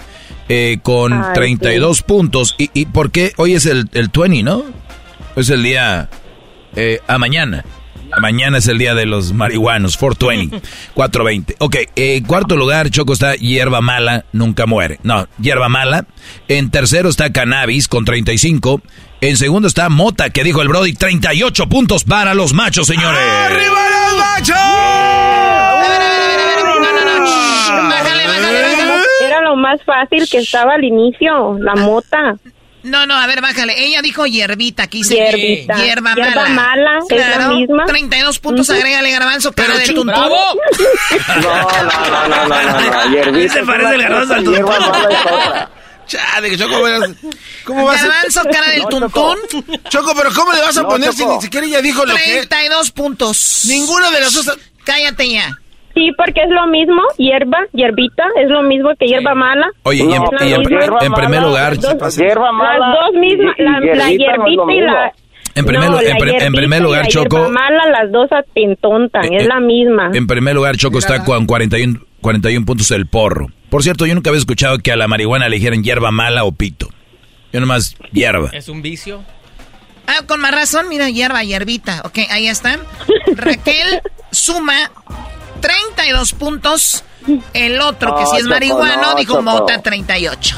eh, con 32 puntos. ¿Y, ¿Y por qué? Hoy es el, el 20, ¿no? Es el día eh, a mañana. Mañana es el día de los marihuanos, 420, 420. *laughs* Ok, en cuarto lugar, Choco, está hierba mala, nunca muere. No, hierba mala. En tercero está cannabis con 35. En segundo está mota, que dijo el Brody, 38 puntos para los machos, señores. ¡Arriba los machos! Era lo más fácil que estaba al inicio, la mota. No, no, a ver, bájale. Ella dijo hierbita, aquí se hierbita. Hierba, hierba mala. es la misma. 32 puntos, uh agrégale garbanzo, cara de tuntún. No, no, no, no, no, no, hierbita. se parece el garbanzo al tuntún. Chale, Choco, ¿cómo vas Garbanzo, cara del no, tuntún. Choco, pero ¿cómo le vas a No, poner Choco. si ni siquiera ella dijo lo que... 32 puntos. Ninguna de las dos... Cállate ya. Sí, porque es lo mismo, hierba, hierbita, es lo mismo que hierba mala. Oye, y en, y en- en primer lugar, Hierba mala. Las dos mismas, y- la, la hierbita no y la... en primer, no, en en primer lugar, la Choco, mala, las dos atentontan, Eh, es eh, la misma. en primer lugar, Choco está con 41, 41 puntos el porro. Por cierto, yo nunca había escuchado que a la marihuana le dijeran hierba mala o pito. Yo nomás hierba. ¿Es un vicio? Ah, con más razón, mira, hierba, hierbita. Ok, ahí está. *laughs* Raquel suma 32 puntos. El otro, que No, sí es Choco, marihuano, no, dijo Choco. Mota 38.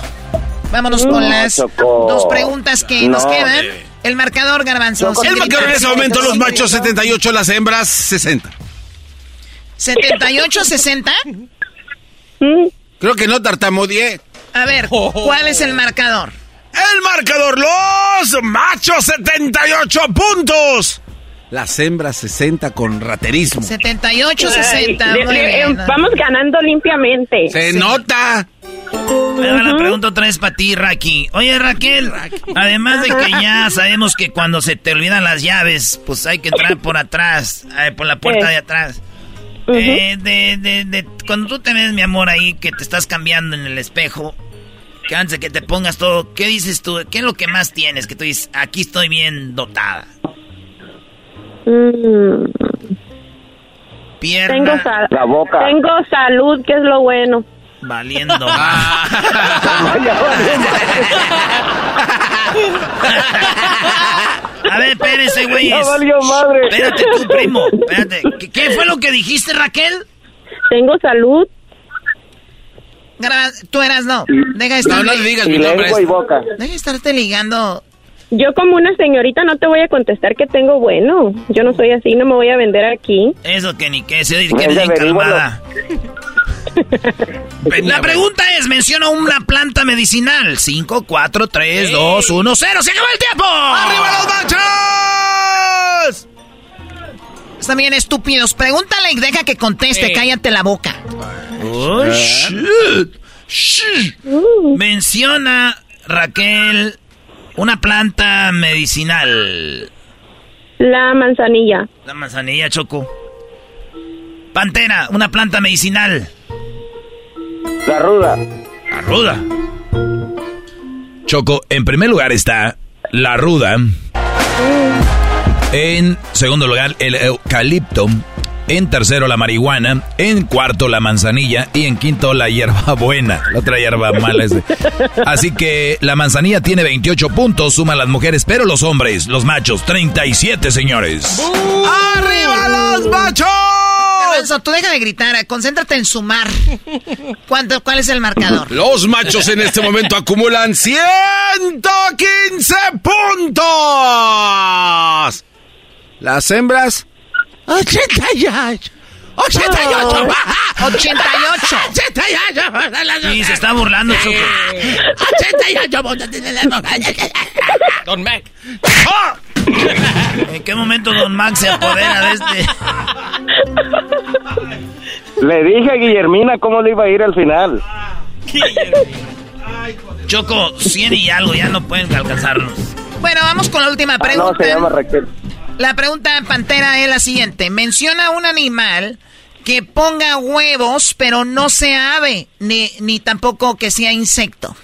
Vámonos con las Choco. dos preguntas que nos No. quedan. El marcador, Garbanzo. El marcador en ese momento, los machos 78, las hembras 60. 78-60. Creo que no tartamudeé. A ver, ¿cuál es el marcador? El marcador, los machos 78 puntos. Las hembras 60 con raterismo. 78-60. Ay, Muy le- le- bien. Vamos ganando limpiamente. Se nota. Ahora la pregunta otra vez para ti, Raki. Oye, Raquel, además de que ya *laughs* sabemos que cuando se te olvidan las llaves, pues hay que entrar por atrás, eh, por la puerta Eh. de atrás. Eh, de, de, de- cuando tú te ves, mi amor, ahí que te estás cambiando en el espejo, que antes de que te pongas todo, ¿qué dices tú? ¿Qué es lo que más tienes? Que tú dices, aquí estoy bien dotada. Mm, Pierna Tengo, sal- La boca. tengo salud, que es lo bueno. Valiendo. A ver, espérense, güeyes. Ya valió madre. Espérate tú, primo. Espérate. ¿Qué, qué fue lo que dijiste, Raquel? Tengo salud. Gra- Tú eras no. Deja de estar No, no le digas mi nombre. lengua y boca. Deja de estarte ligando. Yo como una señorita no te voy a contestar que tengo bueno. Yo no soy así, no me voy a vender aquí. Eso que ni qué, se que eres calmada. La pregunta es, menciona una planta medicinal. 5, 4, 3, 2, 1, 0. ¡Se acabó el tiempo! ¡Arriba los machos! Están bien estúpidos. Pregúntale y deja que conteste. Cállate la boca. Oh, shit. Shh. Menciona, Raquel, una planta medicinal. La manzanilla. La manzanilla, Choco. Pantera, una planta medicinal. La ruda. La ruda. Choco, en primer lugar está la ruda. En segundo lugar, el eucalipto. En tercero, la marihuana. En cuarto, la manzanilla. Y en quinto, la hierbabuena. La otra hierba mala es. de- Así que la manzanilla tiene 28 puntos, suma las mujeres, pero los hombres, los machos, 37, señores. ¡Arriba los machos! Garbanzo, tú deja de gritar. eh, Concéntrate en sumar. *laughs* ¿Cuánto, ¿Cuál es el marcador? Los machos en este momento acumulan 115 puntos. Las hembras 88. 88. 88. 88. Y se está burlando, Choco. 88. *laughs* Don Mac. ¿En qué momento Don Max se apodera de este? Le dije a Guillermina cómo le iba a ir al final. Choco, 100 y algo, ya no pueden alcanzarnos. Bueno, vamos con la última Ah, no, pregunta. se llama Raquel. La pregunta Pantera es la siguiente. Menciona un animal que ponga huevos, pero no sea ave, ni, ni tampoco que sea insecto.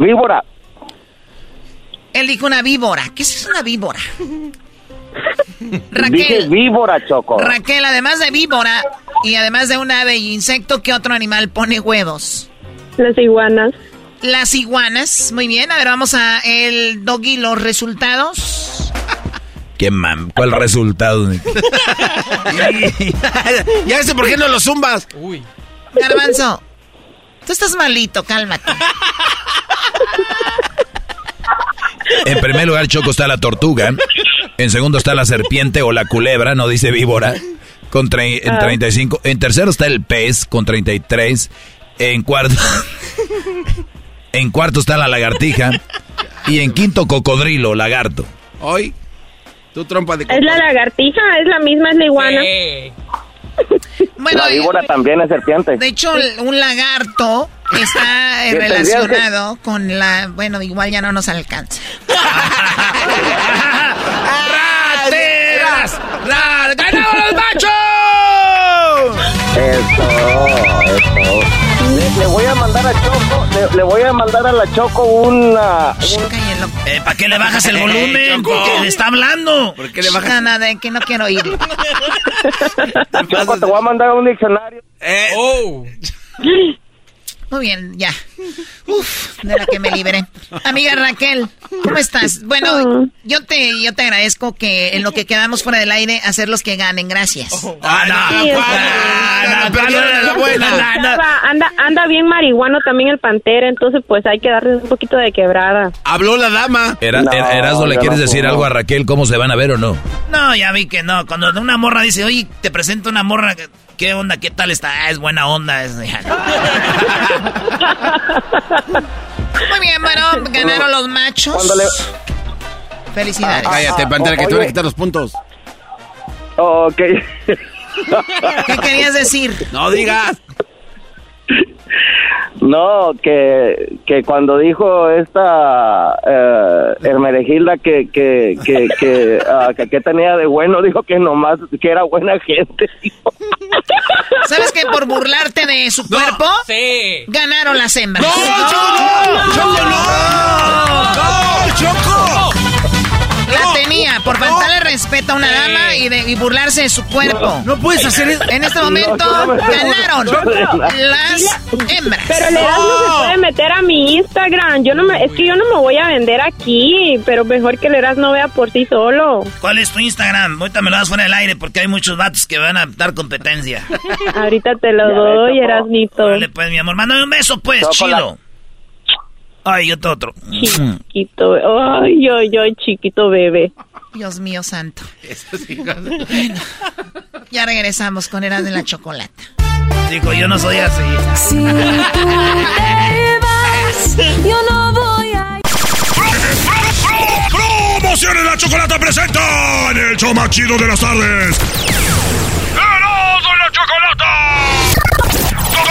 Víbora. Él dijo una víbora. ¿Qué es una víbora? Dije Raquel, víbora, Choco. Raquel, además de víbora y además de un ave y insecto, ¿qué otro animal pone huevos? Las iguanas. Las iguanas. Muy bien, a ver, vamos a el doggy, los resultados. *laughs* ¿Qué mam? ¿Cuál resultado? *laughs* ya sé por qué no lo zumbas. Uy. Garbanzo, tú estás malito, cálmate. En primer lugar, Choco, está la tortuga. En segundo está la serpiente o la culebra, no dice víbora, con en 35. Ah. En tercero está el pez, con 33. En cuarto... en cuarto está la lagartija. Y en quinto, cocodrilo, lagarto. Hoy, tu trompa de Es la lagartija, es la misma, es la iguana. *laughs* Bueno, la víbora también es serpiente. De hecho, un lagarto está *laughs* relacionado con la... Bueno, igual ya no nos alcanza. ¡Rateras! *laughs* ¡Ganamos los machos! Eso, eso. Le, voy a mandar a Choco, le, voy a mandar a la Choco una... Eh, ¿Para qué le bajas el volumen? Porque le está hablando. ¿Por qué le bajas? No, no, que no quiero ir. *laughs* Choco, te voy a mandar un diccionario. Eh. Oh. *laughs* Muy bien, ya. Uf, de la que me liberé. Amiga Raquel, ¿cómo estás? Bueno, yo te, yo te agradezco que en lo que quedamos fuera del aire, hacer los que ganen. Gracias. anda, anda bien marihuano también el pantera, entonces pues hay que darle un poquito de quebrada. Habló la dama. Era, Erasmo, ¿le quieres decir algo a Raquel? ¿Cómo se van a ver o no? No, ya vi que no. Cuando una morra dice, oye, te presento una morra ¿Qué onda? ¿Qué tal está? Ah, es buena onda. Es... *laughs* Muy bien, bueno, ganaron los machos. Felicidades. cállate, Pantera, que te voy a quitar los puntos. ok. ¿Qué querías decir? No digas. *laughs* No, que, que cuando dijo esta eh, Hermeregilda que que que ah, que, que, tenía de bueno, dijo que nomás que era buena gente. *laughs* ¿Sabes que por burlarte de su cuerpo? Sí. Ganaron las hembras. ¡No, Choco! ¡Choco, no! ¡No, Choco! La tenía, por faltarle respeto a una dama y, de, burlarse de su cuerpo. No, puedes hacer eso. En este momento ganaron las hembras. Pero el Erasmo se puede meter a mi Instagram. Yo no me, es que yo no me voy a vender aquí, pero mejor que el Erasmo vea por sí solo. ¿Cuál es tu Instagram? Ahorita me lo das fuera del aire porque hay muchos vatos que van a dar competencia. Ahorita te lo doy, Erasmito. Dale pues, mi amor. Mándame un beso, pues, chido. Ay, otro, otro. Chiquito, ay, ay, ay, chiquito bebé. Dios mío santo. *laughs* ya regresamos con Eras de la Chocolata. Digo, yo no soy así. Si tú te vas, yo no voy a... ¡Promociones la Chocolata presenta en el show más chido de las tardes! ¡Eras de la Chocolata!